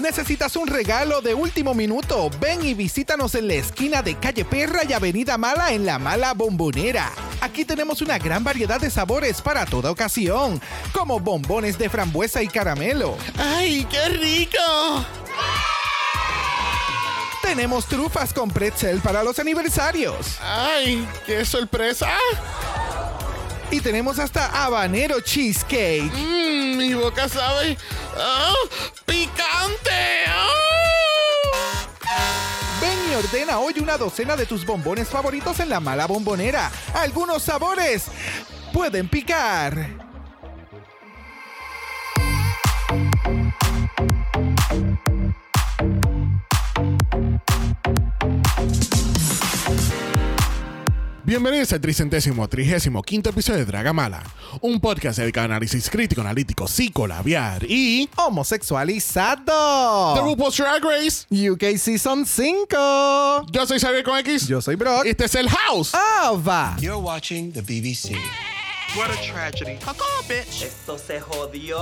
¿Necesitas un regalo de último minuto? Ven y visítanos en la esquina de Calle Perra y Avenida Mala en La Mala Bombonera. Aquí tenemos una gran variedad de sabores para toda ocasión, como bombones de frambuesa y caramelo. ¡Ay, qué rico! Tenemos trufas con pretzel para los aniversarios. ¡Ay, qué sorpresa! Y tenemos hasta habanero cheesecake. Mmm, mi boca sabe. ¡Ah! ¡Picante! ¡Ah! Ven y ordena hoy una docena de tus bombones favoritos en la mala bombonera. Algunos sabores pueden picar. Bienvenidos al tricentésimo, trigésimo quinto episodio de Draga Mala, un podcast dedicado a análisis crítico, analítico, psicolabiar y Homosexualizado. The RuPaul's Drag Race. UK Season 5. Yo soy Xavier con X. Yo soy Brock. Este es el House. Ava. You're watching the BBC. What a tragedy. bitch. Esto se jodió.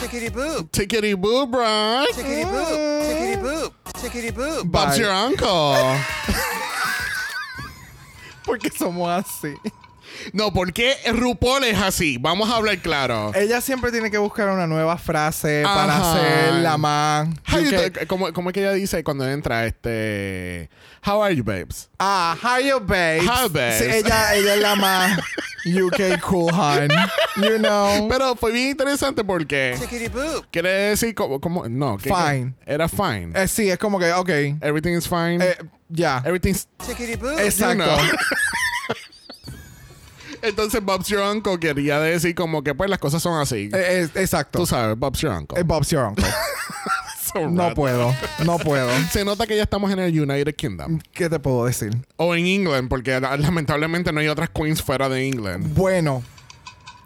Tickety boop. Tickety boo, bro. Tickety boop. Tickety boop. Tickety boop. Bob's your uncle. Porque somos así. No, ¿por qué RuPaul es así? Vamos a hablar claro. Ella siempre tiene que buscar una nueva frase para ser la do- ¿Cómo, cómo es que ella dice cuando entra este... How are you, babes? Ah, how you babes. How babes. Sí, ella, ella es la más UK cool hun. You know. Pero fue bien interesante porque... Quiere decir como... como no. ¿qué- Fine. Era fine. Eh, sí, es como que, ok. Everything is fine. Eh, ya. Everything's... Tickety boop. Exacto. you know. Entonces Bob's your uncle quería decir como que pues las cosas son así. Eh, eh, exacto. Tú sabes, Bob's your uncle. Eh, Bob's your uncle. So No puedo. No puedo. Se nota que ya estamos en el United Kingdom. ¿Qué te puedo decir? O en England, porque la- lamentablemente no hay otras queens fuera de England. Bueno.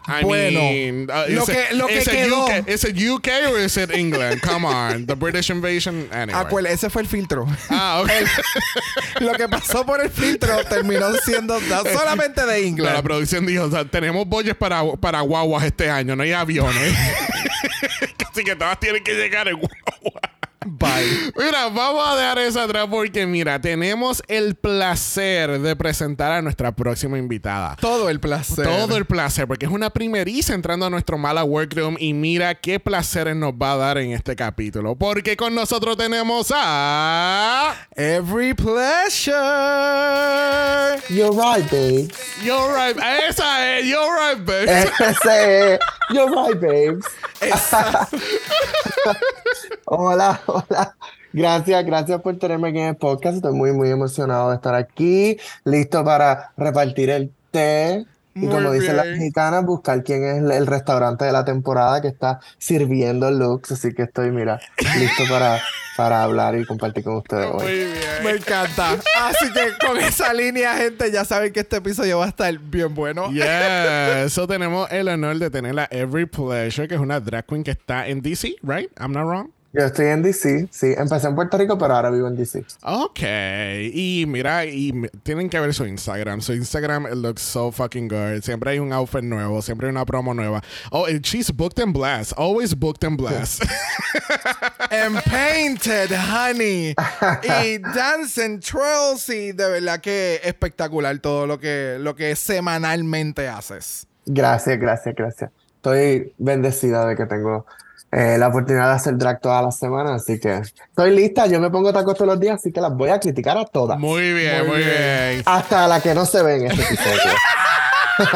I Bueno, mean, uh, lo is it- que- lo que is quedó- UK, ¿Es it UK o es it England? Come on. The British invasion. Anyway. Acuérdate, ese fue el filtro. Ah, ok. Lo que pasó por el filtro terminó siendo solamente de No, la England. producción dijo, o sea, tenemos boyes para, para guaguas este año, no hay aviones. Así que todas tienen que llegar en guagua. Bye. Mira, vamos a dejar eso atrás porque, mira, tenemos el placer de presentar a nuestra próxima invitada. Todo el placer. Todo el placer, porque es una primeriza entrando a nuestro mala workroom y mira qué placeres nos va a dar en este capítulo. Porque con nosotros tenemos a. Every pleasure. You're right, babe. You're right. Esa es, you're right, bitch. Ese, you're right, babes. hola, hola. Gracias, gracias por tenerme aquí en el podcast. Estoy muy, muy emocionado de estar aquí, listo para repartir el té. Y como dicen las bien. mexicanas, buscar quién es el, restaurante de la temporada que está sirviendo looks. Así que estoy, mira, listo para, para hablar y compartir con ustedes Muy hoy. bien. Me encanta. Así que con esa línea, gente, ya saben que este episodio va a estar bien bueno. Yeah, so tenemos el honor de tener a Every Pleasure, que es una drag queen que está en DC, right? I'm not wrong. Yo estoy en DC, sí. Empecé en Puerto Rico, pero ahora vivo en DC. Ok, y mira, y tienen que ver su Instagram. Su Instagram it looks so fucking good. Siempre hay un outfit nuevo, siempre hay una promo nueva. Oh, and she's booked and blessed. Always booked and blessed. And painted, honey. y dance and twirls. Y de verdad que espectacular todo lo que, lo que semanalmente haces. Gracias, gracias, gracias. Estoy bendecida de que tengo eh, la oportunidad de hacer drag todas las semanas, así que estoy lista. Yo me pongo tacos todos los días, así que las voy a criticar a todas. muy bien, muy, Muy bien. Hasta la que no se ve en este episodio.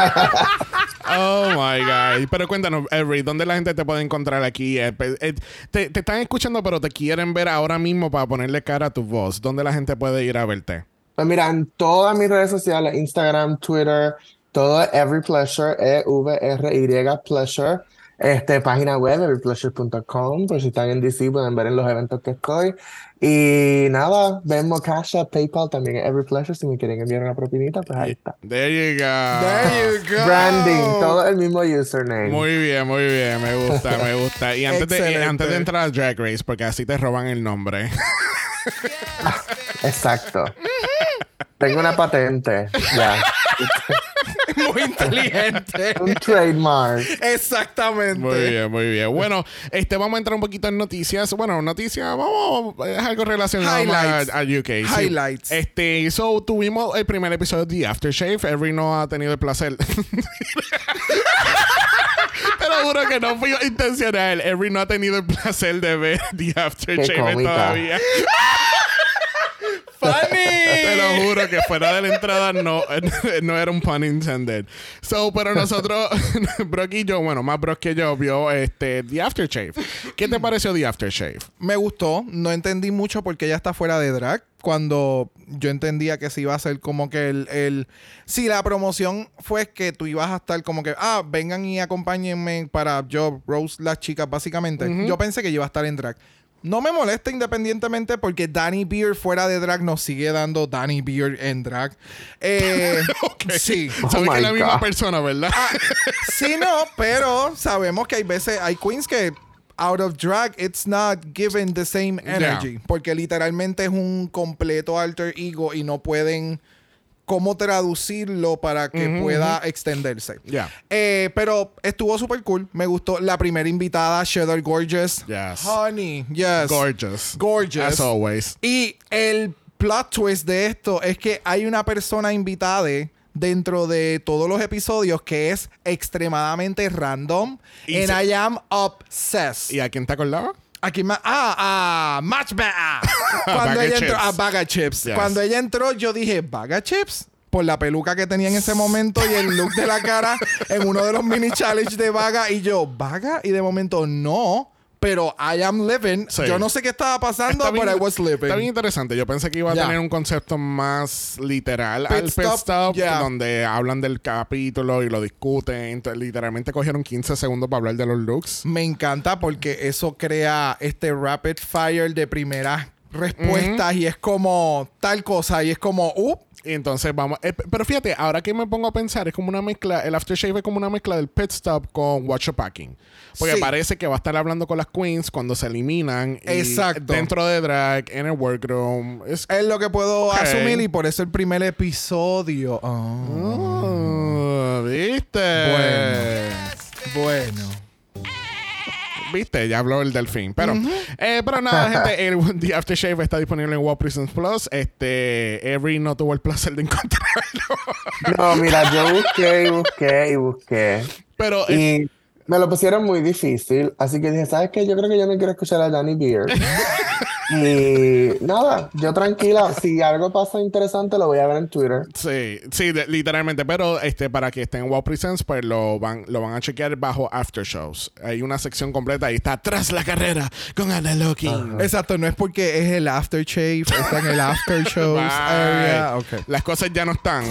Oh my God. Pero cuéntanos, Every, ¿dónde la gente te puede encontrar aquí? Eh, pe- eh, te, te están escuchando, pero te quieren ver ahora mismo para ponerle cara a tu voz. ¿Dónde la gente puede ir a verte? Pues mira, en todas mis redes sociales, Instagram, Twitter, todo es Every Pleasure, E-V-R-Y Pleasure. Este, página web, everypleasure.com, por si están en DC pueden ver en los eventos que estoy. Y nada, Venmo, Cash App, PayPal también es Every Pleasure, si me quieren enviar una propinita, pues ahí está. There you go. There you go. Branding, todo el mismo username. Muy bien, muy bien, me gusta, me gusta. Y antes de, Excelente. antes de entrar a Drag Race, porque así te roban el nombre. Exacto. Tengo una patente, ya. Muy inteligente. Un trademark. Exactamente. Muy bien, muy bien. Bueno, este vamos a entrar un poquito en noticias. Bueno, noticias, vamos, es algo relacionado Highlights. a, a UK. sí. Highlights. Este, so tuvimos el primer episodio de The Aftershave. Every no ha tenido el placer. Te lo juro que no fui intencional. Every no ha tenido el placer de ver The Aftershave todavía. Funny. Te lo juro que fuera de la entrada no, no era un pun intended. So, pero nosotros, Brock y yo, bueno, más Brock que yo, vio este, The Aftershave. ¿Qué te pareció The Aftershave? Me gustó. No entendí mucho porque ella está fuera de drag. Cuando yo entendía que se iba a hacer como que el, el... Si la promoción fue que tú ibas a estar como que... Ah, vengan y acompáñenme para yo, Rose, las chicas, básicamente. Yo pensé que iba a estar en drag. No me molesta independientemente porque Danny Beard fuera de drag nos sigue dando Danny Beard en drag. Eh, Sí. Oh Sabes que my es la misma persona, ¿verdad? Sí, no, pero sabemos que hay veces, hay queens que out of drag, it's not given the same energy. Porque literalmente es un completo alter ego y no pueden cómo traducirlo para que pueda extenderse. Eh, pero estuvo súper cool. Me gustó la primera invitada, Cheddar Gorgeous. Yes. Honey, yes. Gorgeous. Gorgeous. As always. Y el plot twist de esto es que hay una persona invitada dentro de todos los episodios que es extremadamente random. Y and I am obsessed. ¿Y a quién te acordaba? Aquí más. Ah, ah, Match Ba- Cuando Bag of ella entró. chips. A Bag of Chips. Yes. Cuando ella entró, yo dije, ¿Bag of Chips? Por la peluca que tenía en ese momento y el look de la cara en uno de los mini challenge de Vaga. Y yo, ¿Vaga? Y de momento, no. Pero I am living. Sí. Yo no sé qué estaba pasando, pero I was living. Está bien interesante. Yo pensé que iba a tener un concepto más literal Pit al pit stop, donde hablan del capítulo y lo discuten. Entonces, literalmente cogieron 15 segundos para hablar de los looks. Me encanta porque eso crea este rapid fire de primeras respuestas y es como tal cosa y es como, uh, Y entonces vamos. eh, pero fíjate, ahora que me pongo a pensar, es como una mezcla. El aftershave es como una mezcla del pit stop con Watch Packing. Porque Sí. parece que va a estar hablando con las queens cuando se eliminan. Exacto. Dentro de drag, en el workroom. Es. es lo que puedo asumir y por eso el primer episodio. Oh, ¿Viste? Bueno. Viste, ya habló el delfín. Pero, eh, pero nada, gente, el The Aftershave está disponible en Wow Prisons Plus. Este, Every no tuvo el placer de encontrarlo. No, mira, yo busqué y busqué y busqué. pero, eh, Y me lo pusieron muy difícil, así que dije, ¿sabes qué? Yo creo que yo no quiero escuchar a Danny Beard. y nada, yo tranquila, si algo pasa interesante lo voy a ver en Twitter. sí, sí, de- literalmente. Pero este, para que estén en Wow Presents, pues lo van, lo van a chequear bajo After Shows. Hay una sección completa ahí está tras la carrera con Ana Loki. Exacto, no es porque es el aftershave, está en el after shows area. Bye. Ok. Las cosas ya no están.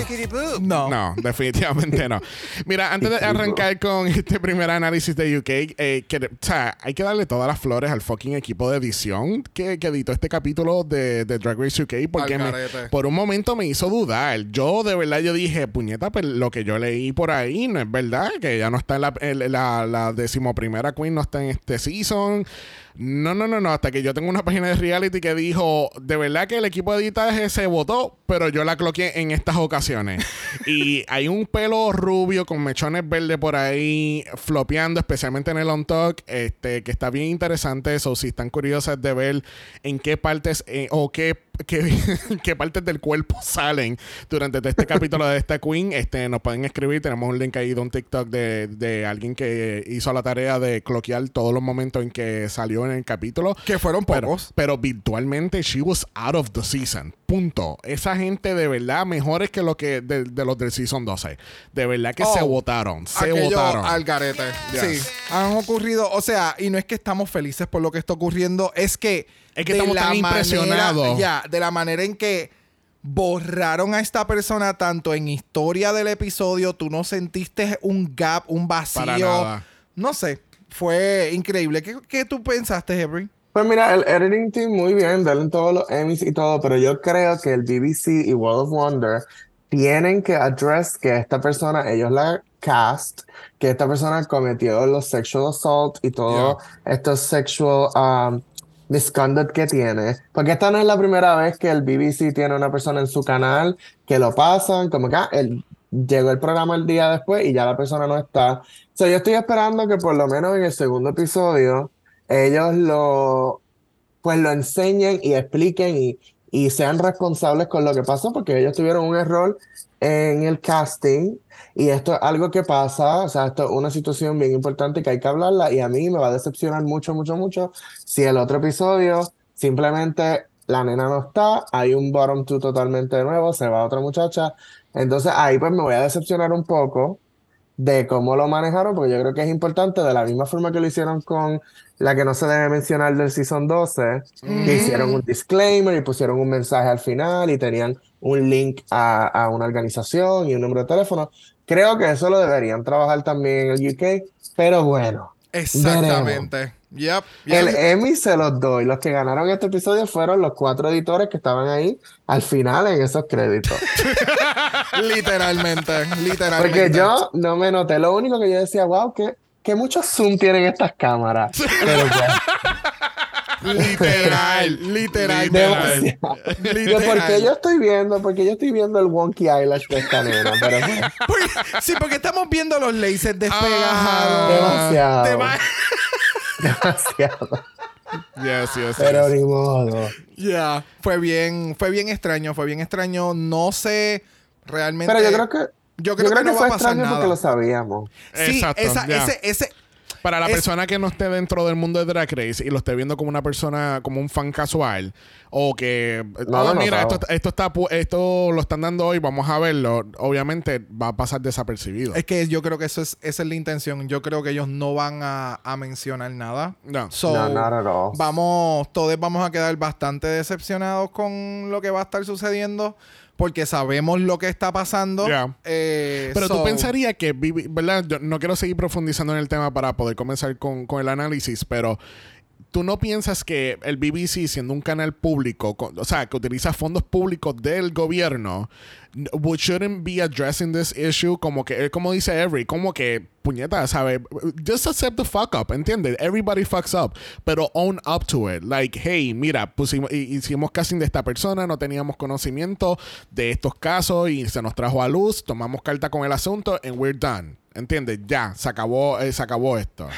No. No, definitivamente no. Mira, antes de arrancar con este primer análisis de UK, eh, que, o sea, hay que darle todas las flores al fucking equipo de edición que, que editó este capítulo de, de Drag Race UK porque me- por un momento me hizo dudar. Yo de verdad yo dije, puñeta, pero lo que yo leí por ahí no es verdad, que ya no está en la, en la, la decimoprimera queen, no está en este season. No, no, no, no, hasta que yo tengo una página de reality que dijo, de verdad que el equipo de editaje se votó, pero yo la cloqué en estas ocasiones. y hay un pelo rubio con mechones verdes por ahí flopeando, especialmente en el on talk, este, que está bien interesante. Eso, si están curiosas de ver en qué partes eh, o qué qué, qué partes del cuerpo salen durante este capítulo de esta Queen, este, nos pueden escribir. Tenemos un link ahí de un TikTok de, de alguien que hizo la tarea de cloquear todos los momentos en que salió en el capítulo. Que fueron Pero, pocos. pero virtualmente, she was out of the season. Punto. Esa gente de verdad mejores que lo que de, de los del season 12. De verdad que Oh, se votaron. Se votaron. al garete. Yes. Sí. Han ocurrido, o sea, y no es que estamos felices por lo que está ocurriendo, es que. Es que de estamos la tan manera- impresionados. Ya, de la manera en que borraron a esta persona tanto en historia del episodio, tú no sentiste un gap, un vacío. Para nada. No sé. fue increíble. ¿Qué, qué tú pensaste, Henry? Pues mira, el editing team muy bien, denle todos los Emmys y todo, pero yo creo que el BBC y World of Wonder tienen que address que esta persona, ellos la cast, que esta persona cometió los sexual assault y todo estos sexual um, misconduct que tiene. Porque esta no es la primera vez que el BBC tiene una persona en su canal que lo pasan, como que ah, el, llegó el programa el día después y ya la persona no está. So, yo estoy esperando que por lo menos en el segundo episodio ellos lo pues lo enseñen y expliquen y, y sean responsables con lo que pasó, porque ellos tuvieron un error en el casting y esto es algo que pasa, o sea, esto es una situación bien importante que hay que hablarla y a mí me va a decepcionar mucho, mucho, mucho si el otro episodio simplemente la nena no está, hay un bottom two totalmente nuevo, se va otra muchacha, entonces ahí pues me voy a decepcionar un poco de cómo lo manejaron, porque yo creo que es importante, de la misma forma que lo hicieron con la que no se debe mencionar del Season 12, que hicieron un disclaimer y pusieron un mensaje al final y tenían un link a, a una organización y un número de teléfono. Creo que eso lo deberían trabajar también en el UK, pero bueno. Exactamente. Yep, yep. El Emmy se los doy. Los que ganaron este episodio fueron los cuatro editores que estaban ahí al final en esos créditos. literalmente, literalmente. Porque yo no me noté. Lo único que yo decía, wow, que, que mucho zoom tienen estas cámaras. Pero ya, Literal, literal. Yo, Literal. porque yo estoy viendo, porque yo estoy viendo el wonky eyelash de esta nena, pero Porque- sí, porque estamos viendo los lasers despegados. Ajá. demasiado. Demasiado. Yes, yes, Pero yes. ni modo. Ya, fue bien, fue bien extraño, fue bien extraño. No sé realmente. Pero yo creo que, yo creo que no va fue a pasar extraño nada. porque lo sabíamos. Sí, Exacto, esa- ya. ese, ese, Para la Es- persona que no esté dentro del mundo de Drag Race y lo esté viendo como una persona, como un fan casual, o que, No, oh, no, mira, no, esto, esto está, esto lo están dando hoy, vamos a verlo, obviamente va a pasar desapercibido. es que yo creo que eso es, esa es la intención. Yo creo que ellos no van a, a mencionar nada. No. So, No, not at all. Vamos, todos vamos a quedar bastante decepcionados con lo que va a estar sucediendo. Porque sabemos lo que está pasando. Ya. Eh, Pero tú pensarías que, ¿verdad? Yo no quiero seguir profundizando en el tema para poder comenzar con, con el análisis, pero tú no piensas que el BBC, siendo un canal público, con- o sea, que utiliza fondos públicos del gobierno, we shouldn't be addressing this issue como que, eh, como dice Every, como que, puñeta, ¿sabes? Just accept the fuck up, ¿entiendes? Everybody fucks up, pero own up to it. Like, hey, mira, pusimos, hi- hicimos casting de esta persona, no teníamos conocimiento de estos casos y se nos trajo a luz, tomamos carta con el asunto and we're done. ¿Entiendes? Ya, se acabó, eh, se acabó esto.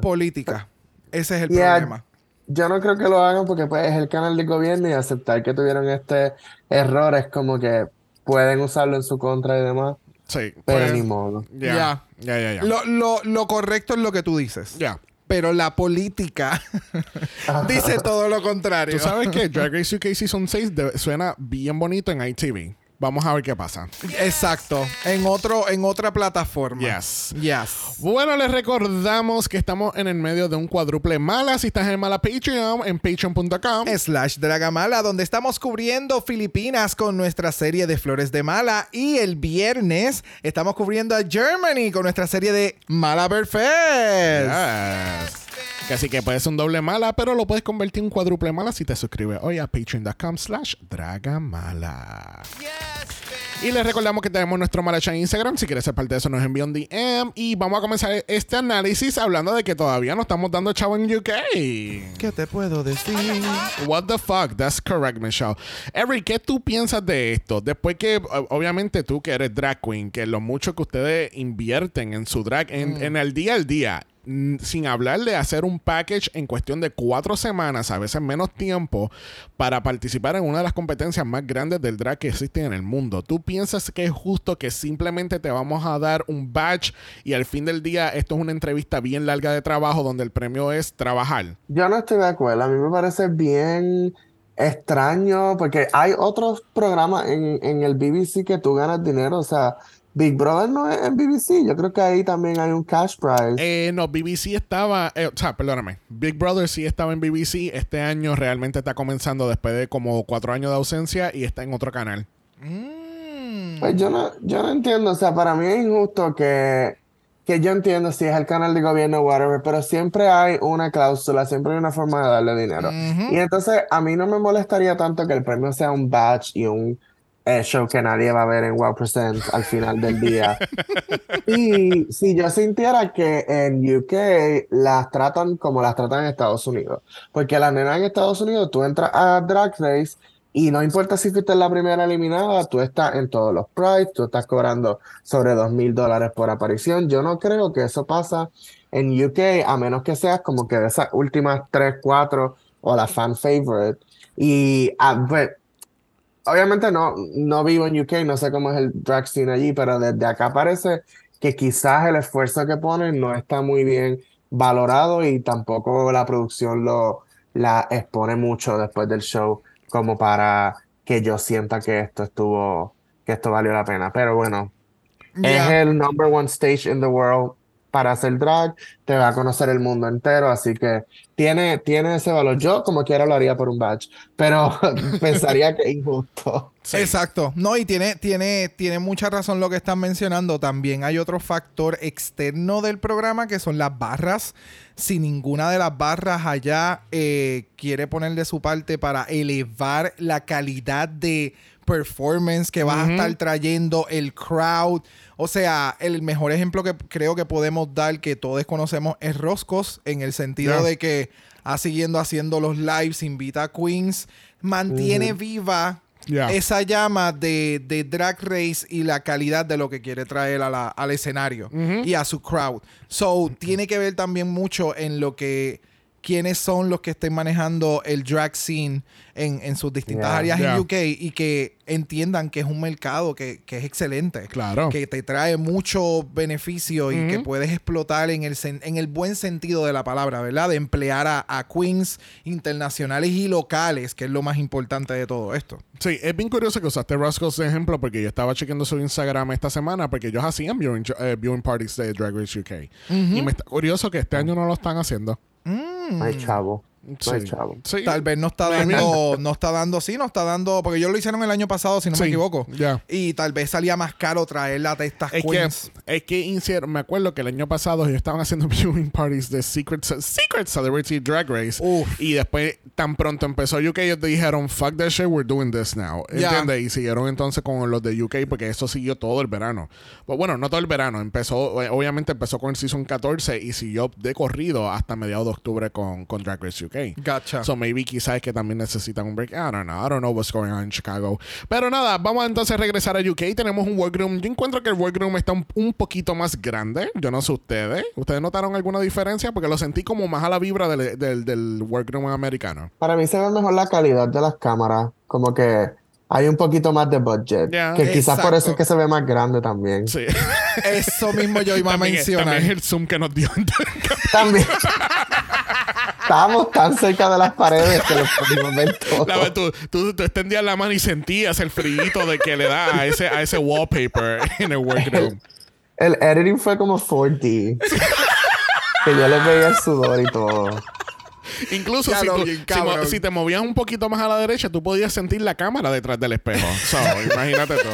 Política. Ese es el Yeah, problema. Yo no creo que lo hagan porque pues, es el canal del gobierno y aceptar que tuvieron este error es como que pueden usarlo en su contra y demás, Sí. pero pues, ni modo. Ya, Ya. ya. Lo, lo- lo correcto es lo que tú dices. Ya. Pero la política dice todo lo contrario. Tú sabes que Drag Race UK Season 6 de- suena bien bonito en ITV. Vamos a ver qué pasa. Exacto. En otro, en otra plataforma. Yes. Yes. Bueno, les recordamos que estamos en el medio de un cuádruple mala. Si estás en mala Patreon, en patreon.com. Slash Dragamala, donde estamos cubriendo Filipinas con nuestra serie de Flores de Mala. Y el viernes estamos cubriendo a Germany con nuestra serie de Malabar Fest. Yes. Que Así que puede ser un doble mala, pero lo puedes convertir en un cuádruple mala si te suscribes hoy a patreon.com slash dragamala. Y les recordamos que tenemos nuestro Malacha en Instagram. Si quieres ser parte de eso, nos envía un DM. Y vamos a comenzar este análisis hablando de que todavía no estamos dando chavo en UK. ¿Qué te puedo decir? What the fuck? That's correct, Michelle. Every, ¿qué tú piensas de esto? Después que, obviamente, tú que eres drag queen, que lo mucho que ustedes invierten en su drag, en, en el día al día, mm, sin hablar de hacer un package en cuestión de cuatro semanas, a veces menos tiempo, para participar en una de las competencias más grandes del drag que existen en el mundo. ¿Tú piensas que es justo que simplemente te vamos a dar un badge y al fin del día esto es una entrevista bien larga de trabajo donde el premio es trabajar? Yo no estoy de acuerdo. A mí me parece bien extraño porque hay otros programas en, en el BBC que tú ganas dinero. O sea, Big Brother no es en BBC. Yo creo que ahí también hay un cash prize. Eh, no, BBC estaba, eh, o sea, perdóname, Big Brother sí estaba en BBC. Este año realmente está comenzando después de como cuatro años de ausencia y está en otro canal. Mm. Pues yo no, yo no entiendo. O sea, para mí es injusto que que yo entiendo si es el canal de gobierno, whatever, pero siempre hay una cláusula, siempre hay una forma de darle dinero. Y entonces a mí no me molestaría tanto que el premio sea un batch y un eh, show que nadie va a ver en Wow Present al final del día. y si yo sintiera que en UK las tratan como las tratan en Estados Unidos, porque las nenas en Estados Unidos, tú entras a Drag Race y no importa si fuiste la primera eliminada, tú estás en todos los prides, tú estás cobrando sobre dos mil dólares por aparición. Yo no creo que eso pasa en UK, a menos que seas como que de esas últimas tres, cuatro o la fan favorite. Y ah, pues, obviamente no, no vivo en UK, no sé cómo es el drag scene allí, pero desde acá parece que quizás el esfuerzo que ponen no está muy bien valorado y tampoco la producción lo la expone mucho después del show como para que yo sienta que esto estuvo, que esto valió la pena. Pero bueno, es el number one stage in the world para hacer drag, te va a conocer el mundo entero, así que tiene, tiene ese valor. Yo como quiera lo haría por un badge, pero pensaría que es injusto. Exacto. No, y tiene, tiene, tiene mucha razón lo que están mencionando. También hay otro factor externo del programa que son las barras. Si ninguna de las barras allá eh, quiere poner de su parte para elevar la calidad de performance que vas a estar trayendo, el crowd. O sea, el mejor ejemplo que creo que podemos dar, que todos conocemos, es Roscos, en el sentido Yeah. de que ha siguiendo haciendo los lives, invita a queens, mantiene viva Yeah. esa llama de, de Drag Race y la calidad de lo que quiere traer a la- al escenario y a su crowd. So, tiene que ver también mucho en lo que quiénes son los que estén manejando el drag scene en, en sus distintas Yeah. áreas Yeah. en UK y que entiendan que es un mercado que, que es excelente. Claro. Que te trae mucho beneficio y que puedes explotar en el, sen- en el buen sentido de la palabra, ¿verdad? De emplear a, a queens internacionales y locales, que es lo más importante de todo esto. Sí, es bien curioso que usaste Roscoe's de ejemplo porque yo estaba chequeando su Instagram esta semana porque ellos hacían viewing, eh, viewing parties de Drag Race UK. Y me está curioso que este año no lo están haciendo. No hay chavo, no hay Sí. chavo. Sí. Tal vez no está dando, no está dando, sí, no está dando, porque ellos lo hicieron el año pasado, si no Sí, me equivoco. Y tal vez salía más caro traerla de estas Es que, queens. es que hicieron- me acuerdo que el año pasado ellos estaban haciendo viewing parties de Secret, Secret Celebrity Drag Race. Uf. Y después, tan pronto empezó UK, ellos dijeron, fuck that shit, we're doing this now. Ya. ¿Entiendes? Y siguieron entonces con los de UK porque eso siguió todo el verano. Pues bueno, no todo el verano. Empezó, obviamente empezó con el season 14 y siguió de corrido hasta mediados de octubre con, con Drag Race UK. Gotcha. So maybe quizás que también necesitan un break. I don't know. I don't know what's going on in Chicago. Pero nada, vamos a entonces regresar a UK. Tenemos un workroom. Yo encuentro que el workroom está un, un poquito más grande. Yo no sé ustedes. ¿Ustedes notaron alguna diferencia? Porque lo sentí como más a la vibra del, del, del workroom americano. Para mí se ve mejor la calidad de las cámaras, como que hay un poquito más de budget, Ya. que quizás por eso Exacto. es que se ve más grande también. Sí. Eso mismo yo iba a también, es- mencionar. también es el zoom que nos dio. También. Estábamos tan cerca de las paredes que lo pudimos ver todo. La- tú, tú, tú extendías la mano y sentías el frío de que le da a ese, a ese wallpaper en el workroom. El editing fue como 4D. que yo les veía el sudor y todo. Incluso si, lo tú- bien, si mo- cabrón. si te movías un poquito más a la derecha, tú podías sentir la cámara detrás del espejo. So, imagínate todo.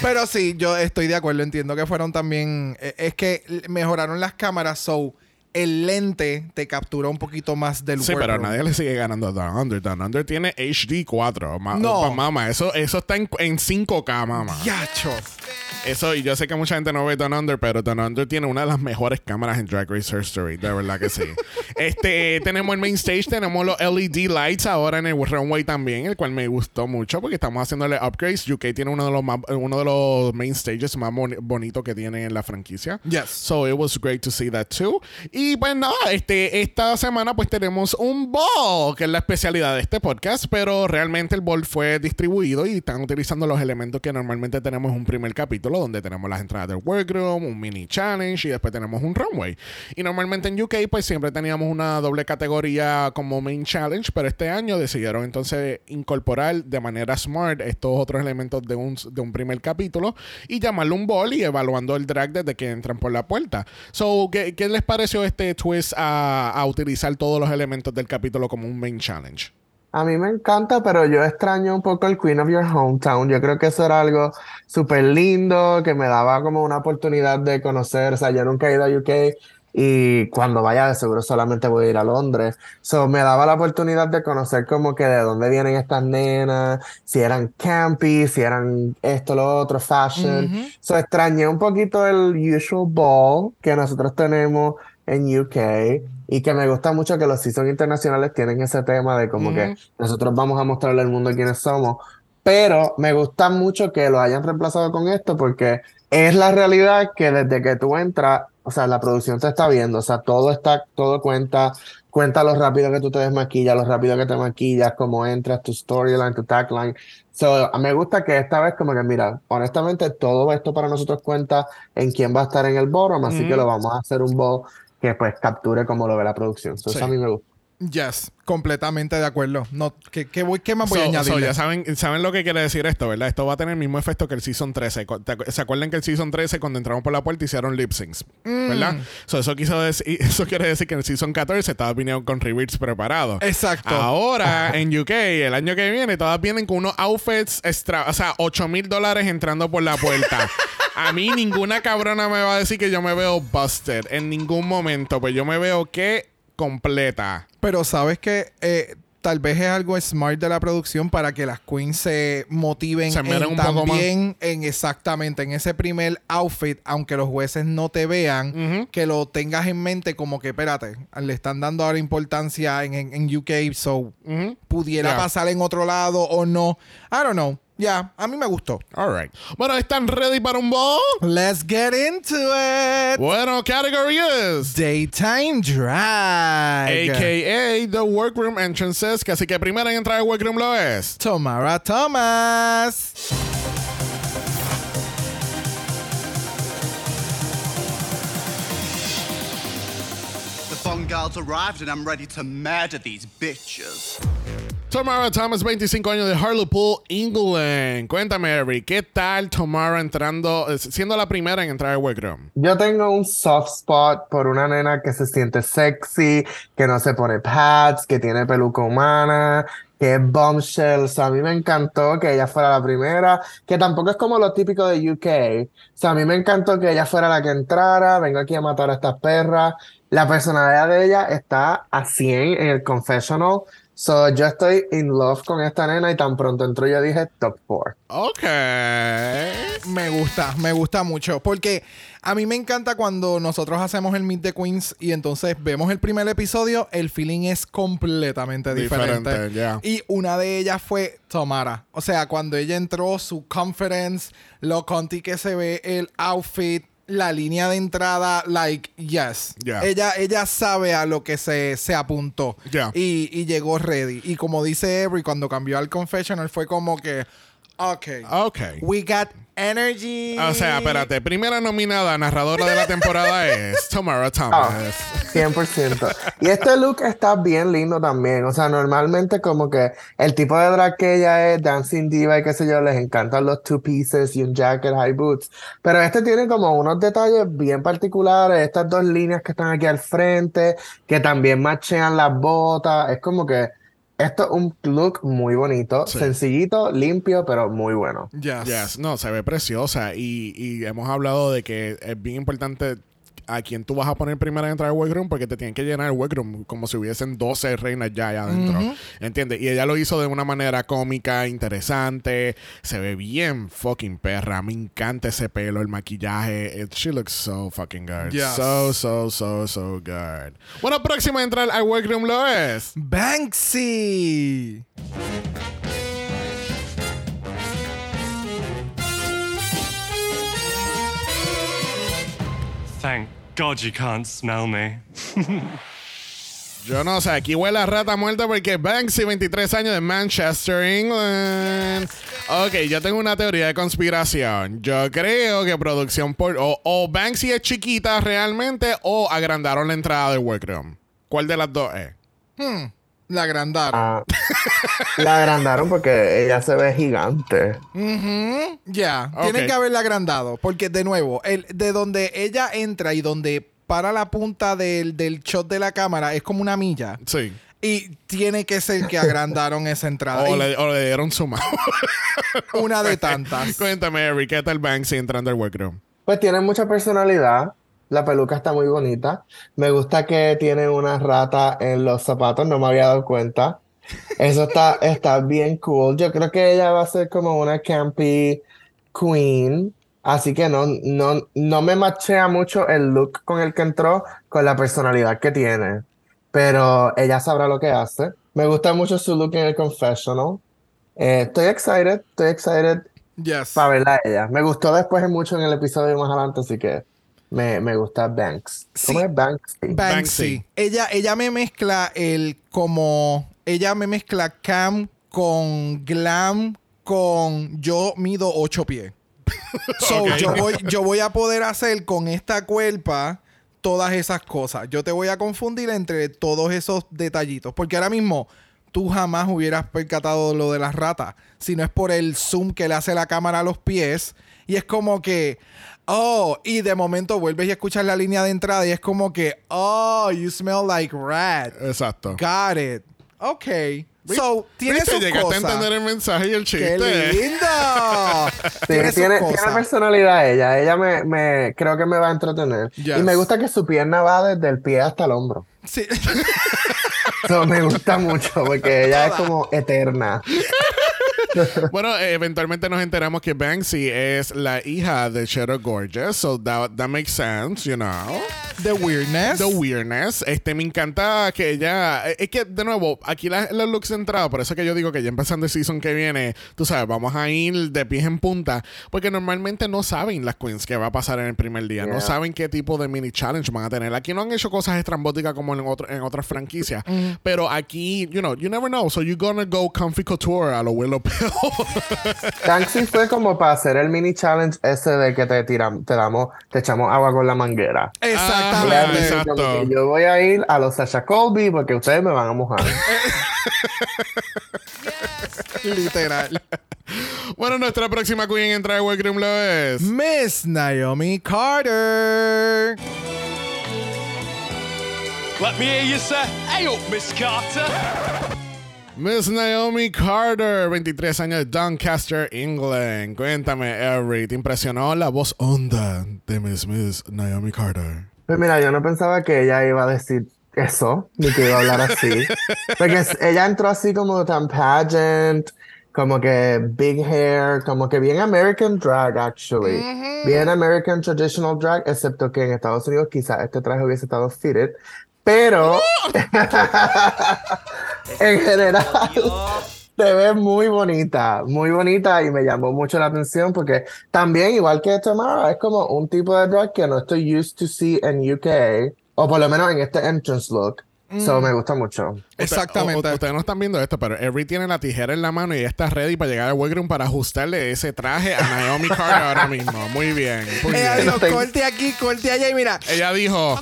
Pero sí, yo estoy de acuerdo. Entiendo que fueron también. eh, Es que mejoraron las cámaras, so el lente te captura un poquito más del Sí, pero nadie le sigue ganando a Down Under. Down Under tiene HD 4. Ma- No. pa- Mama, eso, eso está en, en 5K, mamá. Yacho. Eso, y yo sé que mucha gente no ve Down Under, pero Down Under tiene una de las mejores cámaras en Drag Race History. De verdad que sí. este, tenemos el main stage, tenemos los LED lights ahora en el runway también, el cual me gustó mucho porque estamos haciéndole upgrades. UK tiene uno de los más- uno de los main stages más boni- bonitos que tiene en la franquicia. Yes. So it was great to see that too. Y pues nada, este, esta semana pues tenemos un ball, que es la especialidad de este podcast, pero realmente el ball fue distribuido y están utilizando los elementos que normalmente tenemos en un primer capítulo, donde tenemos las entradas del workroom, un mini challenge y después tenemos un runway. Y normalmente en UK pues siempre teníamos una doble categoría como main challenge, pero este año decidieron entonces incorporar de manera smart estos otros elementos de un, de un primer capítulo y llamarlo un ball y evaluando el drag desde que entran por la puerta. So, ¿qué, qué les pareció twist a, a utilizar todos los elementos del capítulo como un main challenge? A mí me encanta, pero yo extraño un poco el Queen of Your Hometown. Yo creo que eso era algo súper lindo, que me daba como una oportunidad de conocer. O sea, yo nunca he ido a UK y cuando vaya de seguro solamente voy a ir a Londres. So, me daba la oportunidad de conocer como que de dónde vienen estas nenas, si eran campy, si eran esto, lo otro, fashion. So, extrañé un poquito el usual ball que nosotros tenemos en UK y que me gusta mucho que los seasons internacionales tienen ese tema de como que nosotros vamos a mostrarle al mundo quiénes somos. Pero me gusta mucho que lo hayan reemplazado con esto porque es la realidad que desde que tú entras, o sea, la producción te está viendo, o sea, todo está, todo cuenta, cuenta lo rápido que tú te desmaquillas, lo rápido que te maquillas, cómo entras, tu storyline, tu tagline. So, me gusta que esta vez como que, mira, honestamente, todo esto para nosotros cuenta en quién va a estar en el bottom, así que lo vamos a hacer un ball que pues capture como lo ve la producción. So, Sí. Eso a mí me gusta. Yes, completamente de acuerdo. No, ¿qué, qué voy, qué más voy a so añadir? ya saben, saben lo que quiere decir esto, ¿verdad? Esto va a tener el mismo efecto que el Season 13. Co- te acu- ¿Se acuerdan que el Season 13 cuando entramos por la puerta hicieron lip syncs? Mm. ¿Verdad? So, eso, quiso decir, eso quiere decir que en el Season 14 todas vinieron con reveals preparados. Exacto. Ahora, en UK, el año que viene, todas vienen con unos outfits extra, o sea, 8 mil dólares entrando por la puerta. A mí ninguna cabrona me va a decir que yo me veo busted en ningún momento, pues yo me veo que completa. Pero sabes que eh, tal vez es algo smart de la producción para que las queens se motiven Se en un también en exactamente en ese primer outfit, aunque los jueces no te vean, que lo tengas en mente como que espérate, le están dando ahora importancia en, en, en UK, so pudiera pasar en otro lado o no. I don't know. Ya, a mí me gustó. All right. Bueno, ¿están ready para un ball? Let's get into it. Bueno, category is Daytime Drag. AKA The Workroom Entrances, que así que primera en entrar al workroom lo es. Tomara Thomas. The Fun Girls arrived and I'm ready to murder these bitches. Tamara Thomas, 25 años de Hartlepool, England. Cuéntame, Eric, ¿qué tal Tamara entrando, siendo la primera en entrar al workroom? Yo tengo un soft spot por una nena que se siente sexy, que no se pone pads, que tiene peluca humana, que es bombshell. O sea, a mí me encantó que ella fuera la primera, que tampoco es como lo típico de UK. O sea, a mí me encantó que ella fuera la que entrara, vengo aquí a matar a estas perras. La personalidad de ella está a 100 en el confessional. So, yo estoy in love con esta nena y tan pronto entró yo dije top 4. Ok. Me gusta, me gusta mucho. Porque a mí me encanta cuando nosotros hacemos el Meet the Queens y entonces vemos el primer episodio, el feeling es completamente diferente. Y una de ellas fue Tomara. O sea, cuando ella entró, su confidence, lo conti que se ve, el outfit. La línea de entrada, like, yes. Ya. Ella, ella sabe a lo que se, se apuntó. Ya. Y, y llegó ready. Y como dice Every, cuando cambió al confessional, fue como que, ok. Ok. We got energy. O sea, espérate, primera nominada narradora de la temporada es Tamara Thomas. Ah, 100%. Y este look está bien lindo también. O sea, normalmente como que el tipo de drag que ella es, dancing diva y qué sé yo, les encantan los two pieces y un jacket, high boots. Pero este tiene como unos detalles bien particulares. Estas dos líneas que están aquí al frente, que también machean las botas. Es como que esto es un look muy bonito, Sí. sencillito, limpio, pero muy bueno. Yes. Yes, no, se ve preciosa y, y hemos hablado de que es bien importante a quién tú vas a poner primero en entrar al workroom porque te tienen que llenar el workroom como si hubiesen 12 reinas ya allá adentro. ¿Entiendes? Y ella lo hizo de una manera cómica, interesante. Se ve bien fucking perra. Me encanta ese pelo, el maquillaje. It- she looks so fucking good. Yes. So, so, so, so good. Bueno, próximo a entrar al workroom lo es. Banksy. Thank God you can't smell me. Yo no sé, aquí huele a rata muerta porque Banksy, 23 años de Manchester, England. Ok, yo tengo una teoría de conspiración. Yo creo que producción por. O, o Banksy es chiquita realmente o agrandaron la entrada del workroom. ¿Cuál de las dos es? La agrandaron. Ah, la agrandaron porque ella se ve gigante. Ya, Ok. tienen que haberla agrandado. Porque, de nuevo, el, de donde ella entra y donde para la punta del, del shot de la cámara es como una milla. Sí. Y tiene que ser que agrandaron esa entrada. O Y le, o le dieron su mano. una de tantas. Cuéntame, Eric, ¿qué tal Banksy entrando al workroom? Pues tiene mucha personalidad. La peluca está muy bonita. Me gusta que tiene una rata en los zapatos, no me había dado cuenta. Eso está, está bien cool. Yo creo que ella va a ser como una campy queen. Así que no, no, no me machea mucho el look con el que entró con la personalidad que tiene. Pero ella sabrá lo que hace. Me gusta mucho su look en el confessional. Eh, estoy excited, estoy excited Yes. para verla a ella. Me gustó después mucho en el episodio más adelante, así que me, me gusta Banks. ¿Cómo Sí. es Banks? Banksy. Banksy. Ella, ella me mezcla el como. Ella me mezcla cam con glam con yo mido 8 pies. So, yo, voy, yo voy a poder hacer con esta cuerpa todas esas cosas. Yo te voy a confundir entre todos esos detallitos. Porque ahora mismo tú jamás hubieras percatado lo de las ratas. Si no es por el zoom que le hace la cámara a los pies. Y es como que, oh, y de momento vuelves y escuchas la línea de entrada y es como que, oh, you smell like rat. Exacto. Got it. Ok. So, tiene sus Llegaste a entender el mensaje y el chiste. ¡Qué lindo! Tiene, tiene personalidad ella. Ella me, me creo que me va a entretener. Yes. Y me gusta que su pierna va desde el pie hasta el hombro. Sí. Eso me gusta mucho porque ella es como eterna. Bueno, eventualmente nos enteramos que Banksy es la hija de Shadow Gorgeous, so that, that makes sense, you know. The weirdness. The weirdness. Este, me encanta que ella. eh, Es que, de nuevo, aquí la- los looks de entrada, por eso que yo digo que ya empezando el season que viene, tú sabes, vamos a ir de pies en punta. Porque normalmente no saben las queens qué va a pasar en el primer día. No Yeah. saben qué tipo de mini challenge van a tener. Aquí no han hecho cosas estrambóticas como en, otro- en otras franquicias. Pero aquí, you know, you never know. So you're gonna go comfy couture a lo Willow Banksy fue como para hacer el mini challenge ese de que te tiramos, te damos, te echamos agua con la manguera. Ah, Exactamente. exacto. Yo voy a ir a los Sasha Colby porque ustedes me van a mojar. Literal. bueno, nuestra próxima queen en entrar al workroom lo es. Miss Naomi Carter. Let me hear you say, hey up, Miss Carter. Miss Naomi Carter, 23 años de Doncaster, England. Cuéntame, Every, ¿te impresionó la voz honda de Miss Miss Naomi Carter? Pues mira, yo no pensaba que ella iba a decir eso, ni que iba a hablar así. Porque ella entró así como tan pageant, como que big hair, como que bien American drag, actually. Bien American traditional drag, excepto que en Estados Unidos quizás este traje hubiese estado fitted. Pero en general te ves muy bonita, muy bonita y me llamó mucho la atención porque también, igual que Tamara, es como un tipo de drag que no estoy used to see en UK, o por lo menos en este entrance look. So me gusta mucho. Exactamente. Usted- ustedes no están viendo esto, pero Every tiene la tijera en la mano y ella está ready para llegar al workroom para ajustarle ese traje a Naomi Carter ahora mismo. Muy bien. Muy Ella bien. dijo, Tengo- corte aquí, corte allá y mira. Ella dijo,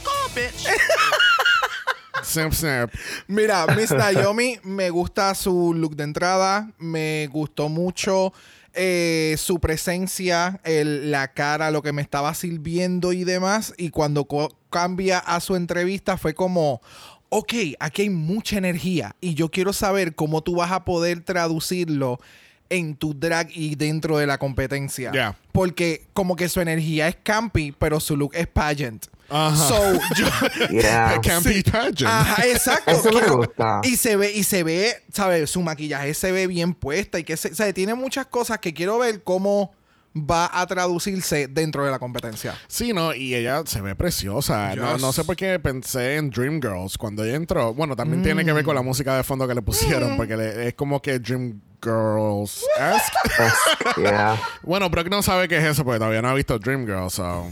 Mira, Miss Naomi, me gusta su look de entrada, me gustó mucho eh, su presencia, el- la cara, lo que me estaba sirviendo y demás. Y cuando cambia a su entrevista fue como, ok, aquí hay mucha energía y yo quiero saber cómo tú vas a poder traducirlo en tu drag y dentro de la competencia. Porque como que su energía es campy, pero su look es pageant. Ajá. So, yo, Yeah. Campy pageant. Ajá, exacto. Eso me Quiero- gusta. Y se ve, y se ve, ¿sabes? Su maquillaje se ve bien puesta y que se, o sea, tiene muchas cosas que quiero ver cómo va a traducirse dentro de la competencia. Sí, no, y ella se ve preciosa. No, Yes. no sé por qué pensé en Dreamgirls cuando ella entró. Bueno, también tiene que ver con la música de fondo que le pusieron, porque le- es como que Dreamgirls. Yeah. bueno, Brock no sabe qué es eso porque todavía no ha visto Dreamgirls. So.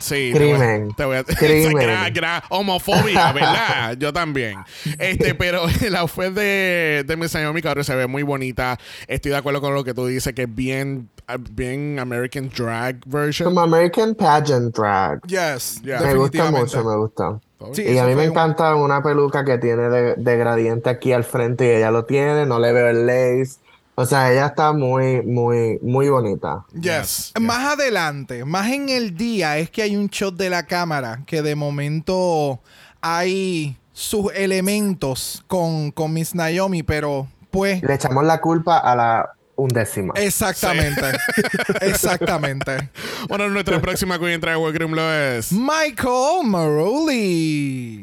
Sí, te voy- Crimen. Te voy a, Crimen. Gra- gra- homofobia, ¿verdad? Yo también. Este, pero la fue de, de Miss Naomi Carter se ve muy bonita. Estoy de acuerdo con lo que tú dices, que es bien, bien American drag version. Como American pageant drag. Yes, Yeah. Me gusta mucho, me gusta. Sí, y a mí me un- encanta una peluca que tiene de, de gradiente aquí al frente y ella lo tiene, no le veo el lace. O sea, ella está muy, muy, muy bonita. Yes. Yes, Más adelante, más en el día, es que hay un shot de la cámara que de momento hay sus elementos con, con Miss Naomi, pero pues Le echamos la culpa a la undécima. exactamente. exactamente. Bueno, nuestra próxima queen entra de Workroom lo es. Michael Maroli.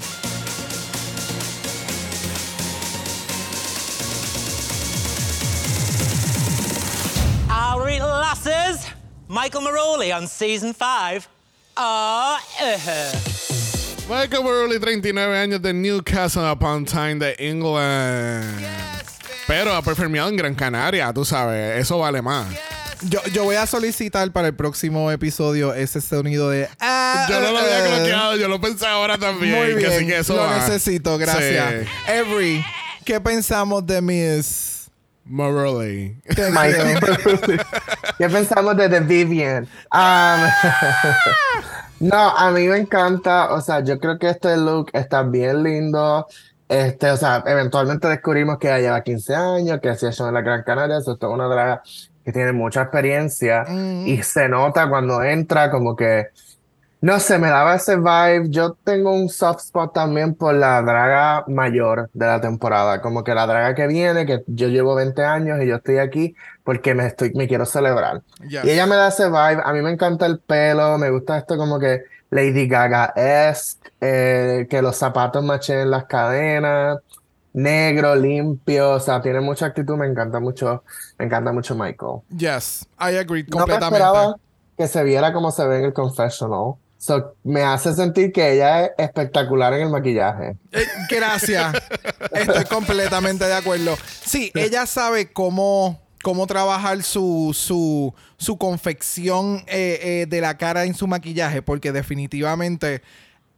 Lasses, Michael Maroli on season five. Ah, uh, Michael Burley, 39 años de Newcastle upon Tyne de England. Pero ha performado en Gran Canaria, tú sabes, eso vale más. Yo, yo voy a solicitar para el próximo episodio ese sonido de. ah, Yo no lo había eh, cloqueado, yo lo pensé ahora también. Muy bien, Así que eso lo va. necesito, gracias. Sí. Every, ¿qué pensamos de Miss? Marley. Thank Michael. you. ¿Qué pensamos de The Vivian? Um, no, a mí me encanta. O sea, yo creo que este look está bien lindo. Este, o sea, eventualmente descubrimos que ella lleva 15 años, que hacía show en la Gran Canaria. Eso es toda una draga que tiene mucha experiencia. Y se nota cuando entra como que. No sé, me daba ese vibe. Yo tengo un soft spot también por la draga mayor de la temporada. Como que la draga que viene, que yo llevo 20 años y yo estoy aquí porque me estoy, me quiero celebrar. Yes. Y ella me da ese vibe. A mí me encanta el pelo, me gusta esto como que Lady Gaga-esque, eh, que los zapatos machen las cadenas, negro, limpio, o sea, tiene mucha actitud, me encanta mucho, me encanta mucho Michael. Yes, I agree No me completamente. esperaba que se viera como se ve en el confessional. So, me hace sentir que ella es espectacular en el maquillaje. Eh, gracias. Estoy completamente de acuerdo. Sí, ella sabe cómo, cómo trabajar su, su, su confección eh, eh, de la cara en su maquillaje, porque definitivamente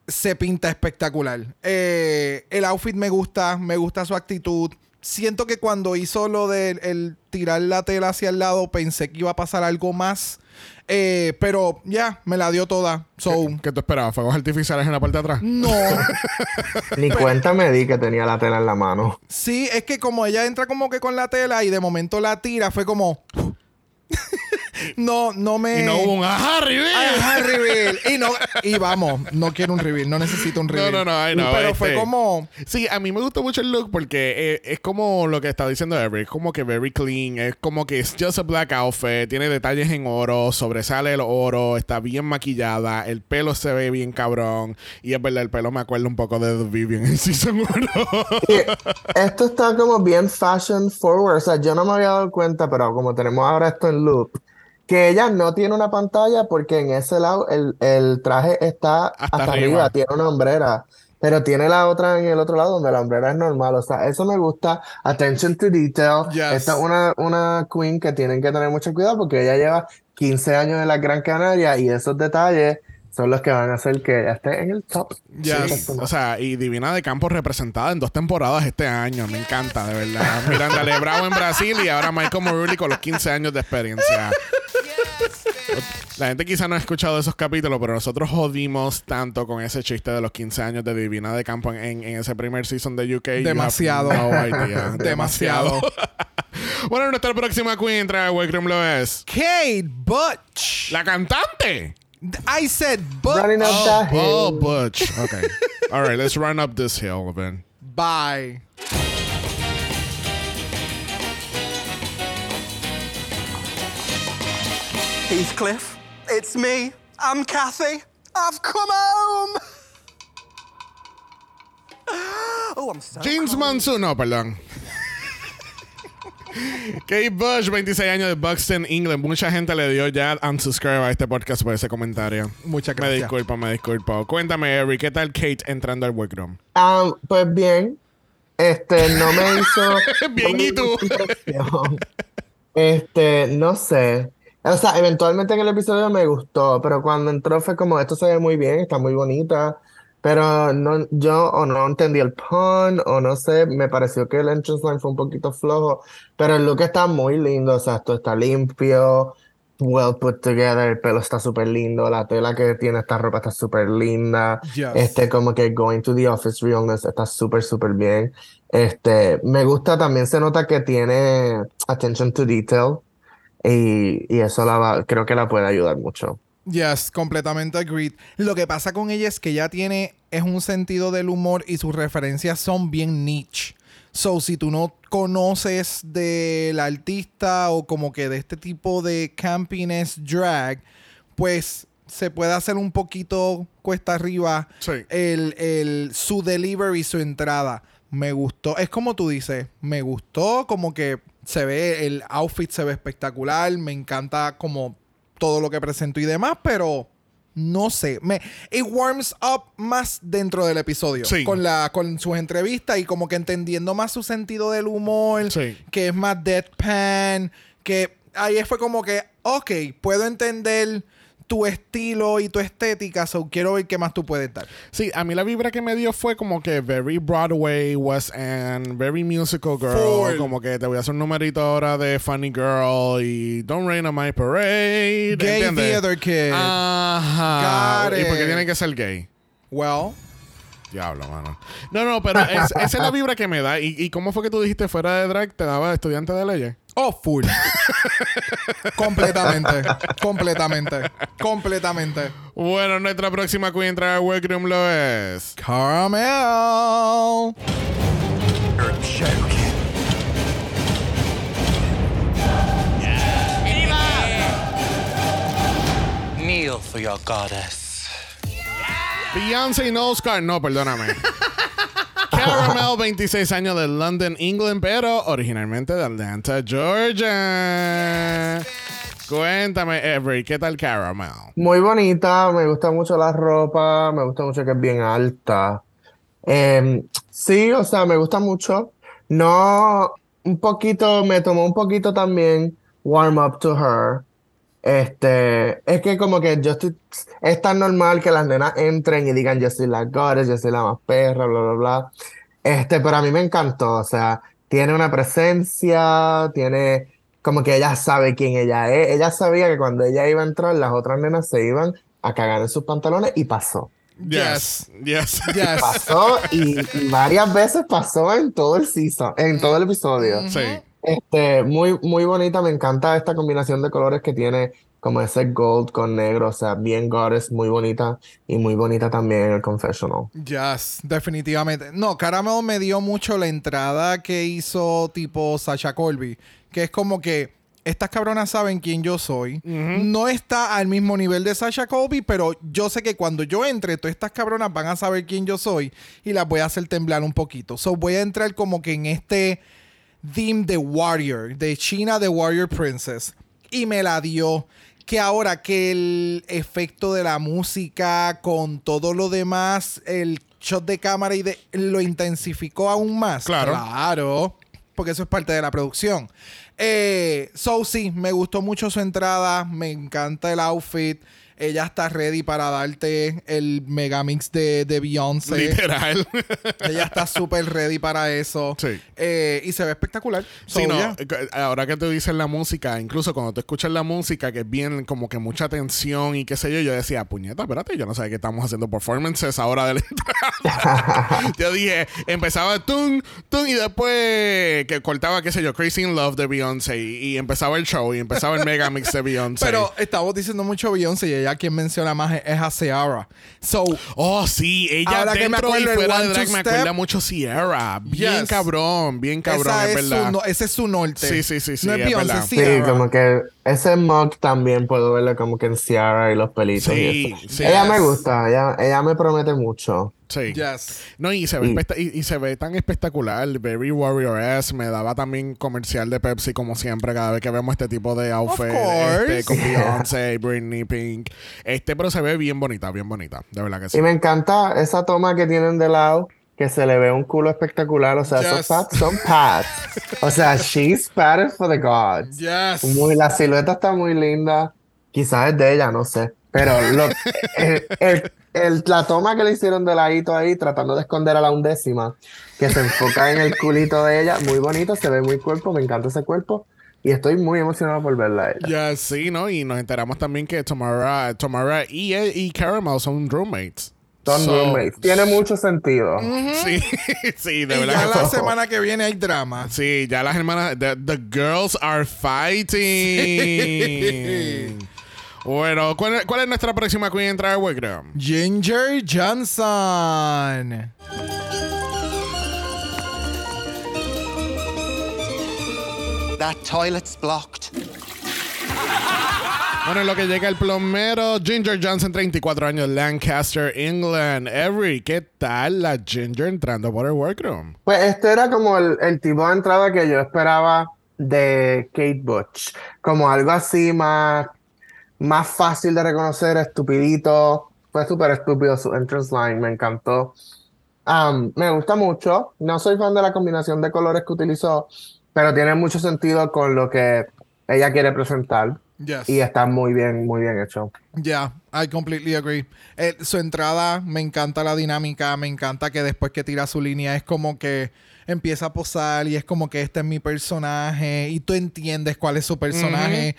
se pinta espectacular. El outfit me gusta, me gusta su actitud. Siento que cuando hizo lo de el tirar la tela hacia el lado, pensé que iba a pasar algo más. Eh, pero ya, me la dio toda. So, ¿Qué tú esperabas? ¿Fuegos artificiales en la parte de atrás? no. Ni cuenta me di que tenía la tela en la mano. Sí, es que como ella entra como que con la tela y de momento la tira, fue como. No, no me. Y no hubo un ajá, reveal. Ajá, reveal. Y, no, y vamos, no quiero un reveal, no necesito un No, reveal. no, no, I know, Pero fue este. como. Sí, a mí me gusta mucho el look porque eh, es como lo que está diciendo Everett, es como que very clean, es como que es just a black outfit, tiene detalles en oro, sobresale el oro, está bien maquillada, el pelo se ve bien cabrón y es verdad, el pelo me acuerda un poco de The Vivian en Season 1. Y esto está como bien fashion forward. O sea, yo no me había dado cuenta, pero como tenemos ahora esto en loop, que ella no tiene una pantalla porque en ese lado el, el traje está Hasta hasta, arriba. arriba. tiene una hombrera. Pero tiene la otra en el otro lado donde la hombrera es normal. O sea, eso me gusta. Attention to detail. Yes. Esta es una, una queen que tienen que tener mucho cuidado porque ella lleva 15 años en la Gran Canaria y esos detalles son los que van a hacer que ella esté en el top. Yes. O sea, y Divina de Campos representada en dos temporadas este año. Me encanta, de verdad. Miranda Bravo en Brasil y ahora Michael Morley con los 15 años de experiencia. La gente quizá no ha escuchado esos capítulos, pero nosotros jodimos tanto con ese chiste de los 15 años de Divina de Campo en, en ese primer season de UK. Demasiado. no idea. Demasiado. bueno, nuestra próxima queen entra a Workroom lo es Kate Butch. la cantante. I said Butch. Running up that hill. Oh, Butch. Okay. All right, let's run up this hill, then. Bye. Heathcliff, it's me. I'm Kathy. I've come home. Oh, I'm so James cold. Monsoon, no, perdón. Kate Bush, 26 años de Buxton, England. Mucha gente le dio ya unsubscribe a este podcast por ese comentario. Muchas Me gracias. disculpo, me disculpo. Cuéntame, Eric, ¿qué tal Kate entrando al workroom? Ah, pues bien, este no me hizo. Bien, no me ¿y tú? Este, no sé. O sea, eventualmente en el episodio me gustó, pero cuando entró fue como, esto se ve muy bien, está muy bonita, pero no, yo o no entendí el pun, o no sé, me pareció que el entrance line fue un poquito flojo, pero el look está muy lindo, o sea, esto está limpio, well put together, el pelo está súper lindo, la tela que tiene esta ropa está súper linda, Yes. este como que going to the office realness está súper, súper bien. Este, me gusta, también se nota que tiene attention to detail y, y eso la va- creo que la puede ayudar mucho. Yes, completamente agreed. Lo que pasa con ella es que ella tiene es un sentido del humor y sus referencias son bien niche. So, si tú no conoces del artista o como que de este tipo de campiness drag, pues se puede hacer un poquito cuesta arriba Sí. el, el- su delivery, su entrada. Me gustó. Es como tú dices, me gustó como que se ve, el outfit se ve espectacular, me encanta como todo lo que presentó y demás, pero no sé, me it warms up más dentro del episodio Sí. con la con sus entrevistas y como que entendiendo más su sentido del humor, Sí. que es más deadpan, que ahí fue como que, ok, puedo entender tu estilo y tu estética, so quiero ver qué más tú puedes dar. Sí, a mí la vibra que me dio fue como que very Broadway, West End, very musical girl. Full. Como que te voy a hacer un numerito ahora de Funny Girl y Don't Rain on My Parade. Gay ¿entiendes? theater kid. Ajá. Got ¿Y por qué tiene que ser gay? Well, Diablo, mano. No, no, pero es- esa es la vibra que me da. ¿Y, ¿Y cómo fue que tú dijiste fuera de drag te daba estudiante de leyes? oh, full. completamente, completamente, completamente. Bueno, nuestra próxima queen al workroom lo es. Caramel. Kneel for your goddess. Beyoncé no Oscar, no, perdóname. Caramel, 26 años de London, England, pero originalmente de Atlanta, Georgia. Cuéntame, Avery, ¿qué tal Caramel? Muy bonita, me gusta mucho la ropa, me gusta mucho que es bien alta. Em, sí, o sea, me gusta mucho. No, un poquito, me tomó un poquito también warm up to her. Este, es que como que yo estoy, es tan normal que las nenas entren y digan yo soy la goddess, yo soy la más perra, bla, bla, bla. Este, pero a mí me encantó, o sea, tiene una presencia, tiene como que ella sabe quién ella es. Ella sabía que cuando ella iba a entrar, las otras nenas se iban a cagar en sus pantalones y pasó. Yes. Yes. Yes. Pasó y, y varias veces pasó en todo el season, en todo el episodio. Sí. Este, muy, muy bonita, me encanta esta combinación de colores que tiene, como ese gold con negro, o sea, bien goddess, muy bonita y muy bonita también el confessional. Yes, definitivamente. No, Caramel me dio mucho la entrada que hizo tipo Sasha Colby, que es como que estas cabronas saben quién yo soy. No está al mismo nivel de Sasha Colby, pero yo sé que cuando yo entre, todas estas cabronas van a saber quién yo soy y las voy a hacer temblar un poquito. So voy a entrar como que en este theme de Warrior, de China de Warrior Princess. Y me la dio. Que ahora que el efecto de la música con todo lo demás, el shot de cámara y de, lo intensificó aún más. Claro. Claro. Porque eso es parte de la producción. Eh, so sí, me gustó mucho su entrada. Me encanta el outfit. Ella está ready para darte el megamix de, de Beyoncé. Literal. Ella está súper ready para eso. Sí. Eh, y se ve espectacular. So, Sí, no, yeah. eh, ahora que te dices la música, incluso cuando te escuchas la música, que es bien como que mucha tensión y qué sé yo, yo decía, puñeta, espérate, yo no sé que estamos haciendo performances ahora de la entrada. yo dije, empezaba tun, tun, y después que cortaba, qué sé yo, Crazy in Love de Beyoncé, y, y empezaba el show, y empezaba el megamix de Beyoncé. Pero estamos diciendo mucho Beyoncé y ella quien menciona más es, es a Ciara. So, Oh, sí, ella Ahora que me y fuera de one, drag me acuerda mucho Sierra. Bien Yes. cabrón, bien cabrón, esa es es verdad. su, no- ese es su norte. Sí, sí, sí, sí, No es es Beyoncé, Sí, Ciara. como que ese mug también puedo verlo como que en Ciara y los pelitos. Sí, y sí. ella Yes. me gusta, ella, ella me promete mucho. Sí. Yes. No, y se ve, Y- y, y se ve tan espectacular. Very Warrior S. Me daba también comercial de Pepsi, como siempre, cada vez que vemos este tipo de outfit. course. Este, con Beyoncé, Britney Pink. Este, pero se ve bien bonita, bien bonita. De verdad que sí. Y me encanta esa toma que tienen de lado, que se le ve un culo espectacular. O sea, Yes. esos pads son pads. O sea, she's padded for the gods. Yes. Muy, la silueta está muy linda. Quizás es de ella, no sé. Pero lo, el- el- el- la toma que le hicieron de ladito ahí, tratando de esconder a la undécima, que se enfoca en el culito de ella, muy bonito, se ve muy cuerpo, me encanta ese cuerpo. Y estoy muy emocionado por verla. Ya, sí, ¿no? Y nos enteramos también que Tamara, Tamara y, y Caramel son roommates. Son So- roommates. Tiene mucho sentido. Sí, sí, de Y verdad. ya que la semana que viene hay drama. Sí, ya las hermanas. The, the girls are fighting. Bueno, ¿cuál, es- cuál es nuestra próxima queen en entrar al workroom? Ginger Johnson. That toilet's blocked. Bueno, en lo que llega el plomero, Ginger Johnson, 34 años, Lancaster, England. Every, ¿qué tal la Ginger entrando por el workroom? Pues este era como el, el tipo de entrada que yo esperaba de Kate Butch. Como algo así más, más fácil de reconocer, estupidito. Fue súper estúpido su entrance line, me encantó. Um, me gusta mucho. No soy fan de la combinación de colores que utilizó, pero tiene mucho sentido con lo que ella quiere presentar. Yes. Y está muy bien, muy bien hecho. Yeah, I completely agree. Eh, su entrada, me encanta la dinámica, me encanta que después que tira su línea es como que empieza a posar y es como que este es mi personaje y tú entiendes cuál es su personaje.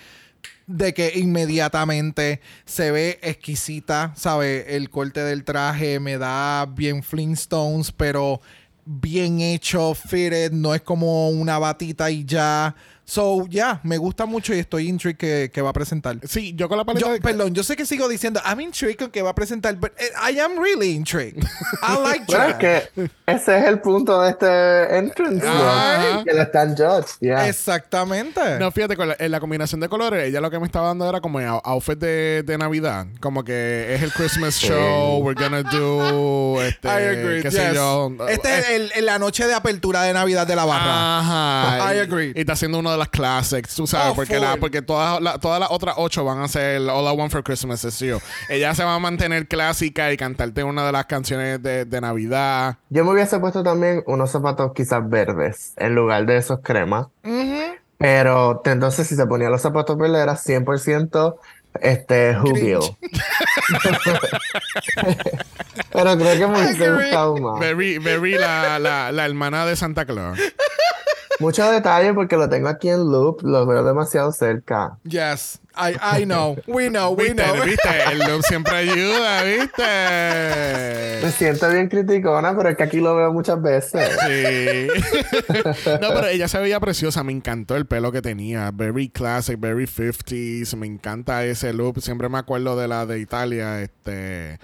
De que inmediatamente se ve exquisita, ¿sabe? El corte del traje me da bien Flintstones, pero bien hecho, fitted, no es como una batita y ya. So, yeah, me gusta mucho y estoy intrigued que, que va a presentar. Sí, yo con la paleta Yo, de... perdón, yo sé que sigo diciendo, I'm intrigued con que va a presentar, but eh, I am really intrigued. I like Bueno, es que ese es el punto de este entrance. ¿no? Que lo están judged. yeah. Exactamente. No, fíjate, con la, en la combinación de colores, ella lo que me estaba dando era como out- outfit de, de Navidad. Como que es el Christmas show, we're gonna do, este, I agree. qué sé yes. yo. Este es el, el- la noche de apertura de Navidad de la barra. Ajá. I agree. Y está haciendo uno de las classics, tú sabes, Oh, porque, la- porque todas, la- todas las otras ocho van a ser All I Want for Christmas is You. Ella se va a mantener clásica y cantarte una de las canciones de, de Navidad. Yo me hubiese puesto también unos zapatos quizás verdes en lugar de esos cremas. Pero entonces si se ponía los zapatos verdes era 100% este Who Pero creo que me hubiese gustado más. Very, very la, la, la hermana de Santa Claus. Mucho detalle porque lo tengo aquí en loop, lo veo demasiado cerca. Yes. I, I know. We know. We ¿Viste? know. ¿Viste? El look siempre ayuda, ¿viste? Me siento bien criticona, pero es que aquí lo veo muchas veces. Sí. no, pero ella se veía preciosa. Me encantó el pelo que tenía. Very classic, very 50s. Me encanta ese look. Siempre me acuerdo de la de Italia. Este.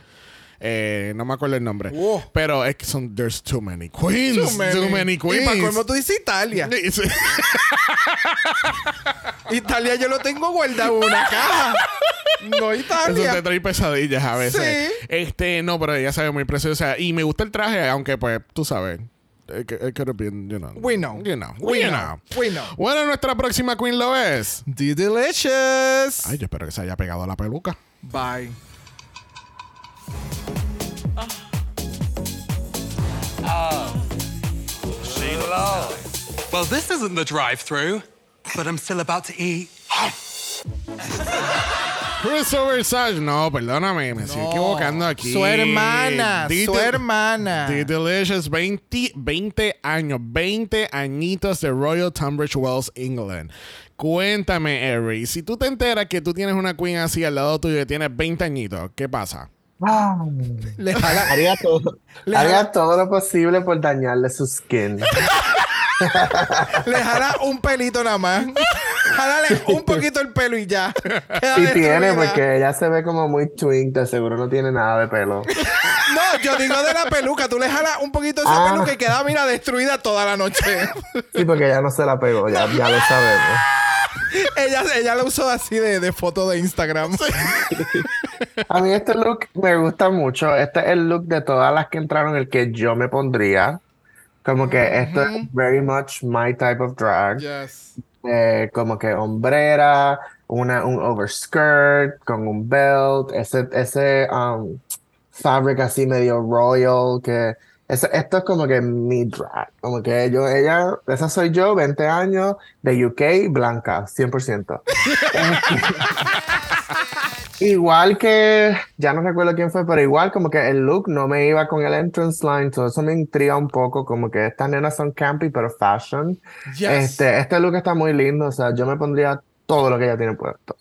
Eh, no me acuerdo el nombre. Wow. Pero es que son. There's too many queens. Too many. queens. Y para colmo tú dices Italia. Italia yo lo tengo guardado en una caja. No Eso Italia. te trae pesadillas a veces. Sí. Este, no, pero ella se ve muy preciosa. Y me gusta el traje, aunque pues, tú sabes. It, it could have been, you know. We know. You know. We know. We know. Bueno, nuestra próxima queen lo es. The Delicious. Ay, yo espero que se haya pegado la peluca. Bye. Well, this isn't the drive through, but I'm still about to eat. Christopher Sage. No, perdóname, me estoy equivocando aquí. Su hermana. The Su Del- hermana. The Delicious, 20, 20 años, 20 añitos de Royal Tunbridge Wells, England. Cuéntame, Harry, si tú te enteras que tú tienes una queen así al lado tuyo que tiene 20 añitos, ¿qué pasa? Le jala. haría todo, Le- haría todo lo posible por dañarle su skin. Le jala un pelito nada más. Jálale un poquito el pelo y ya. Queda Y tiene, porque ella se ve como muy twink, de seguro no tiene nada de pelo. No, yo digo de la peluca. Tú le jalas un poquito de esa Ah. peluca y queda, mira, destruida toda la noche. Sí, porque ella no se la pegó, ya, ya lo sabemos. ella, ella la usó así de, de foto de Instagram. A mí este look me gusta mucho. Este es el look de todas las que entraron, el que yo me pondría. Como que esto es very much my type of drag. Yes. Eh, como que hombrera, una, un overskirt con un belt, ese, ese um, fabric así medio royal, que esto es como que mi drag, como que yo, ella, esa soy yo, 20 años, de UK, blanca, 100%. Igual que, ya no recuerdo quién fue, pero igual como que el look no me iba con el entrance line, todo eso me intriga un poco, como que estas nenas son campy, pero fashion. Yes. Este, este look está muy lindo, o sea, yo me pondría todo lo que ella tiene puesto.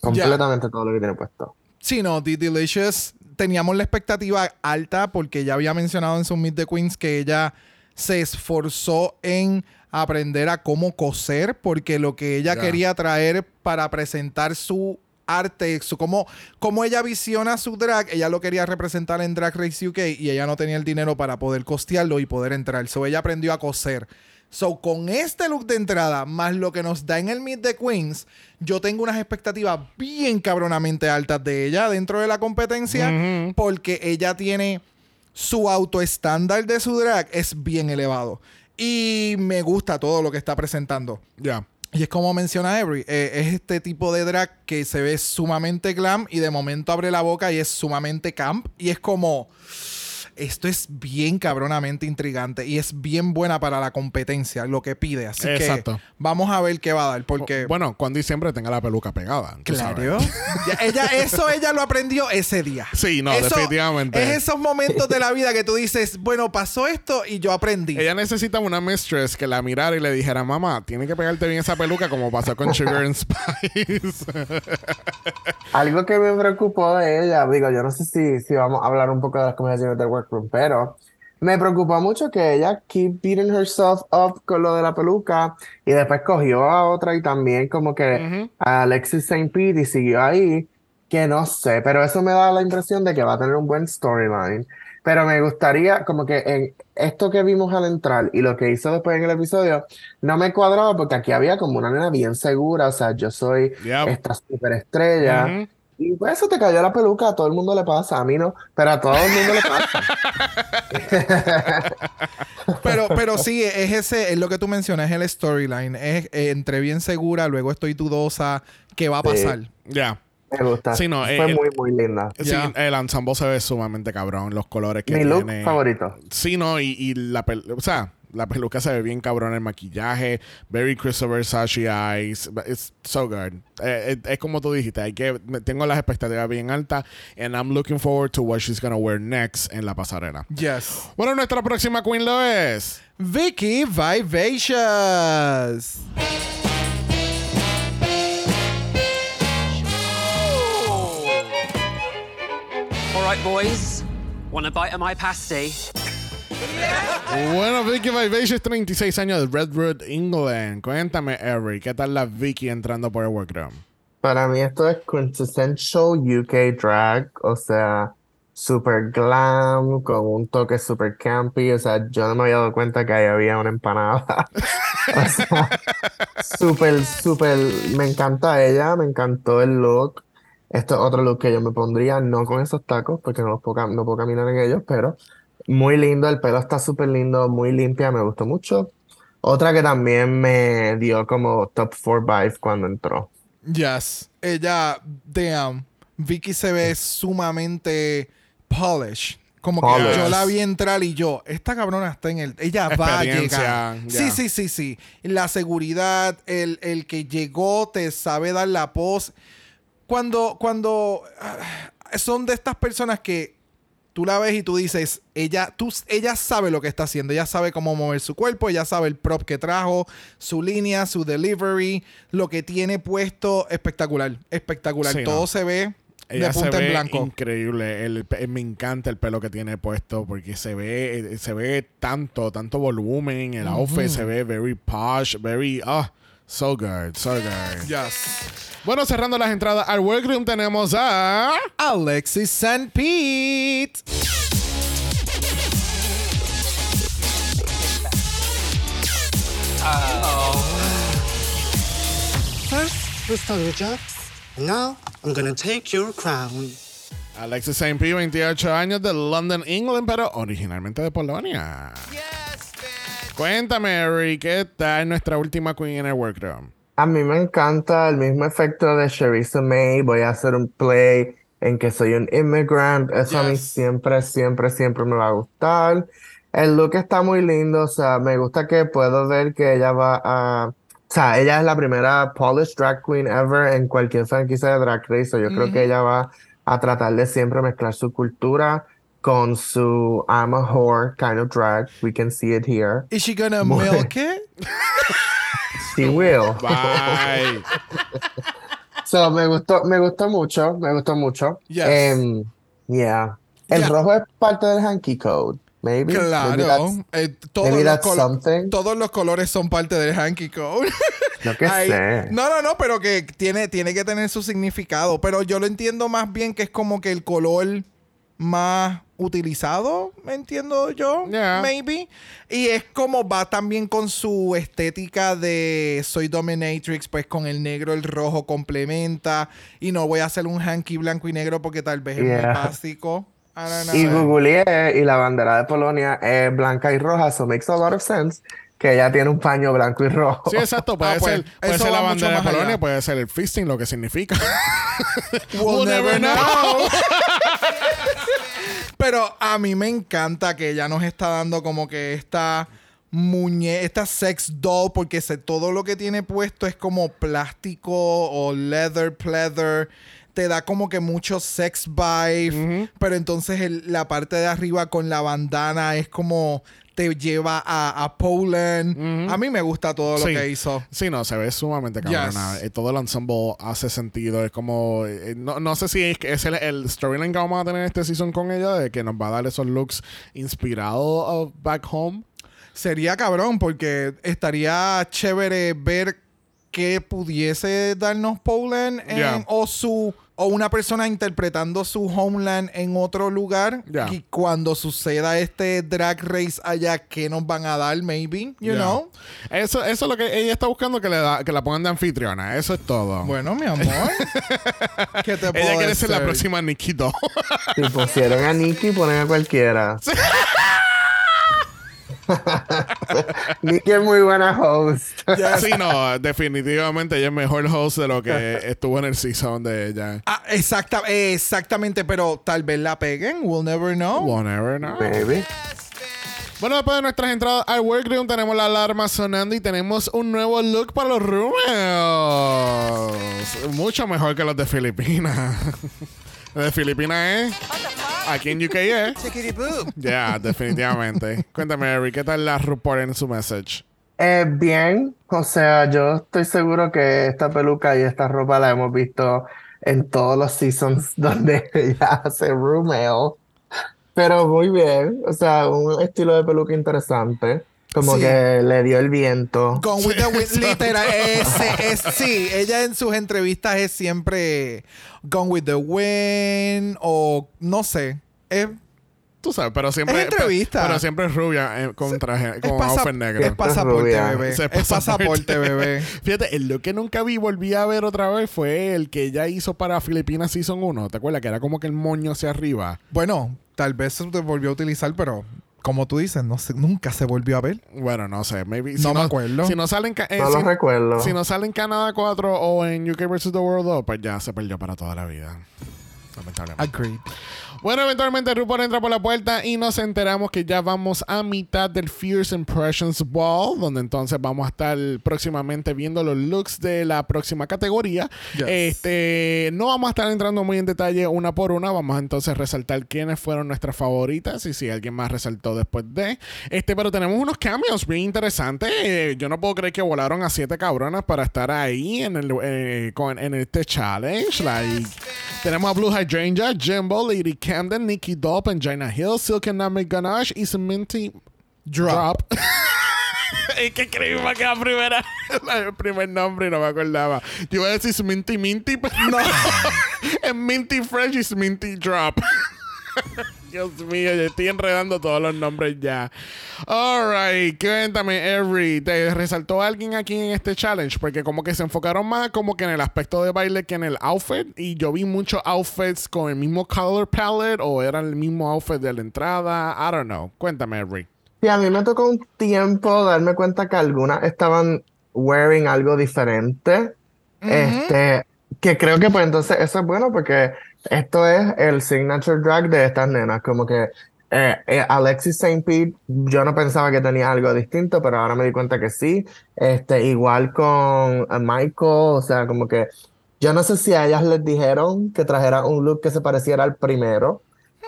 Completamente todo lo que tiene puesto. Sí, no, The Delicious. Teníamos la expectativa alta porque ya había mencionado en su Meet the Queens que ella se esforzó en aprender a cómo coser porque lo que ella quería traer para presentar su arte, su, cómo, cómo ella visiona su drag. Ella lo quería representar en Drag Race UK y ella no tenía el dinero para poder costearlo y poder entrar. So ella aprendió a coser. So, con este look de entrada, más lo que nos da en el Meet the Queens, yo tengo unas expectativas bien cabronamente altas de ella dentro de la competencia, porque ella tiene su autoestándar de su drag es bien elevado. Y me gusta todo lo que está presentando. Ya. Y es como menciona Every, eh, es este tipo de drag que se ve sumamente glam y de momento abre la boca y es sumamente camp. Y es como, esto es bien cabronamente intrigante y es bien buena para la competencia, lo que pide. Así Exacto. que vamos a ver qué va a dar, porque... Bueno, cuando siempre tenga la peluca pegada. Claro. Ya, ella, eso ella lo aprendió ese día. Sí, no, Eso definitivamente. Es esos momentos de la vida que tú dices, bueno, pasó esto y yo aprendí. Ella necesita una mistress que la mirara y le dijera, mamá, tiene que pegarte bien esa peluca como pasó con Sugar and Spice. Algo que me preocupó de ella, digo, yo no sé si, si vamos a hablar un poco de las conversaciones del workroom, pero me preocupó mucho que ella keep beating herself up con lo de la peluca y después cogió a otra y también como que a Alexis St. Pete y siguió ahí, que no sé, pero eso me da la impresión de que va a tener un buen storyline. Pero me gustaría, como que en esto que vimos al entrar y lo que hizo después en el episodio, no me cuadraba porque aquí había como una nena bien segura, o sea, yo soy Yep. esta superestrella. Ujú. Y pues eso te cayó la peluca, a todo el mundo le pasa, a mí no, pero a todo el mundo le pasa. Pero, pero sí, es ese, es lo que tú mencionas, es el storyline. Es eh, entre bien segura, luego estoy dudosa, ¿qué va a Sí. pasar? Ya. Me gusta. Sí, no, Fue eh, muy, muy linda. Sí, Ya. el ensemble se ve sumamente cabrón. Los colores que Mi look tiene. favorito. Sí, no, y, y la o sea, la peluca se ve bien cabrón, el maquillaje, very Christopher Sashi eyes, it's so good. Eh, eh, es como tú dijiste, hay que tengo las expectativas bien altas and I'm looking forward to what she's gonna wear next en la pasarela. Yes. Bueno, nuestra próxima queen lo es. Vicky Vivacious. All right, boys. Want a bite of my pasty? Bueno, Vicky Vivacious, 36 años de Redwood, England. Cuéntame, Eric, ¿qué tal la Vicky entrando por el workroom? Para mí esto es quintessential UK drag, o sea, super glam, con un toque super campy, o sea, yo no me había dado cuenta que ahí había una empanada. Sea, super, super, me encanta ella, me encantó el look. Esto es otro look que yo me pondría, no con esos tacos, porque no, los puedo, no puedo caminar en ellos, pero muy lindo, el pelo está súper lindo, muy limpia, me gustó mucho. Otra que también me dio como top 4 vibe cuando entró. Yes. Ella, damn. Vicky se ve sumamente polished. Como que yo la vi entrar y yo, esta cabrona está en el. Ella va a llegar. Sí, sí, sí, sí. La seguridad, el, el que llegó, te sabe dar la pos. Cuando, cuando ah, son de estas personas que tú la ves y tú dices, ella, tú, ella sabe lo que está haciendo, ella sabe cómo mover su cuerpo, ella sabe el prop que trajo, su línea, su delivery, lo que tiene puesto, espectacular, espectacular. Sí, Todo no. se ve Ella de se punta en blanco. increíble. El me encanta el pelo que tiene puesto porque se ve, eh, se ve tanto, tanto volumen. El outfit se ve very posh, very, ah, so good, so good. Yes. Bueno, cerrando las entradas al workroom tenemos a... Alexis St. Pete. First, we stole your jobs. Now, I'm gonna take your crown. Alexis St. P., 28 años de London, England, pero originalmente de Polonia. Cuéntame, Eric, ¿qué tal nuestra última queen en el workroom? A mí me encanta el mismo efecto de Charissa May. Voy a hacer un play en que soy un immigrant. Eso a mí Yes. siempre, siempre, siempre me va a gustar. El look está muy lindo. O sea, me gusta que puedo ver que ella va a. O sea, ella es la primera polished drag queen ever en cualquier franquicia de Drag Race. So yo creo que ella va a tratar de siempre mezclar su cultura con su I'm a whore kind of drag. We can see it here. Is she gonna Muy- milk it? She will. Bye. So, me gustó, me gustó mucho, me gustó mucho. Yes. Em, yeah. El Yeah. rojo es parte del hanky code. Maybe. Maybe Claro. that's- eh, todos, maybe los something. todos los colores son parte del hanky code. Qué Ay, sé. No, no, no, pero que tiene, tiene que tener su significado. Pero yo lo entiendo más bien que es como que el color más utilizado, entiendo yo, Yeah. maybe. Y es como va también con su estética de soy dominatrix, pues con el negro, el rojo complementa. Y no voy a hacer un hanky blanco y negro porque tal vez es muy básico. Y googleé y la bandera de Polonia es blanca y roja, so makes a lot of sense que ella tiene un paño blanco y rojo. Sí, exacto. Puede Ah, pues, ser, puede eso ser la bandera de allá. Polonia, puede ser el fisting, lo que significa. We'll never know. Pero a mí me encanta que ella nos está dando como que esta muñe, esta sex doll, porque se- todo lo que tiene puesto es como plástico o leather, pleather. Te da como que mucho sex vibe. Pero entonces el- la parte de arriba con la bandana es como te lleva a, a Poland. A mí me gusta todo lo Sí. que hizo. Sí, no, se ve sumamente cabrona. Yes. Eh, Todo el ensemble hace sentido. Es como. eh, no, no sé si es, es el, el storyline que vamos a tener este season con ella, de que nos va a dar esos looks inspirados of Back Home. Sería cabrón porque estaría chévere ver qué pudiese darnos Poland en- Yeah. o su o una persona interpretando su homeland en otro lugar Yeah. y cuando suceda este drag race allá qué nos van a dar maybe you Yeah. know Eso, eso es lo que ella está buscando, que, le da, que la pongan de anfitriona. Eso es todo. bueno mi amor ¿qué te puedo ella quiere ser la próxima Nikki Doll. Si pusieron a Nikki, ponen a cualquiera. Nikki es muy buena host. sí, no, definitivamente ella es mejor host de lo que estuvo en el season de ella. Ah, exacta, exactamente pero tal vez la peguen we'll never know We'll never know. Maybe. Bueno, después de nuestras entradas al workroom tenemos la alarma sonando y tenemos un nuevo look para los roommates. Mucho mejor que los de Filipinas. Los de Filipinas, ¿eh? Aquí en UK, ¿eh? Ya, definitivamente. Cuéntame, Eric, ¿qué tal la RuPaul en su message? Eh, bien, o sea, yo estoy seguro que esta peluca y esta ropa la hemos visto en todos los seasons donde ella hace roommate. Pero muy bien, o sea, un estilo de peluca interesante. Como Sí. que le dio el viento. Gone with the wind, literal. ese es, sí, ella en sus entrevistas es siempre Gone with the wind o no sé. Es, Tú sabes, pero siempre. Es entrevista. Pero siempre es rubia eh, con traje, es con outfit negro. es pasaporte, bebé. Es pasaporte, bebé. Fíjate, el look que nunca vi, volví a ver otra vez fue el que ella hizo para Filipinas Season 1. ¿Te acuerdas? Que era como que el moño hacia arriba. Bueno, tal vez se volvió a utilizar, pero como tú dices, no sé, nunca se volvió a ver. Bueno, no sé. Maybe, No me acuerdo. Si no sale en, eh, No si, lo recuerdo. si no sale en Canadá 4 o en UK vs. The World 2, pues ya se perdió para toda la vida. Lamentablemente. Agreed. Bueno, eventualmente RuPaul entra por la puerta y nos enteramos que ya vamos a mitad del Fierce Impressions Ball, donde entonces vamos a estar próximamente viendo los looks de la próxima categoría. Yes. Este, no vamos a estar entrando muy en detalle una por una, vamos a entonces resaltar quiénes fueron nuestras favoritas y si alguien más resaltó después de. Este, pero tenemos unos cambios bien interesantes. Eh, yo no puedo creer que volaron a siete cabronas para estar ahí en el eh, con, en este challenge. Like, tenemos a Blue Hydrangea, Jimbo, Lady Camden, Nikki Doll, Angina Hill, Silk and Nami Ganache y Minty Drop. es que escribí para la primera, el primer nombre y no me acordaba. Yo iba a decir Minty Minty, pero no. es Minty Fresh y Minty Drop. Dios mío, yo estoy enredando todos los nombres ya. Alright, cuéntame, Every. ¿Te resaltó alguien aquí en este challenge? Porque como que se enfocaron más como que en el aspecto de baile que en el outfit. Y yo vi muchos outfits con el mismo color palette o eran el mismo outfit de la entrada. I don't know. Cuéntame, Every. Sí, a mí me tocó un tiempo darme cuenta que algunas estaban wearing algo diferente. Este, que creo que pues entonces eso es bueno porque esto es el signature drag de estas nenas. Como que eh, eh, Alexis St. Pete, yo no pensaba que tenía algo distinto, pero ahora me di cuenta que sí. Este, igual con eh, Michael, o sea, como que yo no sé si a ellas les dijeron que trajera un look que se pareciera al primero,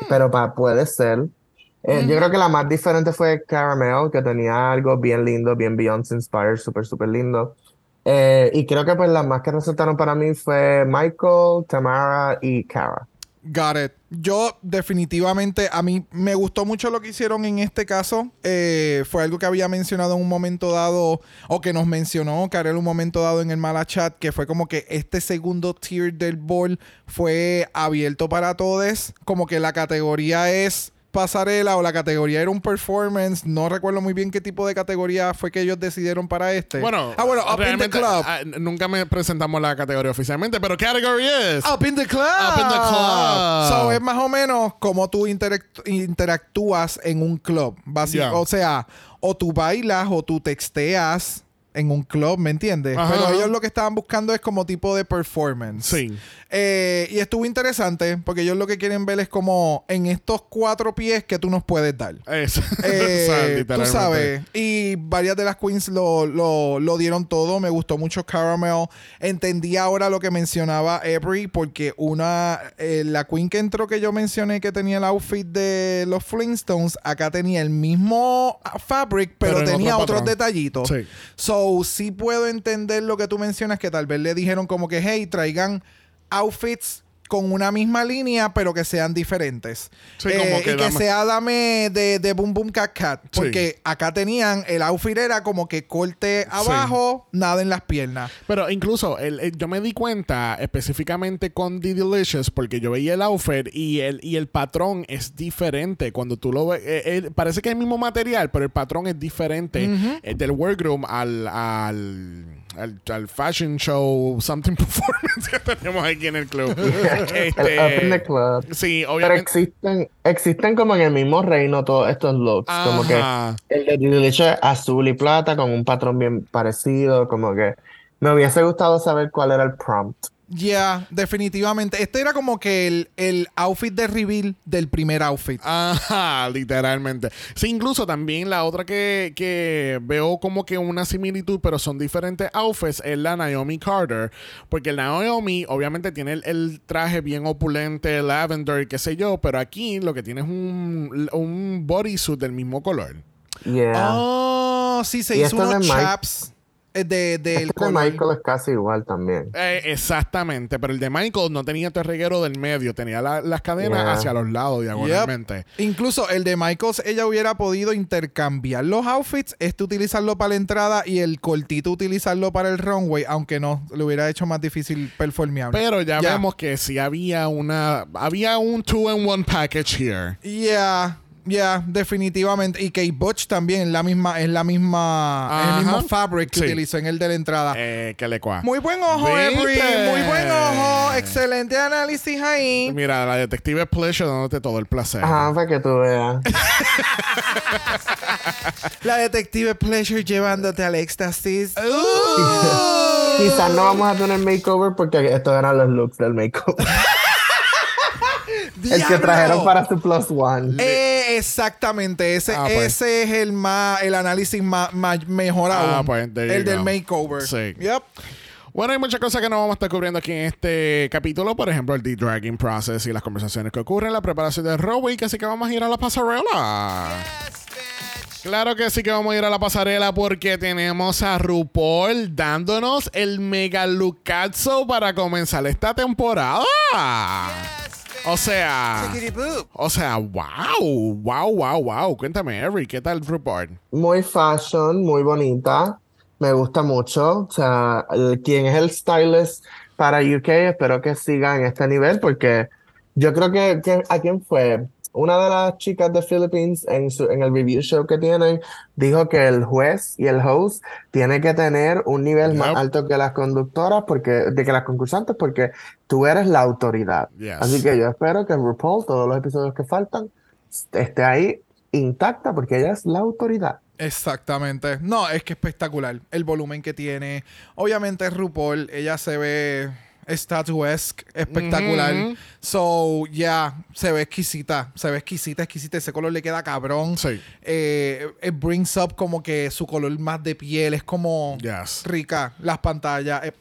pero pa- puede ser. Eh, Yo creo que la más diferente fue Caramel, que tenía algo bien lindo, bien Beyoncé inspired, súper, súper lindo. Eh, y creo que pues las más que resultaron para mí fue Michael, Tamara y Cara. Got it. Yo definitivamente, a mí me gustó mucho lo que hicieron en este caso. Eh, fue algo que había mencionado en un momento dado, o que nos mencionó Karel un momento dado en el Mala Chat, que fue como que este segundo tier del ball fue abierto para todos. Como que la categoría es pasarela o la categoría era un performance. No recuerdo muy bien qué tipo de categoría fue que ellos decidieron para este. Bueno, ah, bueno, Up in the Club. ah, nunca me presentamos la categoría oficialmente, pero category es Up in the Club. Up in the club. So, es más o menos como tú interact- interactúas en un club. Yeah. O sea, o tú bailas o tú texteas en un club, ¿me entiendes? Ajá, Pero ajá. ellos lo que estaban buscando es como tipo de performance. Sí. Eh, y estuvo interesante porque ellos lo que quieren ver es como en estos cuatro pies que tú nos puedes dar. Eso. Eh, tú sabes. Y varias de las queens lo, lo, lo dieron todo. Me gustó mucho Caramel. Entendí ahora lo que mencionaba Every, porque una, eh, la queen que entró que yo mencioné que tenía el outfit de los Flintstones, acá tenía el mismo fabric, pero, Pero en tenía otro otros detallitos. Sí. So, sí puedo entender lo que tú mencionas, que tal vez le dijeron como que, hey, traigan outfits con una misma línea, pero que sean diferentes. Sí, como Eh, que y que sea dame de, de Boom Boom Cat Cat. Sí. Porque acá tenían el outfit era como que corte abajo, nada en las piernas. Pero incluso el- el- yo me di cuenta específicamente con The Delicious porque yo veía el outfit y el, y el patrón es diferente. Cuando tú lo ves, eh, eh, parece que es el mismo material, pero el patrón es diferente eh, del workroom al, al, al, al fashion show, something performance que tenemos aquí en el club. El in the Club. Sí, Pero obviamente. existen, existen como en el mismo reino todos estos looks. Como que el de es azul y plata con un patrón bien parecido. Como que me hubiese gustado saber cuál era el prompt. Ya, definitivamente. Este era como que el, el outfit de reveal del primer outfit. Ajá, literalmente. Sí, incluso también la otra que, que veo como que una similitud, pero son diferentes outfits, es la Naomi Carter. Porque la Naomi obviamente tiene el, el traje bien opulente, lavender, qué sé yo, pero aquí lo que tiene es un, un bodysuit del mismo color. Yeah. Oh, sí, se Y hizo de unos chaps de, del Este de. Michael es casi igual también. Eh, exactamente, pero el de Michael no tenía este reguero del medio, tenía la- las cadenas Yeah. hacia los lados diagonalmente. Yep. Incluso el de Michaels, ella hubiera podido intercambiar los outfits, este utilizarlo para la entrada y el cortito utilizarlo para el runway, aunque no, le hubiera hecho más difícil performeable. Pero ya, vemos que sí había una. Había un two in one package here. Yeah, yeah, definitivamente. Y Kate Butch también es la misma, es la misma, es el mismo fabric que Sí. utilizó en el de la entrada. Eh, que le cua. Muy buen ojo. Every. Muy buen ojo. Excelente análisis ahí. Mira, la detective Pleasure dándote todo el placer. Ajá, para que tú veas. La detective Pleasure llevándote al éxtasis. Quizás no vamos a tener makeover porque estos eran los looks del makeover. el que trajeron para su plus one. Eh, exactamente, ese, Ah, pues. ese es el más, el análisis más, más- mejor Ah, pues, there you el del makeover. Sí. Yep. Bueno, hay muchas cosas que no vamos a estar cubriendo aquí en este capítulo. Por ejemplo, el de-dragging process y las conversaciones que ocurren, la preparación de Raw Week. Así que vamos a ir a la pasarela. Claro que sí que vamos a ir a la pasarela porque tenemos a RuPaul dándonos el mega lookazo para comenzar esta temporada. O sea, o sea, wow, wow, wow, wow. Cuéntame, Every, ¿qué tal RuPaul? Muy fashion, muy bonita. Me gusta mucho. O sea, el- quien es el stylist para UK, espero que siga en este nivel porque yo creo que, que- ¿a quién fue? Una de las chicas de Philippines en, su, en el review show que tienen dijo que el juez y el host tiene que tener un nivel Yep. más alto que las conductoras porque de que las concursantes porque tú eres la autoridad. Yes. Así que yo espero que RuPaul, todos los episodios que faltan, esté ahí intacta porque ella es la autoridad. Exactamente. No, es que espectacular. El volumen que tiene. Obviamente RuPaul, ella se ve statuesque, espectacular. So, ya, se ve exquisita. Se ve exquisita, exquisita. Ese color le queda cabrón. Sí. Eh, it brings up como que su color más de piel. Es como Yes. rica. Las pantallas. eh,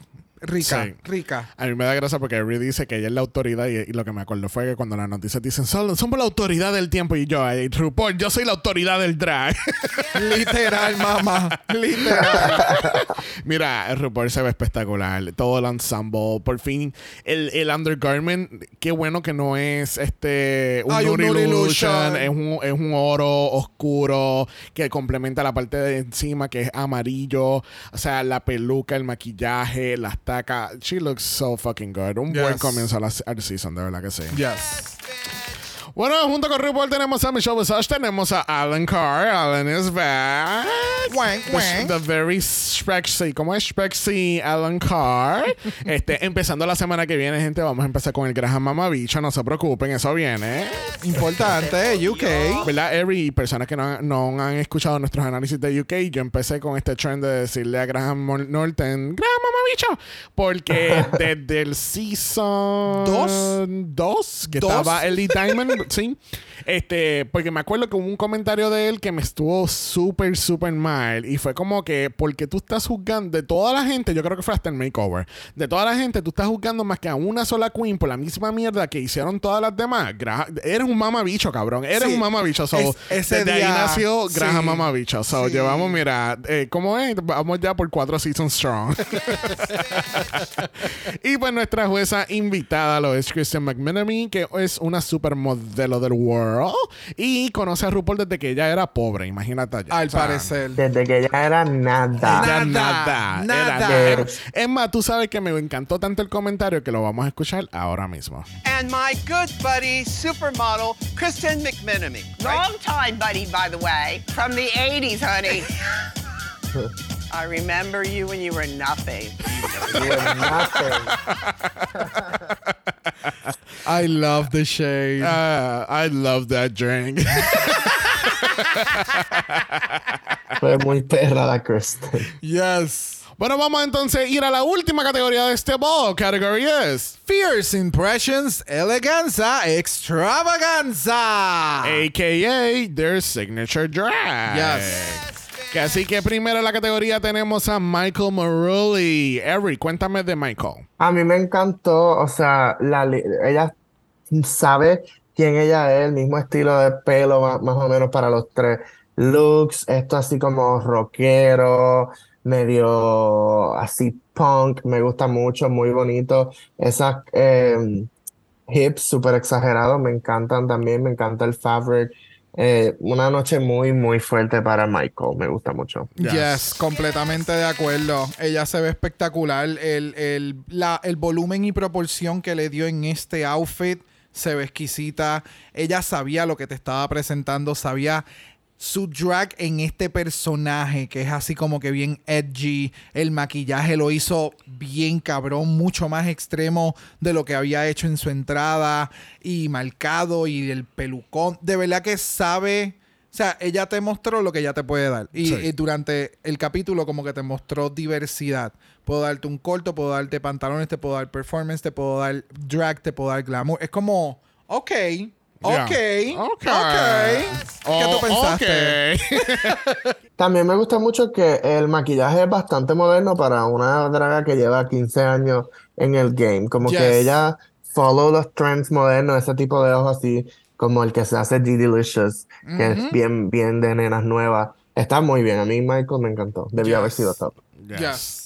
Rica, Sí. rica. A mí me da gracia porque Ree dice que ella es la autoridad y, y lo que me acuerdo fue que cuando las noticias dicen somos la autoridad del tiempo y yo, "Ay, RuPaul, yo soy la autoridad del drag. Literal, mamá. Literal. Mira, RuPaul se ve espectacular. Todo el ensemble. Por fin, el, el undergarment, qué bueno que no es este un Ay, un illusion. Es un, es un oro oscuro que complementa la parte de encima que es amarillo. O sea, la peluca, el maquillaje, las tacas. She looks so fucking good. Un buen Yes. comienzo a la, al season, de verdad que sí. yes. Bueno, junto con RuPaul tenemos a Michelle Visage, tenemos a Alan Carr. Alan is back. Wank, The, wank. the very Sprexy. ¿Cómo es Sprexy Alan Carr? este, empezando la semana que viene, gente, vamos a empezar con el Graham Mamabicho. No se preocupen, eso viene. Importante, UK. ¿Verdad, Eri? Y personas que no, han- no han escuchado nuestros análisis de UK, yo empecé con este trend de decirle a Graham Norton, Graham Mamabicho, porque desde el season ¿Dos? 2, que ¿Dos? estaba Ellie Diamond, sí, este, porque me acuerdo que hubo un comentario de él que me estuvo súper, súper mal, y fue como que, porque tú estás juzgando de toda la gente, yo creo que fue hasta el makeover, de toda la gente, tú estás juzgando más que a una sola queen por la misma mierda que hicieron todas las demás. Gra- eres un mamabicho, cabrón. Eres Sí. un mamabicho. So, Es- ese desde día- ahí nació Graham sí. Mamabicho. So, Sí. llevamos, mira, eh, ¿cómo es? Vamos ya por cuatro seasons strong. y pues nuestra jueza invitada lo es Christian McMenamy, que es una supermodelo del world y conoce a RuPaul desde que ella era pobre, imagínate allá. Al O sea, parecer. Desde que ella era nada. ella Nada, nada, nada. Era- es más, tú sabes que me encantó tanto el comentario que lo vamos a escuchar ahora mismo. And my good buddy, supermodel, Kristen McMenamy. Long time, buddy, by the way. From the 80s, honey. I remember you when you were nothing. You were nothing. I love the shade. Ah, I love that drink. Fue muy perra la Kristen. yes. bueno, vamos entonces a ir a la última categoría de este ball. Category es Fierce Impressions Eleganza Extravaganza. AKA their signature drag. Yes. Que así que primero en la categoría tenemos a Michael Marulli. Every, cuéntame de Michael. A mí me encantó, o sea, ella sabe quién ella es, el mismo estilo de pelo más, o menos para los tres looks, esto así como rockero, medio así punk, me gusta mucho, muy bonito. Esas eh, hips súper exagerados me encantan también, me encanta el fabric. Eh, una noche muy, muy fuerte para Michael, me gusta mucho. Yes. completamente de acuerdo. Ella se ve espectacular. El, el, la- el volumen y proporción que le dio en este outfit se ve exquisita. Ella sabía lo que te estaba presentando, sabía su drag en este personaje que es así como que bien edgy. El maquillaje lo hizo bien cabrón, mucho más extremo de lo que había hecho en su entrada y marcado y el pelucón. De verdad que sabe. O sea, ella te mostró lo que ella te puede dar. Y, Sí. y durante el capítulo como que te mostró diversidad. Puedo darte un corto, puedo darte pantalones, te puedo dar performance, te puedo dar drag, te puedo dar glamour. Es como, ok, ok, Yeah. ok. ¿Qué Oh, tú pensaste? ok. También me gusta mucho que el maquillaje es bastante moderno para una draga que lleva 15 años en el game. Como Yes. que ella follow los trends modernos, ese tipo de ojos así, como el que se hace G Delicious, que es bien, bien de nenas nuevas. Está muy bien. A mí Michael me encantó. Debió haber sido top. Yes. Yes.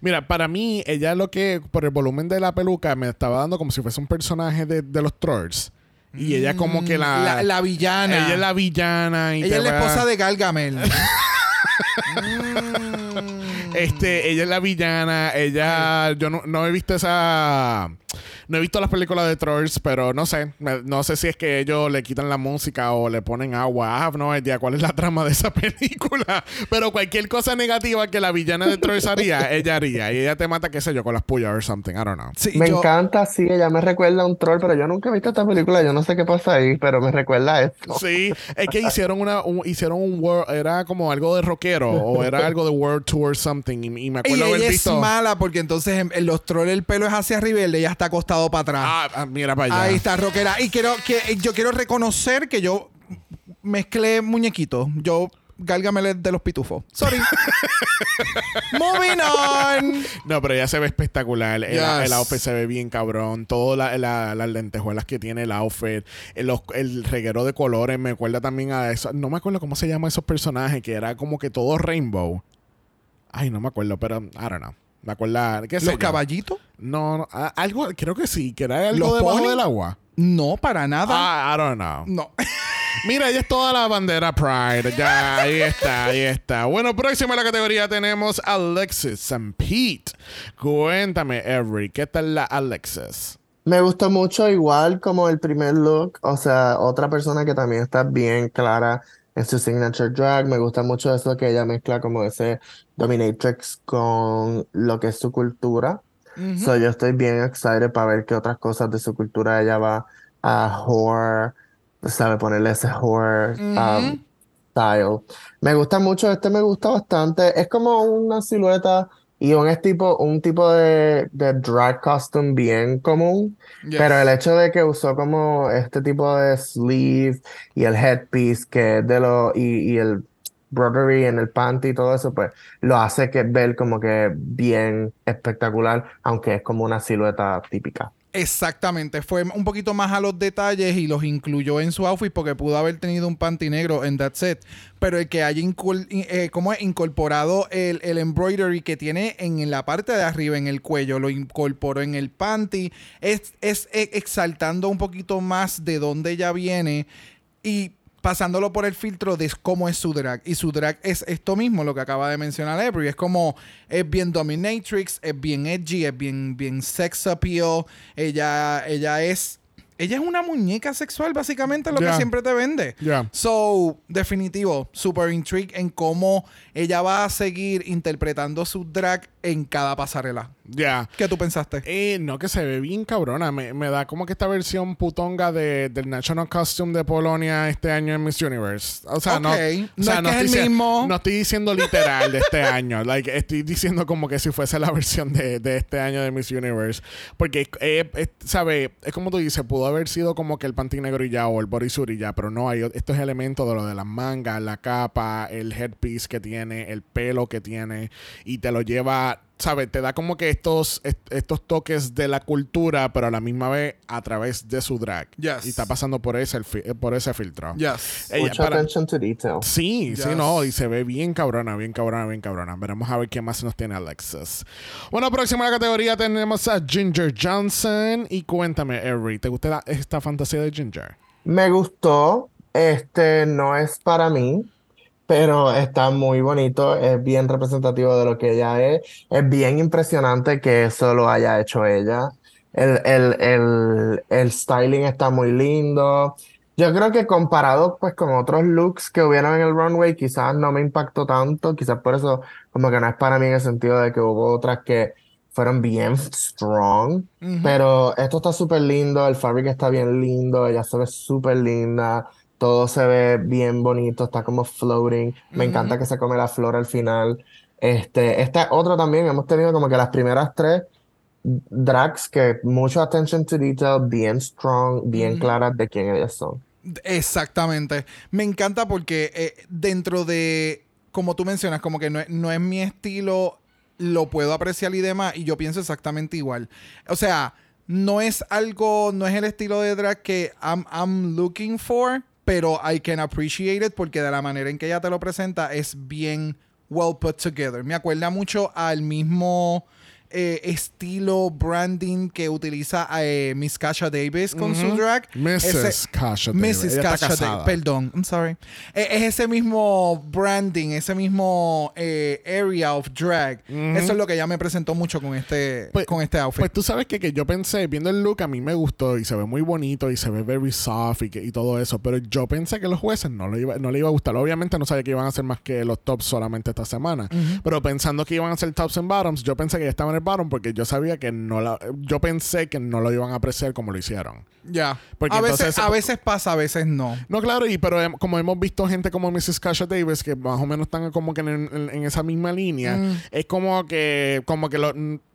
Mira, para mí, ella lo que, por el volumen de la peluca, me estaba dando como si fuese un personaje de, de los Trolls. Y ella como que la... Mm, La, la villana. Ella es la villana. Y Ella te es la va- esposa de Gargamel. Este, ella es la villana. Ella... Yo no, no he visto esa... No he visto las películas de Trolls, pero no sé. Me- No sé si es que ellos le quitan la música o le ponen agua. I have no idea cuál es la trama de esa película. Pero cualquier cosa negativa que la villana de Trolls haría, ella haría. Y ella te mata, qué sé yo, con las puyas or something. I don't know. Sí, Me yo- encanta, sí, ella me recuerda a un troll, pero yo nunca he visto esta película. Yo no sé qué pasa ahí, pero me recuerda a esto. Sí, es que hicieron una un- hicieron un world, era como algo de rockero o era algo de world tour something y, y me Y acuerdo haber ella es visto mala porque entonces en, en los trolls el pelo es hacia arriba y ella está acostado para atrás. ah, ah, mira para allá. Ahí está, rockera. Y quiero que yo quiero reconocer que yo mezclé muñequitos. Yo Gálgamele de los pitufos. Sorry. Moving on. No, pero ya se ve espectacular. El, Yes. el outfit se ve bien cabrón. Todas la- la- las lentejuelas que tiene el outfit. El, los- el reguero de colores me acuerda también a eso. No me acuerdo cómo se llaman esos personajes, que era como que todo rainbow. Ay, no me acuerdo, pero I don't know. Me acuerdo. ¿Qué sé ¿Los yo? caballitos? No, no, a- algo, creo que sí, que era algo ¿Los debajo del agua. No, para nada. Ah, I don't know. No. Mira, ella es toda la bandera Pride. Ya, ahí está, ahí está. Bueno, próximo en la categoría tenemos Alexis and Pete. Cuéntame, Every, ¿qué tal la Alexis? Me gustó mucho igual como el primer look, o sea, otra persona que también está bien clara en su signature drag, me gusta mucho eso que ella mezcla como ese dominatrix con lo que es su cultura. So yo estoy bien excited para ver qué otras cosas de su cultura ella va a horror, sabe ponerle ese horror um, style. Me gusta mucho, este me gusta bastante. Es como una silueta y un es tipo, un tipo de, de drag costume bien común. Yes. Pero el hecho de que usó como este tipo de sleeve y el headpiece que es de lo y, y el broderie en el panty y todo eso, pues lo hace que ver como que bien espectacular, aunque es como una silueta típica. Exactamente, fue un poquito más a los detalles y los incluyó en su outfit porque pudo haber tenido un panty negro en that set, pero el que haya eh, como es, incorporado el, el embroidery que tiene en la parte de arriba, en el cuello, lo incorporó en el panty, es, es eh, exaltando un poquito más de dónde ella viene. Y pasándolo por el filtro de cómo es su drag. Y su drag es esto mismo, lo que acaba de mencionar Every. Es como, es bien dominatrix, es bien edgy, es bien, bien sex appeal. Ella, ella es... Ella es una muñeca sexual, básicamente, lo que siempre te vende. Ya. So, definitivo, super intrigued en cómo ella va a seguir interpretando su drag en cada pasarela. Ya. ¿Qué tú pensaste? Eh, no, que se ve bien cabrona. Me, me da como que esta versión putonga de, del National Costume de Polonia este año en Miss Universe. O sea, no, o No sea, es que es el mismo. no estoy diciendo literal de este año. Like, estoy diciendo como que si fuese la versión de, de este año de Miss Universe. Porque, eh, eh, ¿sabe? Es como tú dices, pudo haber sido como que el panty negro y ya o el y ya, pero no, hay estos elementos de lo de las mangas, la capa, el headpiece que tiene, el pelo que tiene y te lo lleva ¿sabes? Te da como que estos, est- estos toques de la cultura, pero a la misma vez a través de su drag. Yes. Y está pasando por ese, fi- eh, por ese filtro. Yes. Ella, Mucha para- attention to detail. Sí, sí, no, y se ve bien cabrona, bien cabrona, bien cabrona. Veremos a ver qué más nos tiene Alexis. Bueno, próxima categoría tenemos a Ginger Johnson. Y cuéntame, Avery, ¿te gusta la- esta fantasía de Ginger? Me gustó, este no es para mí, pero está muy bonito, es bien representativo de lo que ella es, es bien impresionante que eso lo haya hecho ella. El, el, el, el styling está muy lindo. Yo creo que comparado pues con otros looks que hubieron en el runway, quizás no me impactó tanto, quizás por eso como que no es para mí en el sentido de que hubo otras que fueron bien strong, pero esto está súper lindo, el fabric está bien lindo, ella se ve súper linda, todo se ve bien bonito, está como floating, me encanta que se come la flor al final. Este, esta otra también, hemos tenido como que las primeras tres drags que mucho attention to detail, bien strong, bien claras de quién ellas son. Exactamente. Me encanta porque eh, dentro de, como tú mencionas, como que no es, no es mi estilo, lo puedo apreciar y demás, y yo pienso exactamente igual. O sea, no es algo, no es el estilo de drag que I'm, I'm looking for, pero I can appreciate it porque de la manera en que ella te lo presenta es bien well put together. Me acuerda mucho al mismo eh, estilo branding que utiliza eh, Miss Kasha Davis con su drag. Mrs. Ese- Kasha Davis. Mrs. Kasha Davis. Perdón, I'm sorry. Eh, es ese mismo branding, ese mismo eh, area of drag. Eso es lo que ella me presentó mucho con este, Pues- con este outfit. Pues tú sabes que, que yo pensé, viendo el look, a mí me gustó y se ve muy bonito y se ve very soft y, que- y todo eso, pero yo pensé que los jueces no, lo iba, no le iba a gustar. Obviamente no sabía que iban a hacer más que los tops solamente esta semana, pero pensando que iban a ser tops and bottoms, yo pensé que ya estaba porque yo sabía que no la, yo pensé que no lo iban a apreciar como lo hicieron. ya. porque A veces, a veces pasa, a veces no. No, claro, y pero como hemos visto gente como Mrs. Kasha Davis, que más o menos están como que en, en- en esa misma línea, Mm. es como que, como que lo-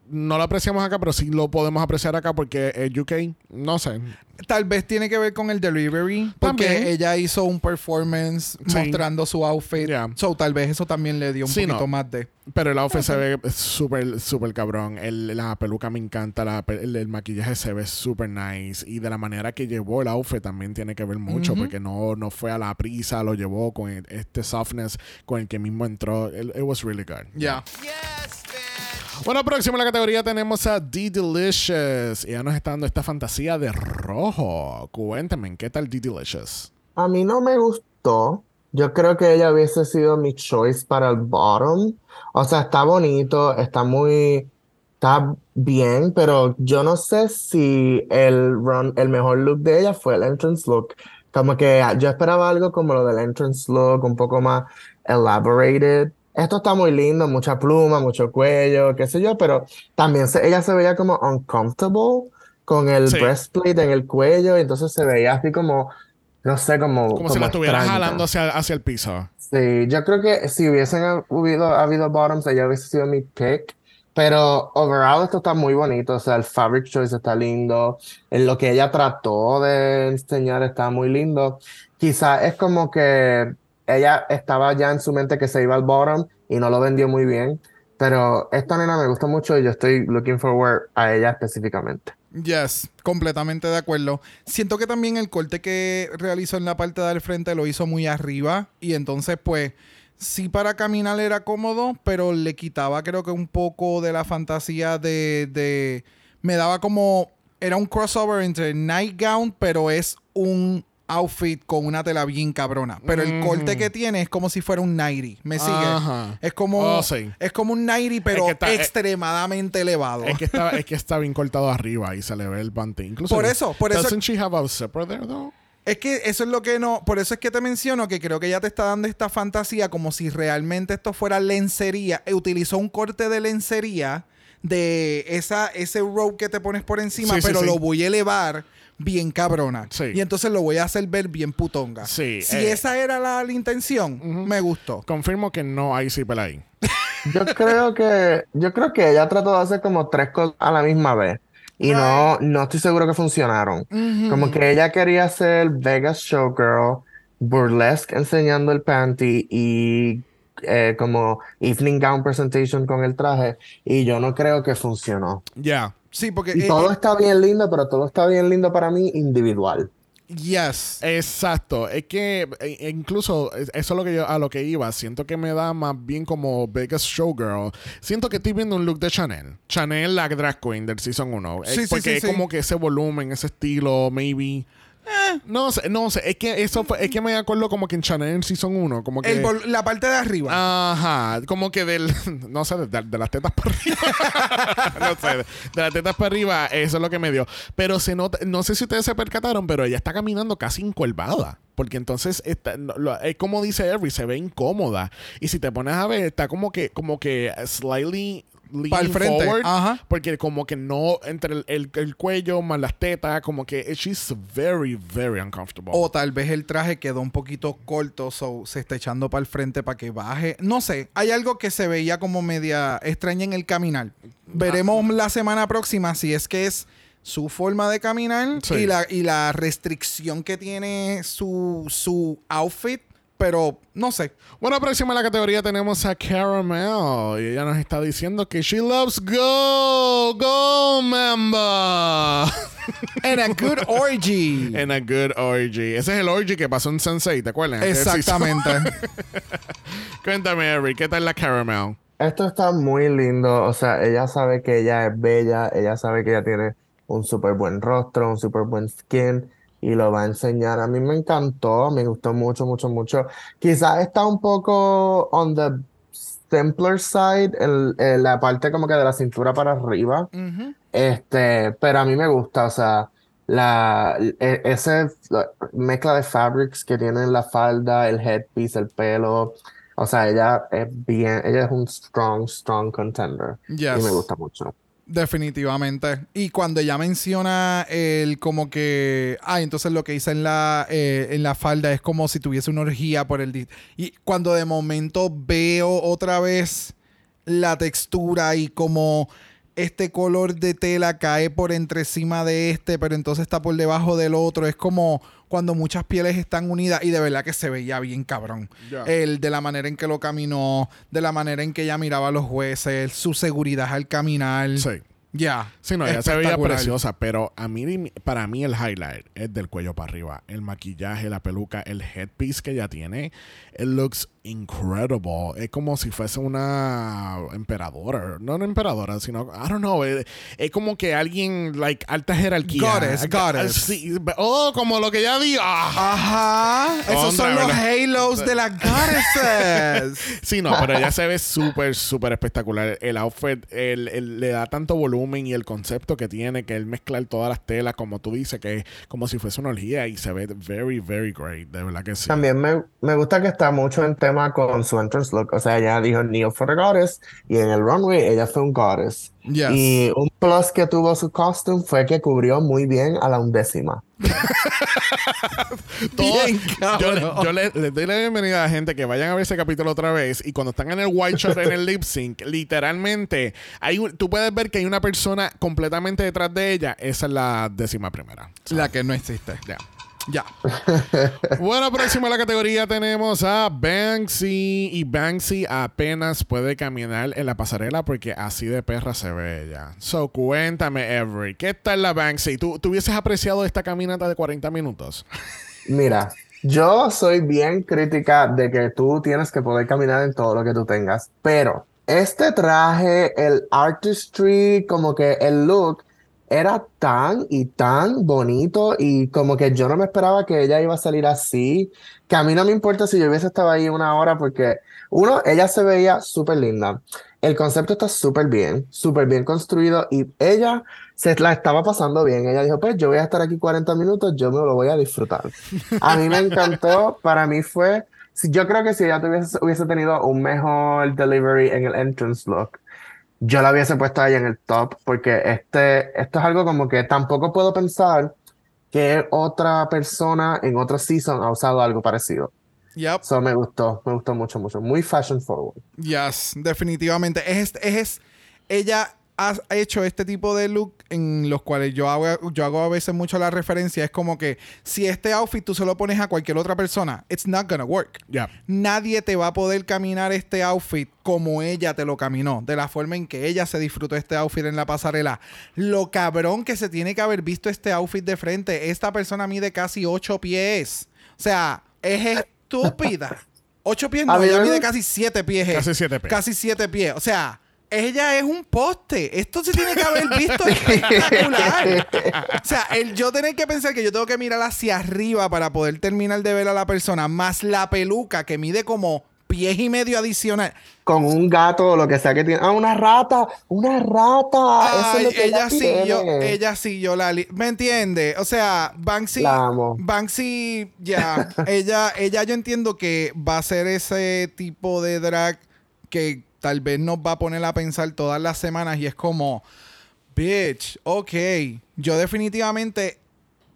no lo apreciamos acá, pero sí lo podemos apreciar acá porque es UK, no sé. Tal vez tiene que ver con el delivery, porque También. ella hizo un performance Sí. mostrando su outfit. Yeah. So tal vez eso también le dio un Sí, poquito no. más de. Pero el outfit se ve súper, súper cabrón. El- la peluca me encanta. la el, el maquillaje se ve súper nice. Y de la manera que llevó el outfit también tiene que ver mucho. Ujú. Porque no, no fue a la prisa, lo llevó con el- este softness con el que mismo entró. It, it was really good. Ya. Bueno, próximo en la categoría tenemos a D Delicious. Ella nos está dando esta fantasía de rojo. Cuéntame, ¿qué tal D Delicious? A mí no me gustó. Yo creo que ella hubiese sido mi choice para el bottom. O sea, está bonito, está muy, está bien, pero yo no sé si el run, el mejor look de ella fue el entrance look. Como que yo esperaba algo como lo del entrance look, un poco más elaborated. Esto está muy lindo, mucha pluma, mucho cuello, qué sé yo, pero también se- ella se veía como uncomfortable con el Sí. breastplate en el cuello, y entonces se veía así como, no sé, como, Como, si la como estuviera jalando hacia, hacia el piso. Sí, yo creo que si hubiesen habido, habido bottoms, ella hubiese sido mi pick. Pero overall esto está muy bonito. O sea, el fabric choice está lindo. En lo que ella trató de enseñar está muy lindo. Quizá es como que ella estaba ya en su mente que se iba al bottom y no lo vendió muy bien. Pero esta nena me gusta mucho y yo estoy looking forward a ella específicamente. Yes, completamente de acuerdo. Siento que también el corte que realizó en la parte del frente lo hizo muy arriba y entonces pues sí para caminar era cómodo, pero le quitaba creo que un poco de la fantasía de, de me daba como era un crossover entre nightgown, pero es un outfit con una tela bien cabrona. Pero el corte que tiene es como si fuera un 90. ¿Me sigue? Ajá. Es como Oh, sí. es como un 90, pero que está- extremadamente elevado. Es que está, es que está bien cortado arriba y se le ve el panty. Incluso Por eso, por eso- Doesn't she have a zipper there though? Es que eso es lo que no. Por eso es que te menciono que creo que ella te está dando esta fantasía como si realmente esto fuera lencería. Eh, Utilizó un corte de lencería de esa, ese rope que te pones por encima, Sí, sí, pero sí. lo voy a elevar bien cabrona. Sí. Y entonces lo voy a hacer ver bien putonga. Sí, Si eh. esa era la, la intención, me gustó. Confirmo que no hay ahí. Yo creo que, yo creo que ella trató de hacer como tres cosas a la misma vez. Y no, no estoy seguro que funcionaron. Como que ella quería ser Vegas Showgirl, burlesque enseñando el panty y eh, como evening gown presentation con el traje. Y yo no creo que funcionó. Ya. Sí, porque. Y eh, todo eh, está bien lindo, pero todo está bien lindo para mí individual. yes. Exacto. Es que eh, incluso eh, eso es lo que yo, a lo que iba. Siento que me da más bien como Vegas Showgirl. Siento que estoy viendo un look de Chanel. Chanel, la drag queen del Season 1. Sí, sí, porque sí, es sí. como que ese volumen, ese estilo, maybe. Eh, no sé, no sé. Es que eso fue, es que me acuerdo como que en Chanel en Season 1. Como que. El la parte de arriba. Ajá, como que del, no sé, de, de las tetas para arriba. no sé, de las tetas para arriba, eso es lo que me dio. Pero se nota, no sé si ustedes se percataron, pero ella está caminando casi encorvada. Porque entonces, está, lo- es como dice Every, se ve incómoda. Y si te pones a ver, está como que, como que slightly leaning Pa'l frente, forward. ajá. Porque como que no, entre el, el- el cuello más las tetas, como que she's very, very uncomfortable. O tal vez el traje quedó un poquito corto, so se está echando para el frente para que baje. No sé, hay algo que se veía como media extraña en el caminar. Veremos la semana próxima si es que es su forma de caminar Sí. y, la, y la restricción que tiene su, su outfit, pero no sé. Bueno, próxima en la categoría tenemos a Caramel. Y ella nos está diciendo que she loves Go, Go Member. En a good orgy. En a good orgy. Ese es el orgy que pasó en Sensei, ¿te acuerdas? Exactamente. Cuéntame, Eric, ¿qué tal la Caramel? Esto está muy lindo, o sea, ella sabe que ella es bella, ella sabe que ella tiene un súper buen rostro, un súper buen skin y lo va a enseñar. A mí me encantó, me gustó mucho, mucho, mucho. Quizás está un poco on the simpler side, en, en la parte como que de la cintura para arriba, Ujú. este, pero a mí me gusta, o sea, la, e- ese la mezcla de fabrics que tiene en la falda, el headpiece, el pelo. O sea, ella es bien, ella es un strong, strong contender. Yes. Y me gusta mucho. Definitivamente. Y cuando ella menciona el como que, ah, entonces lo que hice en la, eh, en la falda es como si tuviese una orgía por el... Y cuando de momento veo otra vez la textura y como este color de tela cae por entre encima de este, pero entonces está por debajo del otro. Es como cuando muchas pieles están unidas y de verdad que se veía bien cabrón. El de la manera en que lo caminó, de la manera en que ella miraba a los jueces, su seguridad al caminar. Sí. Ya. Sí, no, ella se veía preciosa, pero a mí, para mí el highlight es del cuello para arriba. El maquillaje, la peluca, el headpiece que ella tiene, it looks incredible. Es como si fuese una emperadora. No una emperadora, sino, I don't know, es, es como que alguien, like, alta jerarquía. Goddess, goddess. Sí, oh, como lo que ya vi. Ah. Ajá. Esos son los halos de las goddesses. Sí, no, pero ella se ve súper, súper espectacular. El outfit el- el- le da tanto volumen y el concepto que tiene, que él mezclar todas las telas, como tú dices, que es como si fuese una orgía y se ve very, very great. De verdad que sí. También me, me gusta que está mucho en tema con su entrance look. O sea, ella dijo Neo for the Goddess y en el runway ella fue un Goddess. Yes. Y un plus que tuvo su costume fue que cubrió muy bien a la undécima. Bien, yo yo le, les doy la bienvenida a la gente que vayan a ver ese capítulo otra vez y cuando están en el white shot en el lip sync, literalmente hay un- tú puedes ver que hay una persona completamente detrás de ella. Esa es la décima primera. la que no existe. Ya. Ya. Bueno, próximo a la categoría tenemos a Banksy. Y Banksy apenas puede caminar en la pasarela porque así de perra se ve ella. So, cuéntame, Every, ¿qué tal la Banksy? ¿Tú, ¿tú hubieses apreciado esta caminata de 40 minutos? Mira, yo soy bien crítica de que tú tienes que poder caminar en todo lo que tú tengas, pero este traje, el artistry, como que el look era tan y tan bonito y como que yo no me esperaba que ella iba a salir así, que a mí no me importa si yo hubiese estado ahí una hora porque uno, ella se veía súper linda. El concepto está súper bien, súper bien construido y ella se la estaba pasando bien. Ella dijo, pues yo voy a estar aquí 40 minutos, yo me lo voy a disfrutar. A mí me encantó, para mí fue, yo creo que si ella tuviese, hubiese tenido un mejor delivery en el entrance look, yo la hubiese puesto ahí en el top, porque este, esto es algo como que tampoco puedo pensar que otra persona en otro season ha usado algo parecido. Yep. So me gustó, me gustó mucho, mucho. Muy fashion forward. Yes, definitivamente. Es, es, ella ha hecho este tipo de look en los cuales yo hago, yo hago a veces mucho la referencia. Es como que si este outfit tú se lo pones a cualquier otra persona, it's not gonna work. Ya. Nadie te va a poder caminar este outfit como ella te lo caminó, de la forma en que ella se disfrutó este outfit en la pasarela. Lo cabrón que se tiene que haber visto este outfit de frente. Esta persona mide casi 8 pies. O sea, es estúpida. 8 pies no, ella mide casi 7 pies. Casi siete pies. Casi 7 pies. O sea, ella es un poste. Esto se tiene que haber visto espectacular. O sea, el yo tener que pensar que yo tengo que mirar hacia arriba para poder terminar de ver a la persona, más la peluca que mide como pies y medio adicional. Con un gato o lo que sea que tiene. Ah, una rata, una rata. Eso es lo que ella sí, yo, ella sí, yo la li- ¿Me entiende? O sea, Banksy. La amo. Banksy, ya. ella, ella yo entiendo que va a ser ese tipo de drag que tal vez nos va a poner a pensar todas las semanas y es como, bitch, ok. Yo definitivamente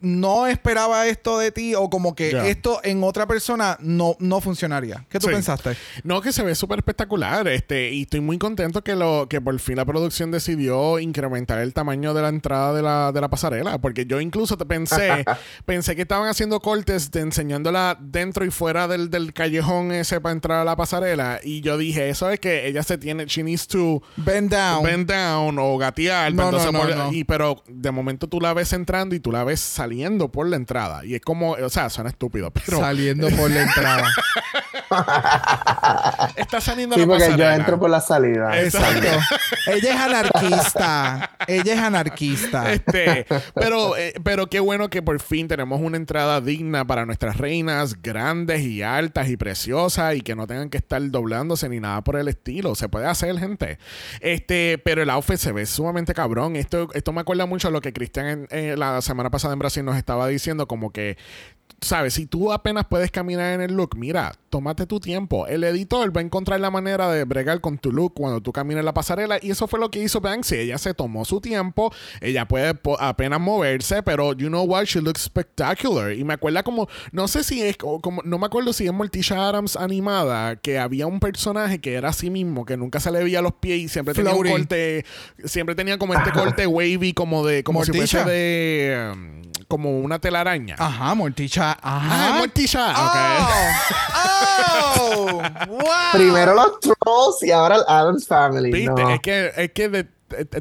no esperaba esto de ti o como que esto en otra persona no, no funcionaría. ¿Qué tú Sí. pensaste? No, que se ve súper espectacular. Este, y estoy muy contento que lo, que por fin la producción decidió incrementar el tamaño de la entrada de la, de la pasarela. Porque yo incluso te pensé, pensé que estaban haciendo cortes de enseñándola dentro y fuera del, del callejón ese para entrar a la pasarela. Y yo dije, eso es que ella se tiene, she needs to Bend down. bend down o gatear. No, pero no, no, por- no. Y, pero de momento tú la ves entrando y tú la ves saliendo por la entrada. Y es como, o sea, suena estúpido, pero Saliendo por la entrada. está saliendo Sí, la porque yo entro por la salida. Exacto. Ella es anarquista. Ella es anarquista. Este, pero, eh, pero qué bueno que por fin tenemos una entrada digna para nuestras reinas, grandes y altas y preciosas, y que no tengan que estar doblándose ni nada por el estilo. Se puede hacer, gente. Este, pero el outfit se ve sumamente cabrón. Esto, esto me acuerda mucho a lo que Cristian en- en la semana pasada en Brasil nos estaba diciendo, como que sabes, si tú apenas puedes caminar en el look, mira, tómate tu tiempo. El editor va a encontrar la manera de bregar con tu look cuando tú camines la pasarela. Y eso fue lo que hizo Banksy. Ella se tomó su tiempo. Ella puede apenas moverse, pero you know what? She looks spectacular. Y me acuerda como, no sé si es como, no me acuerdo si es Morticia Adams animada, que había un personaje que era así mismo, que nunca se le veía los pies y siempre tenía un corte, siempre tenía como este corte wavy, como de, como si fuese de. Um, como una telaraña. Ajá, Morticia. Ajá. Ah, Morticia. Oh, oh wow. Primero los Trolls y ahora el Adams Family. Viste, es que, es que de,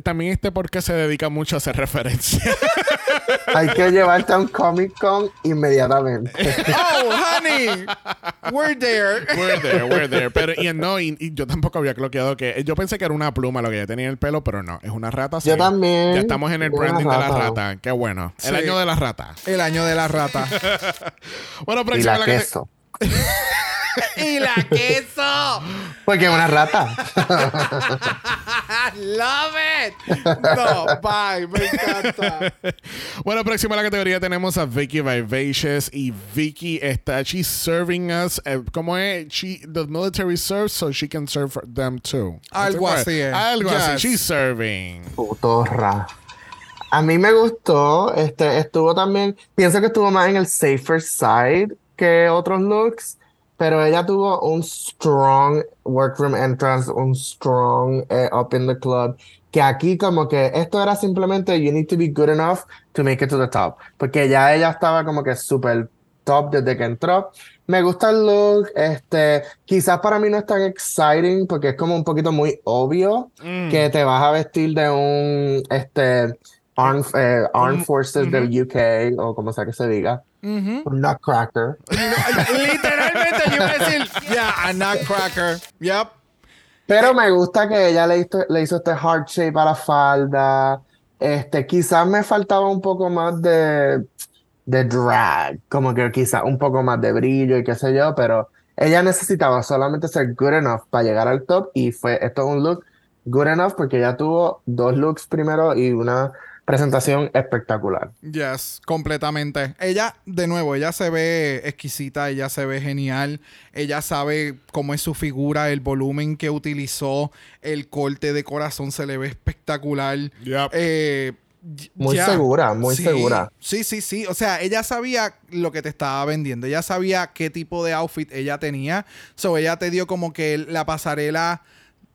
también este porque se dedica mucho a hacer referencia. Hay que llevarte a un Comic Con inmediatamente. oh, honey, we're there. We're there, we're there. Pero y, no, y, yo tampoco había cloqueado que yo pensé que era una pluma lo que ya tenía en el pelo, pero no, es una rata. Yo también. Ya estamos en el branding de la rata. Qué bueno. El año de la rata. El año de la rata. bueno, próxima y la, queso. y la queso. Porque es una rata. Love it. No, bye, me encanta. Bueno, próxima a la categoría tenemos a Vicky Vivacious y Vicky está she's serving us eh, como es she the military serves so she can serve them too. Algo así. Eh. Algo así. She's serving. Putorra. A mí me gustó, este, estuvo también, pienso que estuvo más en el safer side que otros looks pero ella tuvo un strong workroom entrance, un strong eh, up in the club, que aquí como que esto era simplemente you need to be good enough to make it to the top, porque ya ella estaba como que super top desde que entró. Me gusta el look, este, quizás para mí no es tan exciting porque es como un poquito muy obvio mm. que te vas a vestir de un, este, Armed, eh, Armed Forces del UK, o como sea que se diga. Un nutcracker. Literalmente yo iba a decir, yeah, a nutcracker. Yep. Pero me gusta que ella le hizo, le hizo este heart shape a la falda. Este, quizás me faltaba un poco más de, de drag, como que quizás un poco más de brillo y qué sé yo, pero ella necesitaba solamente ser good enough para llegar al top y fue esto un look good enough porque ella tuvo dos looks primero y una presentación espectacular. Yes, completamente. Ella, de nuevo, ella se ve exquisita, ella se ve genial, ella sabe cómo es su figura, el volumen que utilizó, el corte de corazón se le ve espectacular. Eh, muy segura, muy segura. Sí, sí, sí. O sea, ella sabía lo que te estaba vendiendo. Ella sabía qué tipo de outfit ella tenía. So, ella te dio como que la pasarela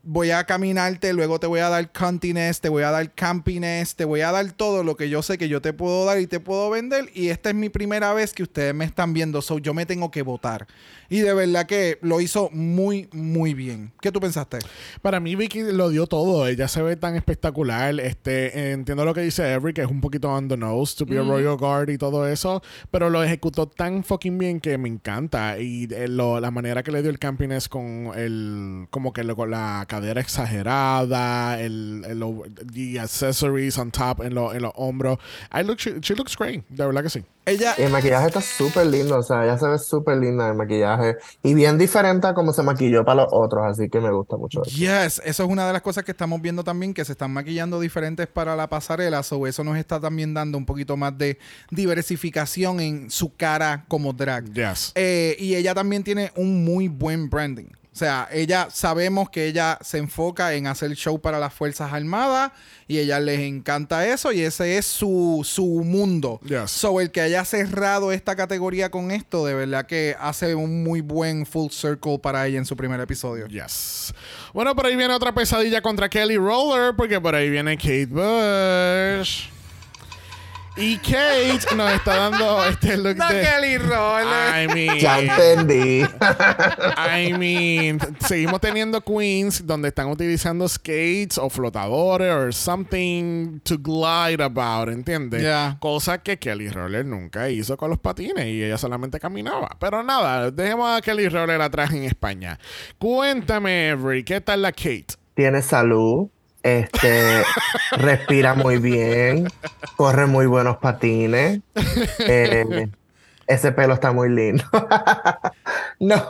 voy a caminarte, luego te voy a dar continess, te voy a dar campiness, te voy a dar todo lo que yo sé que yo te puedo dar y te puedo vender. Y esta es mi primera vez que ustedes me están viendo, so yo me tengo que votar. Y de verdad que lo hizo muy, muy bien. ¿Qué tú pensaste? Para mí, Vicky lo dio todo. Ella se ve tan espectacular. Este, entiendo lo que dice Every, que es un poquito on the nose, to be a Royal Guard y todo eso. Pero lo ejecutó tan fucking bien que me encanta. Y eh, la manera que le dio el campiness con el, como que con la cadera exagerada, el, el, accessories on top en, en los hombros. I look, she looks great. De verdad que sí. Ella... El maquillaje está súper lindo, o sea, ella se ve súper linda el maquillaje y bien diferente a como se maquilló para los otros, así que me gusta mucho eso. Yes, eso es una de las cosas que estamos viendo también, que se están maquillando diferentes para la pasarela, so eso nos está también dando un poquito más de diversificación en su cara como drag. Yes. Eh, y ella también tiene un muy buen branding. O sea, ella sabemos que ella se enfoca en hacer show para las Fuerzas Armadas y ella les encanta eso y ese es su, su mundo. Yes. So, el que haya cerrado esta categoría con esto, de verdad que hace un muy buen full circle para ella en su primer episodio. Yes. Bueno, por ahí viene otra pesadilla contra Kelly Roller porque por ahí viene Kate Bush. Y Kate nos está dando este look no de... Kelly Roller. I mean... Ya entendí. I mean... Seguimos teniendo queens donde están utilizando skates o flotadores o something to glide about, ¿entiendes? Yeah. Cosa que Kelly Roller nunca hizo con los patines y ella solamente caminaba. Pero nada, dejemos a Kelly Roller atrás en España. Cuéntame, Every, ¿qué tal la Kate? Tiene salud este, respira muy bien, corre muy buenos patines. Eh, ese pelo está muy lindo. No,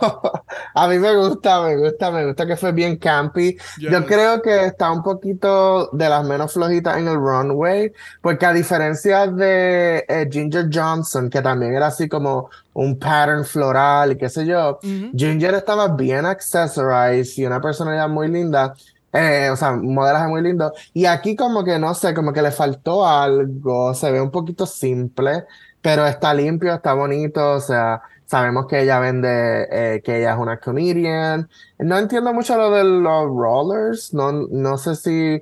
a mí me gusta, me gusta, me gusta que fue bien campy. Yo creo que está un poquito de las menos flojitas en el runway, porque a diferencia de eh, Ginger Johnson, que también era así como un pattern floral y qué sé yo, Ginger estaba bien accessorized y una personalidad muy linda. Eh, o sea, un modelaje muy lindo. Y aquí como que no sé, como que le faltó algo, se ve un poquito simple, pero está limpio, está bonito, o sea, sabemos que ella vende, eh, que ella es una comedian. No entiendo mucho lo de los rollers, no, no sé si,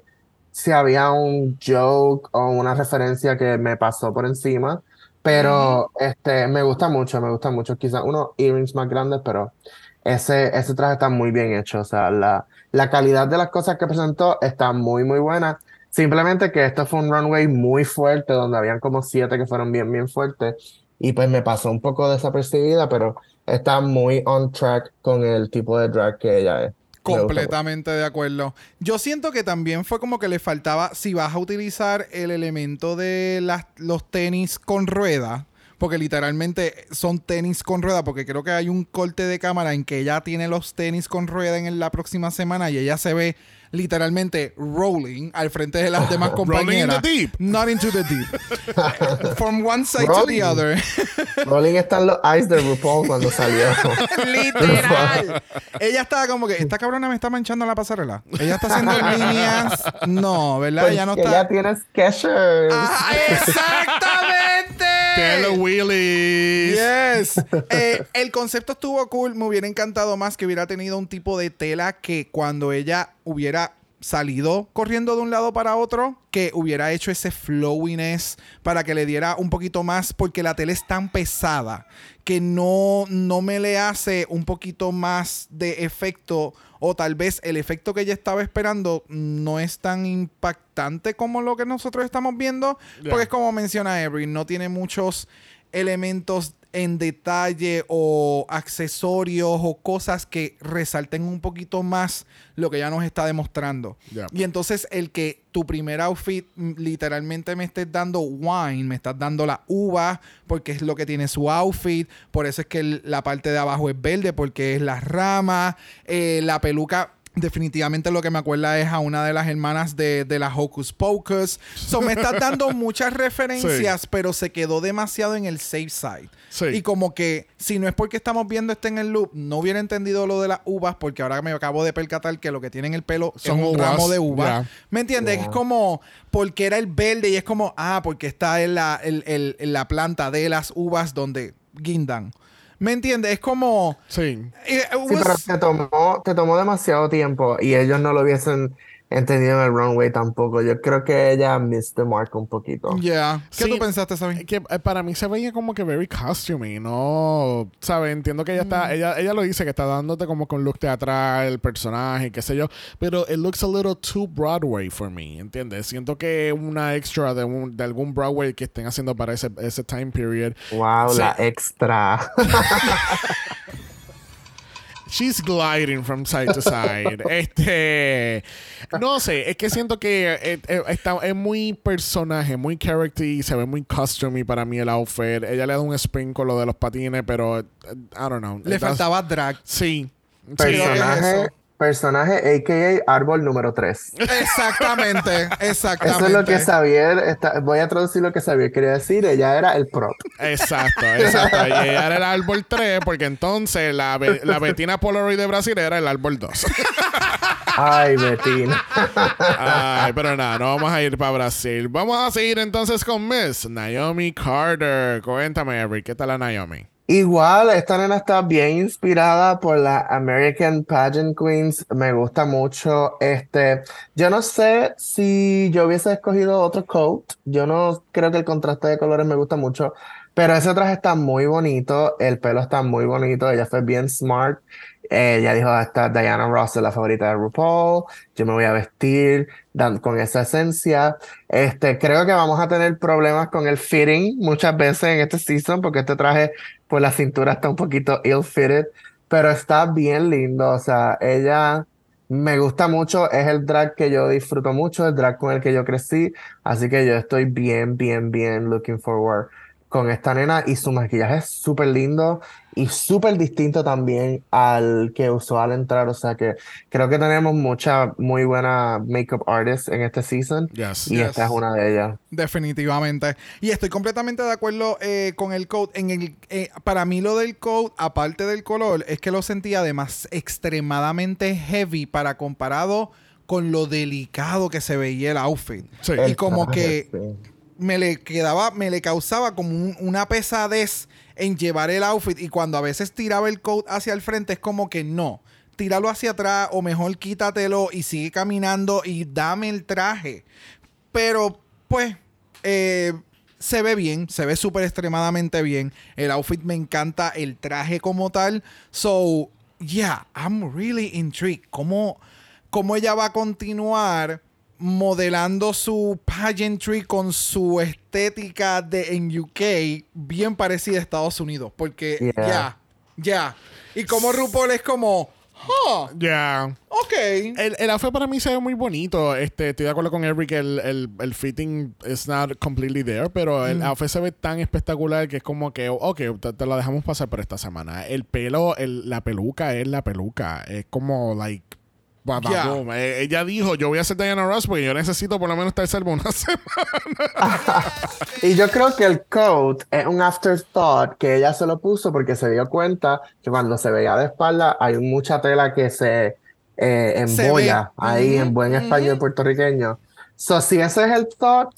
si había un joke o una referencia que me pasó por encima, pero este, me gusta mucho, me gusta mucho. Quizás unos earrings más grandes, pero ese, ese traje está muy bien hecho, o sea, la, la calidad de las cosas que presentó está muy, muy buena. Simplemente que esto fue un runway muy fuerte, donde habían como siete que fueron bien, bien fuertes. Y pues me pasó un poco desapercibida, pero está muy on track con el tipo de drag que ella es. Completamente de acuerdo. Yo siento que también fue como que le faltaba, si vas a utilizar el elemento de las, los tenis con rueda, porque literalmente son tenis con rueda, porque creo que hay un corte de cámara en que ella tiene los tenis con rueda en la próxima semana y ella se ve literalmente rolling al frente de las demás Rolling in compañeras. the deep. Not into the deep. From one side to the other. Rolling están los eyes de RuPaul cuando salió. Literal. Ella estaba como que, esta cabrona me está manchando la pasarela. Ella está haciendo líneas. No, ¿verdad? Ella no está. ella tiene Skechers. ¡Ah, exactamente! Los wheelies. Yes. Eh, el concepto estuvo cool. Me hubiera encantado más que hubiera tenido un tipo de tela que cuando ella hubiera salido corriendo de un lado para otro, que hubiera hecho ese flowiness para que le diera un poquito más, porque la tela es tan pesada que no, no me le hace un poquito más de efecto o tal vez el efecto que ella estaba esperando no es tan impactante como lo que nosotros estamos viendo, porque es como menciona Avery, no tiene muchos elementos en detalle o accesorios o cosas que resalten un poquito más lo que ya nos está demostrando. Y entonces el que tu primer outfit mm, literalmente me estés dando wine, me estás dando la uva porque es lo que tiene su outfit, por eso es que el- la parte de abajo es verde porque es la rama, eh, la peluca Definitivamente lo que me acuerda es a una de las hermanas de, de la Hocus Pocus. So, me estás dando muchas referencias, pero se quedó demasiado en el safe side. Sí. Y como que si no es porque estamos viendo este en el loop, no hubiera entendido lo de las uvas, porque ahora me acabo de percatar que lo que tiene en el pelo Son es un uvas, ramo de uva. ya. ¿Me entiendes? Es como porque era el verde y es como, ah, porque está en la, en la planta de las uvas donde guindan. ¿Me entiendes? Es como. Sí. eh, Sí, pero te tomó, te tomó demasiado tiempo y ellos no lo hubiesen entendido en el runway tampoco. Yo creo que ella missed the mark un poquito. Yeah. ¿Qué Sí, tú pensaste, Sabi? Que eh, para mí se veía como que very costumey, no, ¿sabes? Entiendo que ella está, ella, ella lo dice que está dándote como con look teatral, el personaje, qué sé yo, pero it looks a little too Broadway for me, ¿entiendes? Siento que una extra de, un- de algún Broadway que estén haciendo para ese, ese time period. Wow, Sí. la extra. She's gliding from side to side. este. No sé, es que siento que eh, eh, está, es muy personaje, muy character y se ve muy customey para mí el outfit. Ella le da un spin con lo de los patines, pero eh, I don't know. Le faltaba drag. Sí. Sí, personaje. Personaje, a.k.a. árbol número 3. Exactamente, exactamente. Eso es lo que Xavier, está, voy a traducir lo que Xavier quería decir, ella era el prop. Exacto, exacto. Y ella era el árbol 3, porque entonces la, la Betina Polaroid de Brasil era el árbol 2. Ay, Betina. Ay, pero nada, no vamos a ir para Brasil. Vamos a seguir entonces con Miss Naomi Carter. Cuéntame, Eric, ¿qué tal la Naomi? Igual, esta nena está bien inspirada por la American Pageant Queens. Me gusta mucho. Este, yo no sé si yo hubiese escogido otro coat. Yo no creo que el contraste de colores me gusta mucho. Pero ese traje está muy bonito. El pelo está muy bonito. Ella fue bien smart. Ella dijo, esta Diana Ross es la favorita de RuPaul. Yo me voy a vestir con esa esencia. Este, creo que vamos a tener problemas con el fitting muchas veces en este season porque este traje, pues la cintura está un poquito ill-fitted, pero está bien lindo. O sea, ella me gusta mucho. Es el drag que yo disfruto mucho, el drag con el que yo crecí. Así que yo estoy bien, bien, bien looking forward con esta nena y su maquillaje es súper lindo y súper distinto también al que usó al entrar. O sea que creo que tenemos mucha muy buena makeup artists en este season Yes. y Yes. esta es una de ellas. Definitivamente. Y estoy completamente de acuerdo eh, con el code. En el, eh, para mí lo del code, aparte del color, es que lo sentía además extremadamente heavy para comparado con lo delicado que se veía el outfit. Sí. Y como que sí. Me le quedaba, me le causaba como un- una pesadez en llevar el outfit y cuando a veces tiraba el coat hacia el frente es como que no, tíralo hacia atrás o mejor quítatelo y sigue caminando y dame el traje. Pero pues eh, se ve bien, se ve súper extremadamente bien. El outfit me encanta, el traje como tal. So, yeah, I'm really intrigued. ¿Cómo, cómo ella va a continuar modelando su pageantry con su estética de en UK bien parecida a Estados Unidos? Porque Yeah. ya, ya. Y como RuPaul es como, huh, Ya. ok. El, el outfit para mí se ve muy bonito. Este, estoy de acuerdo con Eric que el, el, el fitting is not completely there, pero el outfit se ve tan espectacular que es como que, ok, te, te lo dejamos pasar por esta semana. El pelo, el, la peluca es la peluca. Es como, like, badaboom. Eh, ella dijo, yo voy a ser Diana Ross porque yo necesito por lo menos estar salvo una semana. Y yo creo que el coat es un afterthought que ella se lo puso porque se dio cuenta que cuando se veía de espalda hay mucha tela que se eh, Se embolla ahí en buen español puertorriqueño. So, si ese es el thought,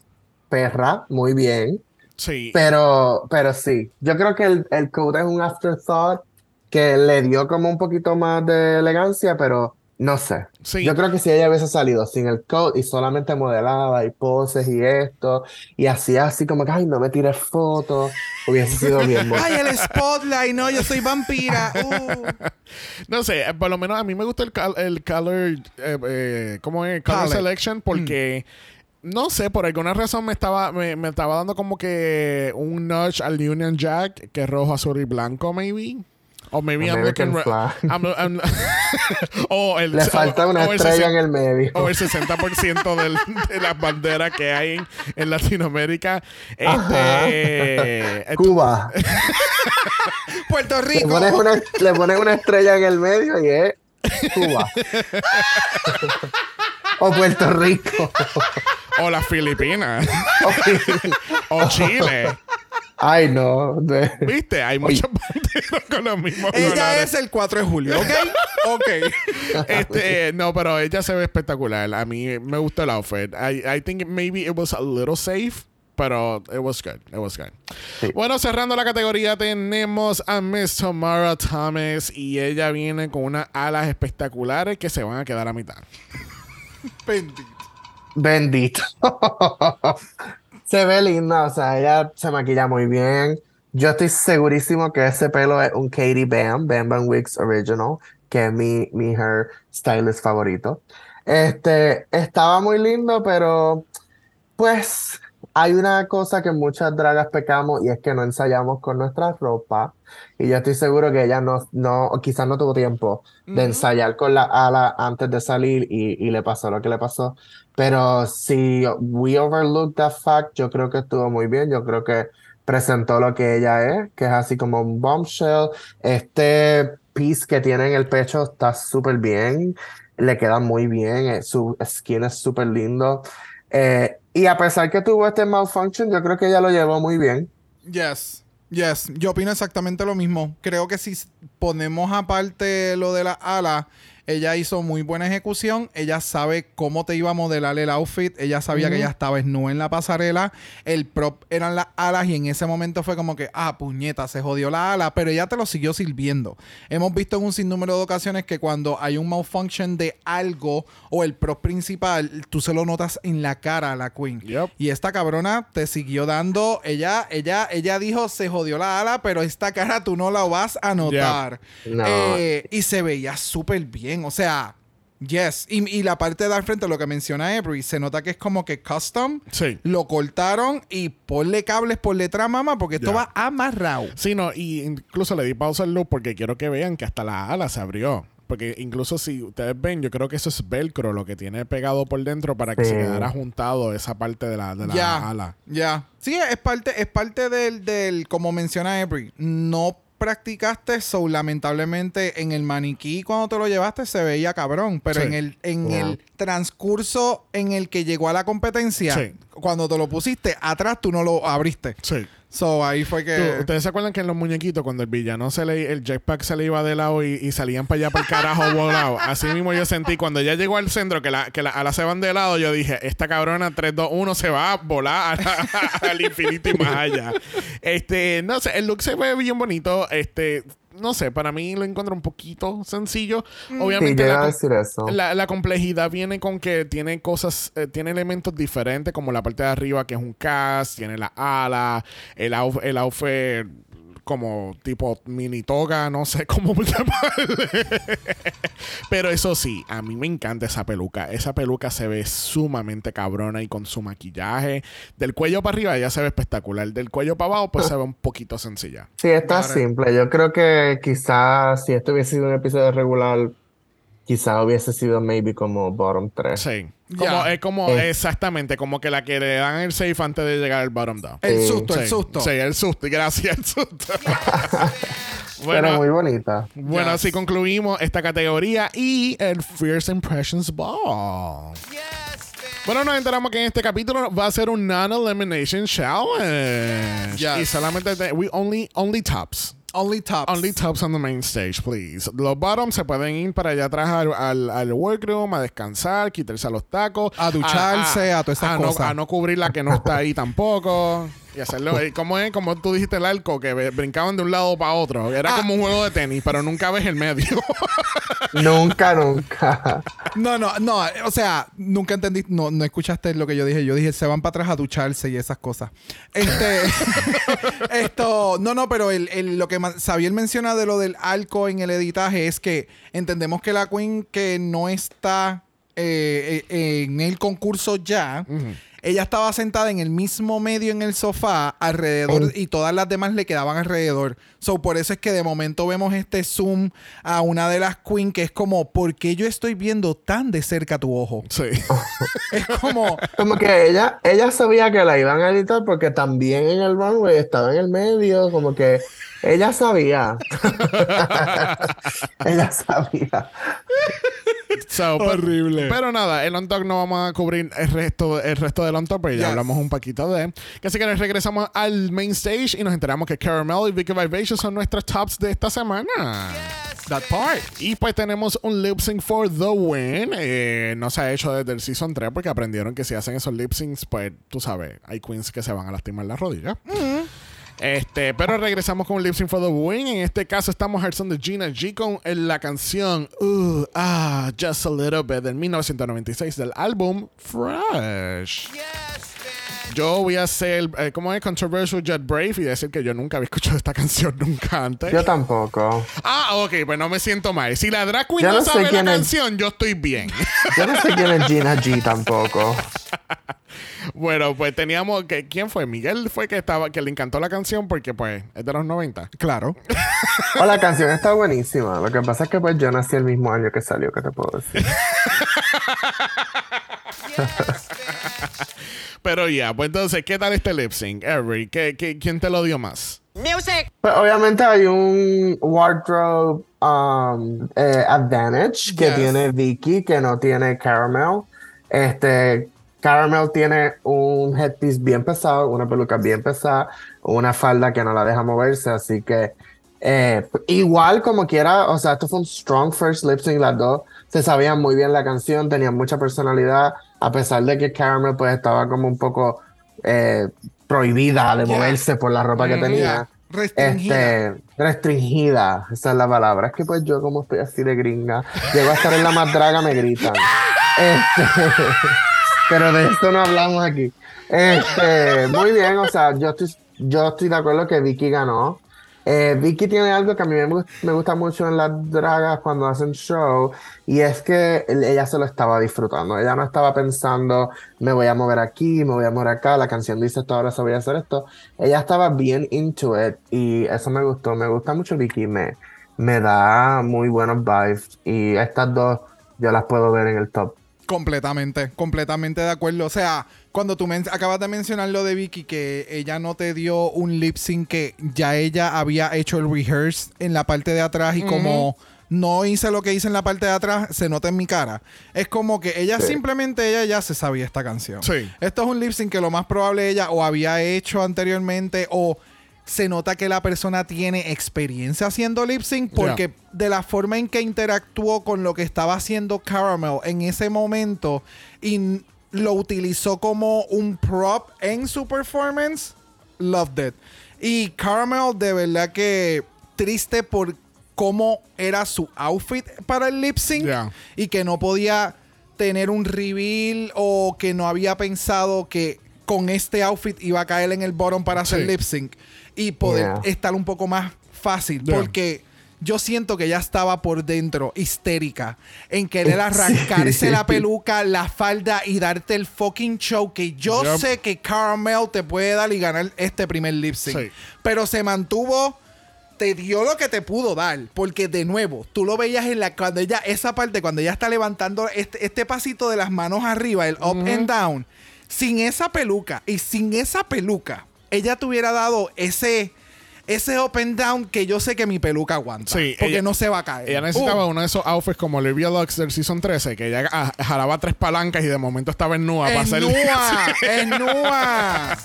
perra, muy bien. Sí. Pero, pero sí, yo creo que el, el coat es un afterthought que le dio como un poquito más de elegancia, pero no sé. Sí. Yo creo que si ella hubiese salido sin el coat y solamente modelaba y poses y esto, y hacía así como que, ay, no me tires fotos, hubiese sido bien bueno. Ay, el spotlight, no, yo soy vampira. Uh. No sé, por lo menos a mí me gusta el, cal- el color, eh, eh, ¿cómo es? Color Palette. selection porque, no sé, por alguna razón me estaba, me, me estaba dando como que un nudge al Union Jack, que es rojo, azul y blanco, maybe. O maybe I'm American looking... ra- flag. I'm- I'm- o el, Le falta o- una o el estrella 60 en el medio. o el 60% del- de las banderas que hay en, en Latinoamérica. Este, Cuba. Puerto Le Rico. pones, una, le pones una estrella en el medio y es Cuba. o Puerto Rico. o las Filipinas. o Chile. Ay, no. de- ¿Viste? Hay muchos banderos con los mismos Ella colores. es el 4 de julio, ¿ok? ok. Este, no, pero ella se ve espectacular. A mí me gustó el outfit. I, I think maybe it was a little safe. Pero it was good. It was good. Sí. Bueno, cerrando la categoría, tenemos a Miss Tamara Thomas. Y ella viene con unas alas espectaculares que se van a quedar a mitad. Bendito. Bendito. se ve linda, o sea, ella se maquilla muy bien. Yo estoy segurísimo que ese pelo es un Katie Bam, Bam Bam Wigs Original, que es mi, mi hair stylist favorito. Este, estaba muy lindo, pero pues hay una cosa que muchas dragas pecamos y es que no ensayamos con nuestra ropa. Y yo estoy seguro que ella no, no quizás no tuvo tiempo de ensayar con la ala antes de salir y, y le pasó lo que le pasó. Pero si we overlook that fact, yo creo que estuvo muy bien. Yo creo que presentó lo que ella es, que es así como un bombshell. Este piece que tiene en el pecho está súper bien, le queda muy bien, eh, su skin es súper lindo. Eh, y a pesar que tuvo este malfunction, yo creo que ella lo llevó muy bien. Yes. Yes, yo opino exactamente lo mismo. Creo que si ponemos aparte lo de la ala, ella hizo muy buena ejecución. Ella sabe cómo te iba a modelar el outfit. Ella sabía que ella estaba desnuda en la pasarela. El prop eran las alas y en ese momento fue como que, ah, puñeta, se jodió la ala, pero ella te lo siguió sirviendo. Hemos visto en un sinnúmero de ocasiones que cuando hay un malfunction de algo o el prop principal, tú se lo notas en la cara a la queen. Yep. Y esta cabrona te siguió dando. Ella, ella, ella dijo se jodió la ala, pero esta cara tú no la vas a notar. No. Eh, y se veía súper bien. O sea, yes. Y, y la parte de al frente, lo que menciona Every, se nota que es como que custom. Sí. Lo cortaron y ponle cables por detrás, mamá, porque esto va amarrado. Sí, no, y incluso le di pausa al loop porque quiero que vean que hasta la ala se abrió. porque incluso si ustedes ven, yo creo que eso es velcro, lo que tiene pegado por dentro para que se quedara juntado esa parte de la, de la Ya, ala. ya. Sí, es parte, es parte del, del, como menciona Every, no practicaste, so lamentablemente en el maniquí cuando te lo llevaste se veía cabrón, pero Sí. en el en el transcurso en el que llegó a la competencia, Sí. Cuando te lo pusiste atrás tú no lo abriste. Sí. So ahí fue que ¿Ustedes se acuerdan que en los muñequitos, cuando el villano se le, el jetpack se le iba de lado y, y salían para allá para el carajo volado? Así mismo yo sentí cuando ya llegó al centro que, la, que las alas se van de lado, yo dije, esta cabrona 3, 2, 1 se va a volar al infinito y más allá. Este, no sé, el look se ve bien bonito. Este, no sé, para mí lo encuentro un poquito sencillo. Sí, Obviamente yo la decir eso. la, la complejidad viene con que tiene cosas, eh, tiene elementos diferentes, como la parte de arriba que es un cast, tiene la ala, el, el outfit como tipo mini toga, no sé cómo llamarle. Pero eso sí, a mí me encanta esa peluca. Esa peluca se ve sumamente cabrona y con su maquillaje. Del cuello para arriba ella se ve espectacular. Del cuello para abajo pues se ve un poquito sencilla. Sí, está simple. Yo creo que quizás si esto hubiese sido un episodio regular, quizás hubiese sido maybe como bottom 3. Sí. Como, es como Eh. exactamente como que la que le dan el safe antes de llegar al bottom down. el Sí. susto, el susto. Sí, el susto. Gracias, el susto. Pero bueno, muy bonita. bueno Yes. así concluimos esta categoría y el First Impressions Ball. Bueno, nos enteramos que en este capítulo va a ser un non-elimination challenge. Yes. Y solamente te- we only, only tops. Only tops. Only tops on the main stage, please. Los bottoms se pueden ir para allá atrás al, al, al workroom a descansar, quitarse los tacos, A ducharse, a todas esas a no- cosas. a no cubrir la que no está ahí tampoco. Y hacerlo. ¿Cómo es? Como tú dijiste el arco, que brincaban de un lado para otro. Era Ah. como un juego de tenis, pero nunca ves el medio. Nunca, nunca. No, no, no, o sea, nunca entendí, no, no escuchaste lo que yo dije. Yo dije, se van para atrás a ducharse y esas cosas. Este, esto, no, no, pero el, el- lo que Xavier menciona de lo del arco en el editaje es que entendemos que la Queen que no está eh, eh, en el concurso ya, ella estaba sentada en el mismo medio en el sofá alrededor y todas las demás le quedaban alrededor. So, por eso es que de momento vemos este zoom a una de las Queen que es como, ¿por qué yo estoy viendo tan de cerca tu ojo? sí. Es como, Como que ella, ella sabía que la iban a editar porque también en el runway estaba en el medio, como que ella sabía. ella sabía. So, pero- Horrible. Pero, nada, el on talk no vamos a cubrir el resto, el resto del talk, pero ya Yes. hablamos un poquito de. Que así que regresamos al main stage y nos enteramos que Caramel y Vicky Vibration son nuestros tops de esta semana. that part. Y pues tenemos un lip sync for the win. Eh, no se ha hecho desde el season 3 porque aprendieron que si hacen esos lip syncs, pues tú sabes, hay queens que se van a lastimar la rodilla. Este, pero regresamos con Lip Sync for the Win. En este caso estamos de Gina G con eh, la canción uh, ah, Just a Little Bit del 1996 del álbum Fresh. Yo voy a hacer, eh, ¿cómo es? Controversial Jet Brave y decir que yo nunca había escuchado esta canción nunca antes. Yo tampoco. Ah, ok, pues no me siento mal. Si la drag queen Yo no, sabe la quién es. canción, yo estoy bien. Yo no sé quién es Gina G tampoco. bueno, pues teníamos que ¿quién fue? Miguel fue que estaba que le encantó la canción porque pues es de los 90. Claro. Oh, la canción está buenísima. Lo que pasa es que pues yo nací el mismo año que salió, ¿qué te puedo decir? Pero ya, pues entonces, ¿qué tal este lip sync? Avery, ¿qué, qué, quién te lo dio más? Music! Pues obviamente hay un wardrobe um, eh, advantage que Yes. tiene Vicky que no tiene Caramel. Este, Caramel tiene un headpiece bien pesado, una peluca bien pesada, una falda que no la deja moverse, así que eh, igual como quiera, o sea, esto fue un strong first lip sync, las dos se sabían muy bien la canción, tenían mucha personalidad, a pesar de que Caramel pues estaba como un poco eh, prohibida de Yeah. moverse por la ropa que Mm, tenía. Restringida. Este, restringida, esa es la palabra. Es que pues yo como estoy así de gringa, llego a estar en la más draga, me gritan. Este, pero de esto no hablamos aquí. Este, muy bien, o sea, yo estoy, yo estoy de acuerdo que Vicky ganó. Eh, Vicky tiene algo que a mí me, me gusta mucho en las dragas cuando hacen show y es que el- ella se lo estaba disfrutando. Ella no estaba pensando, me voy a mover aquí, me voy a mover acá, la canción dice esto, ahora se voy a hacer esto. Ella estaba bien into it y eso me gustó. Me gusta mucho Vicky, me, me da muy buenos vibes. Y estas dos yo las puedo ver en el top. Completamente, completamente de acuerdo. O sea, cuando tú acabas de mencionar lo de Vicky, que ella no te dio un lip sync que ya ella había hecho el rehearse en la parte de atrás y como no hice lo que hice en la parte de atrás, se nota en mi cara. Es como que ella Sí. simplemente, ella ya se sabía esta canción. Sí. Esto es un lip sync que lo más probable ella o había hecho anteriormente o se nota que la persona tiene experiencia haciendo lip sync porque de la forma en que interactuó con lo que estaba haciendo Caramel en ese momento y lo utilizó como un prop en su performance, loved it. Y Caramel de verdad que triste por cómo era su outfit para el lip sync Yeah. y que no podía tener un reveal o que no había pensado que con este outfit iba a caer en el bottom para hacer Sí. lip sync y poder Yeah. estar un poco más fácil Yeah. porque yo siento que ya estaba por dentro histérica en querer arrancarse Sí. la peluca, la falda y darte el fucking show que yo Yep. sé que Caramel te puede dar y ganar este primer lip sync. Sí. Pero se mantuvo te dio lo que te pudo dar. Porque de nuevo, tú lo veías en la. Cuando ella, esa parte, cuando ella está levantando este, este pasito de las manos arriba, el up and down, sin esa peluca y sin esa peluca, ella te hubiera dado ese. Ese up and down que yo sé que mi peluca aguanta. Sí, porque ella- no se va a caer. Ella necesitaba Uh, uno de esos outfits como Olivia Lux del Season 13, que ella ah, jalaba tres palancas y de momento estaba en nua para es hacer nua, es nua.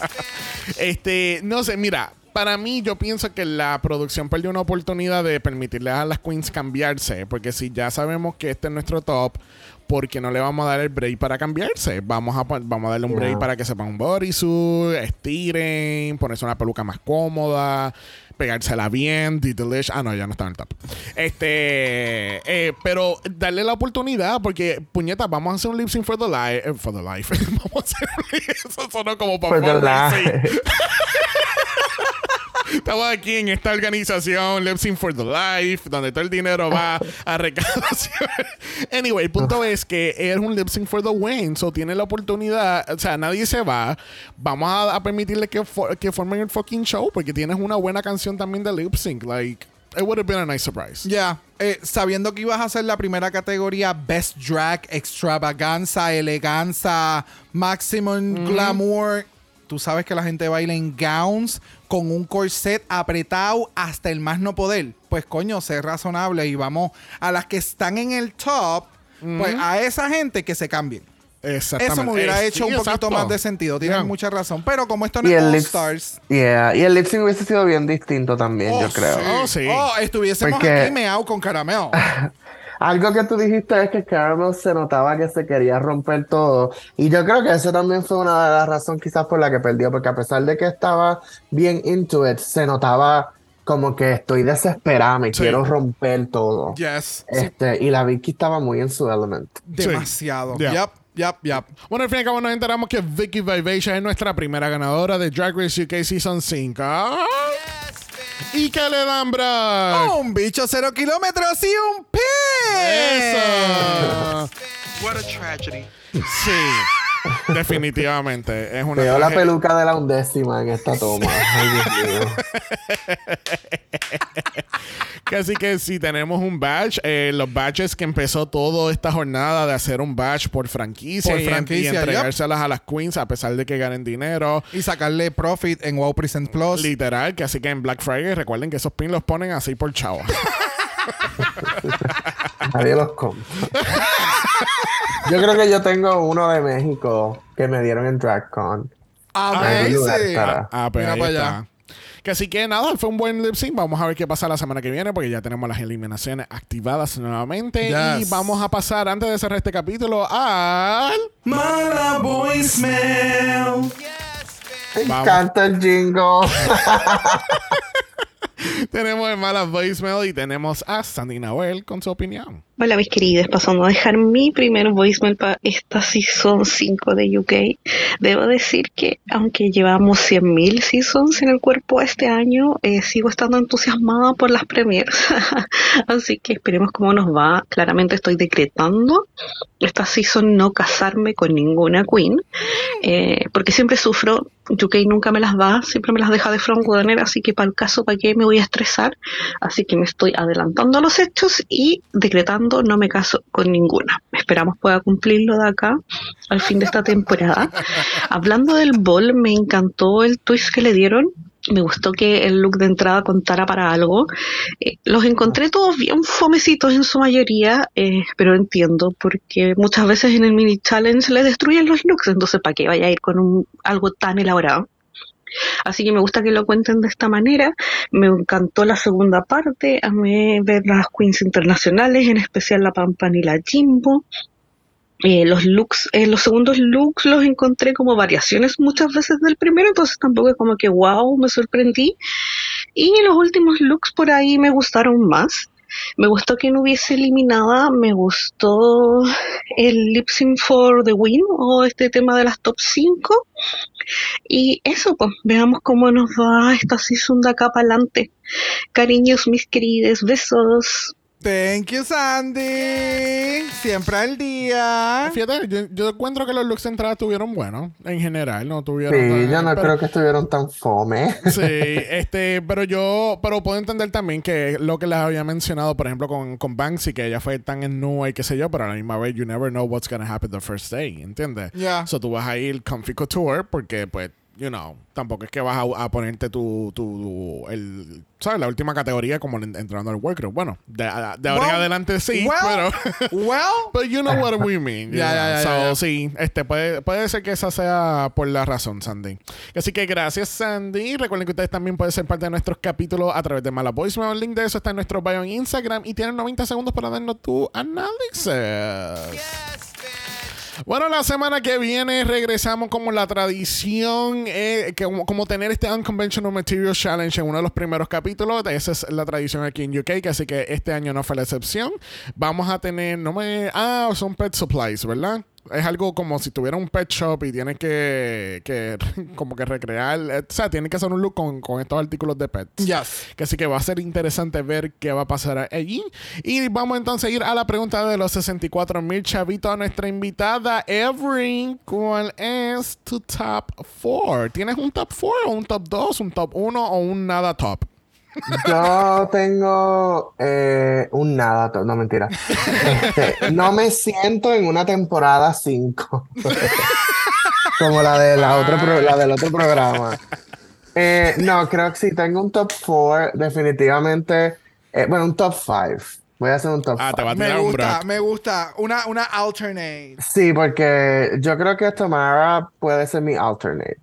Este, no sé, mira, para mí yo pienso que la producción perdió una oportunidad de permitirle a las queens cambiarse, porque si ya sabemos que este es nuestro top, ¿por qué no le vamos a dar el break para cambiarse? Vamos a, vamos a darle un break Yeah. para que se pongan un bodysuit, estiren, ponerse una peluca más cómoda, pegársela bien, delish. Ah, no, ya no está en el top. Este, eh, pero darle la oportunidad, porque puñeta, vamos a hacer un lip sync for the life. for the life. vamos a hacer eso sonó como para For the life. Estamos aquí en esta organización, Lip Sync for the Life, donde todo el dinero va a recaudación. anyway, el punto es que es un Lip Sync for the Win, so tiene la oportunidad, o sea, nadie se va. Vamos a, a permitirle que, for- que formen el fucking show, porque tienes una buena canción también de Lip Sync. Like, it would have been a nice surprise. Ya, eh, sabiendo que ibas a hacer la primera categoría Best Drag, Extravaganza, Eleganza, Maximum Glamour, tú sabes que la gente baila en gowns con un corset apretado hasta el más no poder. Pues coño, sé razonable y vamos a las que están en el top, pues a esa gente que se cambien. Exactamente. Eso me hubiera Eh, hecho sí, un poquito exacto. más de sentido. Tienes Yeah. mucha razón. Pero como esto no Y es el All lip, Stars. yeah, y el lip sync hubiese sido bien distinto también, Oh, yo creo. sí. Oh, sí. Oh, estuviésemos Porque- aquí meao con caramelo. Algo que tú dijiste es que Caramel se notaba que se quería romper todo. Y yo creo que eso también fue una de las razones quizás por la que perdió, porque a pesar de que estaba bien into it, se notaba como que estoy desesperada, me Sí. quiero romper todo. yes. Este, y la Vicky estaba muy en su element. Demasiado. Yeah. Yep, yep, yep. Bueno, al fin y al cabo nos enteramos que Vicky Vivacia es nuestra primera ganadora de Drag Race UK Season 5. ¿Y qué le dan, bro? Un bicho cero kilómetros y un pez. Eso. What a tragedy. Sí, definitivamente. Es una Veo la peluca de la undécima en esta toma. Ay, Dios mío. Que Así que si tenemos un badge, eh, los badges que empezó toda esta jornada de hacer un badge por franquicia, Por y- franquicia, y, entregárselas a las queens a pesar de que ganen dinero. Y sacarle profit en Wow Present Plus. Literal, que así que en Black Friday recuerden que esos pins los ponen así por chavo. Nadie los compra. Yo creo que yo tengo uno de México que me dieron en DragCon. Lugar Amazing. estará. Ah, pues ahí para está. allá. Que así que nada, fue un buen lip sync. Vamos a ver qué pasa la semana que viene porque ya tenemos las eliminaciones activadas nuevamente. Yes. Y vamos a pasar, antes de cerrar este capítulo, al... Mala voicemail. Me encanta el jingle. tenemos el Mala Voicemail y tenemos a Sandy Nahuel con su opinión. Hola mis queridas, pasando a dejar mi primer voicemail para esta season 5 de UK. Debo decir que aunque llevamos 100.000 seasons en el cuerpo este año, eh, sigo estando entusiasmada por las premiers. Así que esperemos cómo nos va. Claramente estoy decretando esta season no casarme con ninguna queen. eh, porque siempre sufro. UK nunca me las da, siempre me las deja de frontrunner, así que para el caso, ¿para qué me voy a estresar? Así que me estoy adelantando a los hechos y decretando no me caso con ninguna. Esperamos pueda cumplirlo de acá al fin de esta temporada. Hablando del bol, me encantó el twist que le dieron me gustó que el look de entrada contara para algo. Eh, los encontré todos bien fomecitos en su mayoría, eh, pero entiendo porque muchas veces en el mini challenge le destruyen los looks, entonces ¿para qué vaya a ir con un, algo tan elaborado? Así que me gusta que lo cuenten de esta manera. Me encantó la segunda parte. A mí ver las queens internacionales, en especial la Pampan y la Jimbo. Eh, los looks, eh, los segundos looks los encontré como variaciones muchas veces del primero, entonces tampoco es como que wow, me sorprendí. Y los últimos looks por ahí me gustaron más. Me gustó que no hubiese eliminada, me gustó el lip sync for the win o este tema de las top 5. Y eso, pues, veamos cómo nos va esta season de acá para adelante. Cariños, mis queridos, besos. Thank you, Sandy. Siempre al día. Fíjate, yo, yo encuentro que los looks de entrada estuvieron buenos en general, no tuvieron. Sí, yo no pero- creo que estuvieron tan fome. Sí, este, pero yo, pero puedo entender también que lo que les había mencionado, por ejemplo, con, con Banksy, que ella fue tan en nua y qué sé yo, pero a la misma vez, you never know what's gonna happen the first day, ¿entiendes? Yeah. So tú vas a ir comfy couture porque, pues, you know, tampoco es que vas a, a ponerte tu, tu, el, ¿sabes? La última categoría como en- entrando al workroom. Bueno, de, de ahora en Well, adelante sí, well, pero... well. But you know what we mean. So, sí, este puede, puede ser que esa sea por la razón, Sandy. Así que gracias, Sandy. Recuerden que ustedes también pueden ser parte de nuestros capítulos a través de Mala Voicemail. El link de eso está en nuestro bio en Instagram y tienen 90 segundos para darnos tu análisis. Bueno, la semana que viene regresamos como la tradición, eh, que como, tener este Unconventional Material Challenge en uno de los primeros capítulos. Esa es la tradición aquí en UK, que así que este año no fue la excepción. Vamos a tener, no me... Ah, son pet supplies, ¿verdad? Es algo como si tuviera un pet shop y tienes que, que como que recrear, eh, o sea, tienes que hacer un look con, con estos artículos de pets. Yes. Que así que va a ser interesante ver qué va a pasar allí. Y vamos entonces a ir a la pregunta de los 64 mil chavitos a nuestra invitada, Every. ¿Cuál es tu top 4? ¿Tienes un top 4 o un top 2, un top 1 o un nada top? Yo tengo eh, un nada, no mentira. Este, no me siento en una temporada 5. Como la, de la, otra pro- la del otro programa. Eh, no, creo que sí, tengo un top 4, definitivamente. eh, bueno, un top 5. Voy a hacer un top 5. Ah, te va a Me tirar un gusta, me gusta. Una, una alternate. Sí, porque yo creo que Tamara puede ser mi alternate.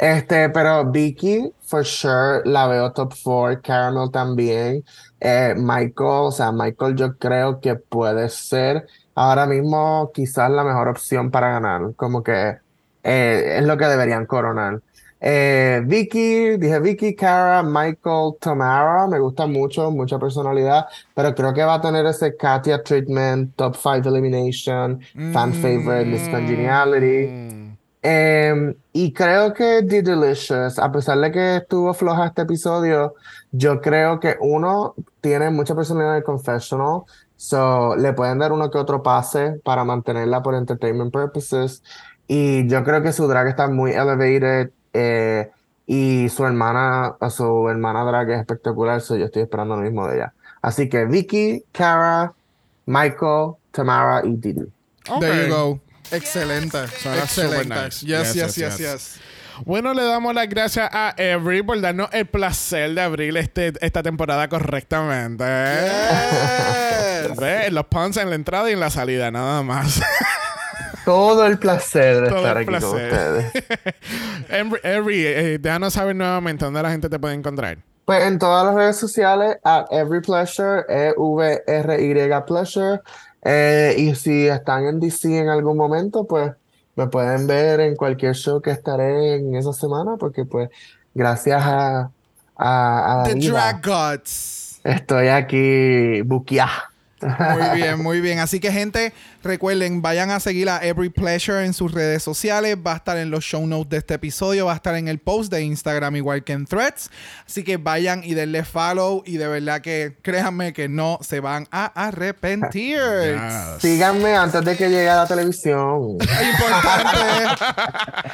Este, pero Vicky, for sure, la veo top 4. Caramel también. Eh, Michael, o sea, Michael yo creo que puede ser ahora mismo quizás la mejor opción para ganar. Como que eh, es lo que deberían coronar. Eh, Vicky, dije Vicky, Cara, Michael, Tamara, me gusta mucho, mucha personalidad, pero creo que va a tener ese Katia treatment, top 5 elimination, fan favorite, Miss Congeniality. Em, y creo que The Delicious, a pesar de que estuvo floja este episodio, yo creo que uno tiene mucha personalidad en el confessional, so le pueden dar uno que otro pase para mantenerla por entertainment purposes. Y yo creo que su drag está muy elevated eh, y su hermana, su hermana drag es espectacular, so yo estoy esperando lo mismo de ella. Así que Vicky, Cara, Michael, Tamara y Didi. There you go. Excelente. Suena Excelente. nice. Yes, yes, Yes, yes, yes, yes. yes. Bueno, le damos las gracias a Every por darnos el placer de abrir este, esta temporada correctamente. Ve, Los puns en la entrada y en la salida, nada más. Todo el placer de Todo estar el aquí con placer. ustedes. Every, Every, eh, déjanos saber nuevamente dónde la gente te puede encontrar. Pues en todas las redes sociales, at Every Pleasure, E-V-R-Y Pleasure. Eh, y si están en DC en algún momento, pues me pueden ver en cualquier show que estaré en esa semana, porque pues gracias a, a, a The Drag Gods. estoy aquí buqueada. Muy bien, muy bien. Así que, gente, Recuerden, vayan a seguir a Every Pleasure en sus redes sociales. Va a estar en los show notes de este episodio. Va a estar en el post de Instagram igual que en Threads. Así que vayan y denle follow. Y de verdad que créanme que no se van a arrepentir. Síganme antes de que llegue a la televisión. Importante.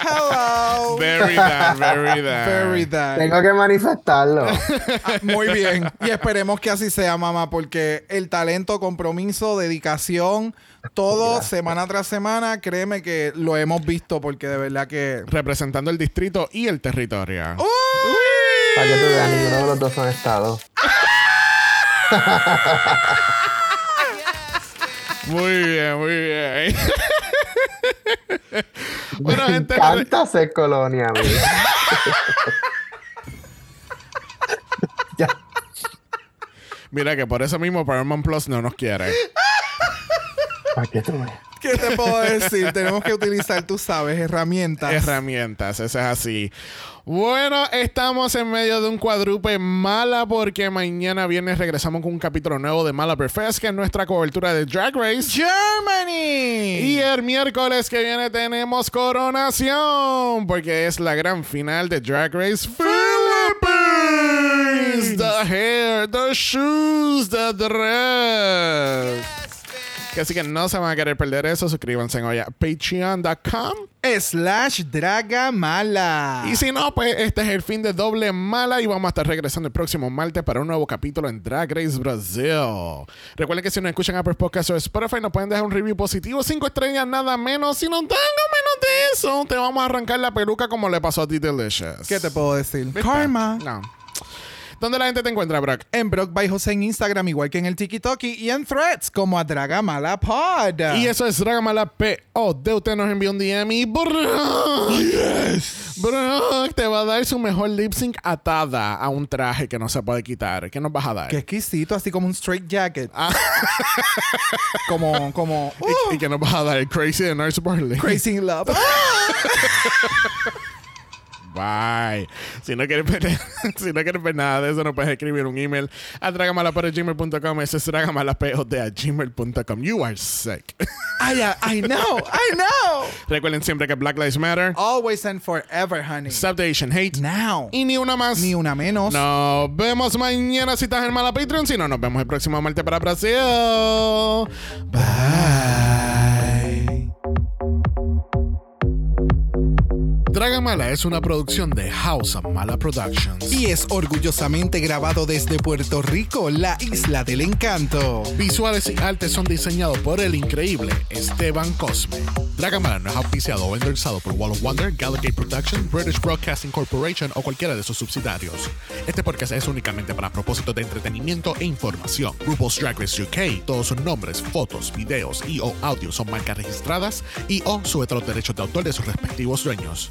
Hello. Very that, very that. Very that. Tengo que manifestarlo. Ah, Muy bien. Y esperemos que así sea, mamá, porque el talento, compromiso, dedicación, todo semana tras semana, créeme que lo hemos visto porque de verdad que... Representando el distrito y el territorio. Para que tú veas, ninguno de los dos son estados. Muy bien, muy bien. bueno, Me gente. encanta ser colonia, amiga. Mira que por eso mismo Paramount Plus no nos quiere. Para que tú veas. ¿Qué te puedo decir? Tenemos que utilizar, tú sabes, herramientas. Herramientas, eso es así. Bueno, estamos en medio de un cuadrupe mala porque mañana viernes regresamos con un capítulo nuevo de Mala Fest, que es nuestra cobertura de Drag Race. Germany. Y el miércoles que viene tenemos coronación, porque es la gran final de Drag Race Philippines. The hair, the shoes, the dress. Así que no se van a querer perder eso. Suscríbanse hoy a patreon.com. Slash Dragamala. Y si no, pues este es el fin de Doble Mala y vamos a estar regresando el próximo martes para un nuevo capítulo en Drag Race Brasil. Recuerden que si nos escuchan a Apple Podcast o Spotify nos pueden dejar un review positivo, cinco estrellas nada menos. Si nos dan algo menos de eso, te vamos a arrancar la peluca como le pasó a ti Delicious. ¿Qué te puedo decir? ¿Viste? Karma. No. ¿Dónde la gente te encuentra, Brock? En Brock by José en Instagram, igual que en el TikTok y en Threads, como a Dragamala Pod. Y eso es Dragamala P.O. De usted nos envió un DM y Brock, Brock te va a dar su mejor lip sync atada a un traje que no se puede quitar. ¿Qué nos vas a dar? Qué exquisito, así como un straight jacket. Ah. como, como. Y- y, que nos vas a dar Crazy de Nurse Barley. Crazy in Love. Bye. Si no quieres ver, si no quieres ver nada de eso, nos puedes escribir un email a dragamalapod.gmail.com. Ese es dragamalapod.gmail.com. You are sick. I, uh, I know, I know. Recuerden siempre que Black Lives Matter. Always and forever, honey. Stop the Asian hate. Now. Y ni una más. Ni una menos. Nos vemos mañana si estás en Mala Patreon. Si no, nos vemos el próximo martes para Brasil. Bye. Dragamala es una producción de House of Mala Productions. Y es orgullosamente grabado desde Puerto Rico, la isla del encanto. Visuales y artes son diseñados por el increíble Esteban Cosme. Dragamala no es auspiciado o endorsado por Wall of Wonder, Gallagher Productions, British Broadcasting Corporation o cualquiera de sus subsidiarios. Este podcast es únicamente para propósitos de entretenimiento e información. RuPaul's Drag Race UK, todos sus nombres, fotos, videos y o audios son marcas registradas y o sujeta los derechos de autor de sus respectivos dueños.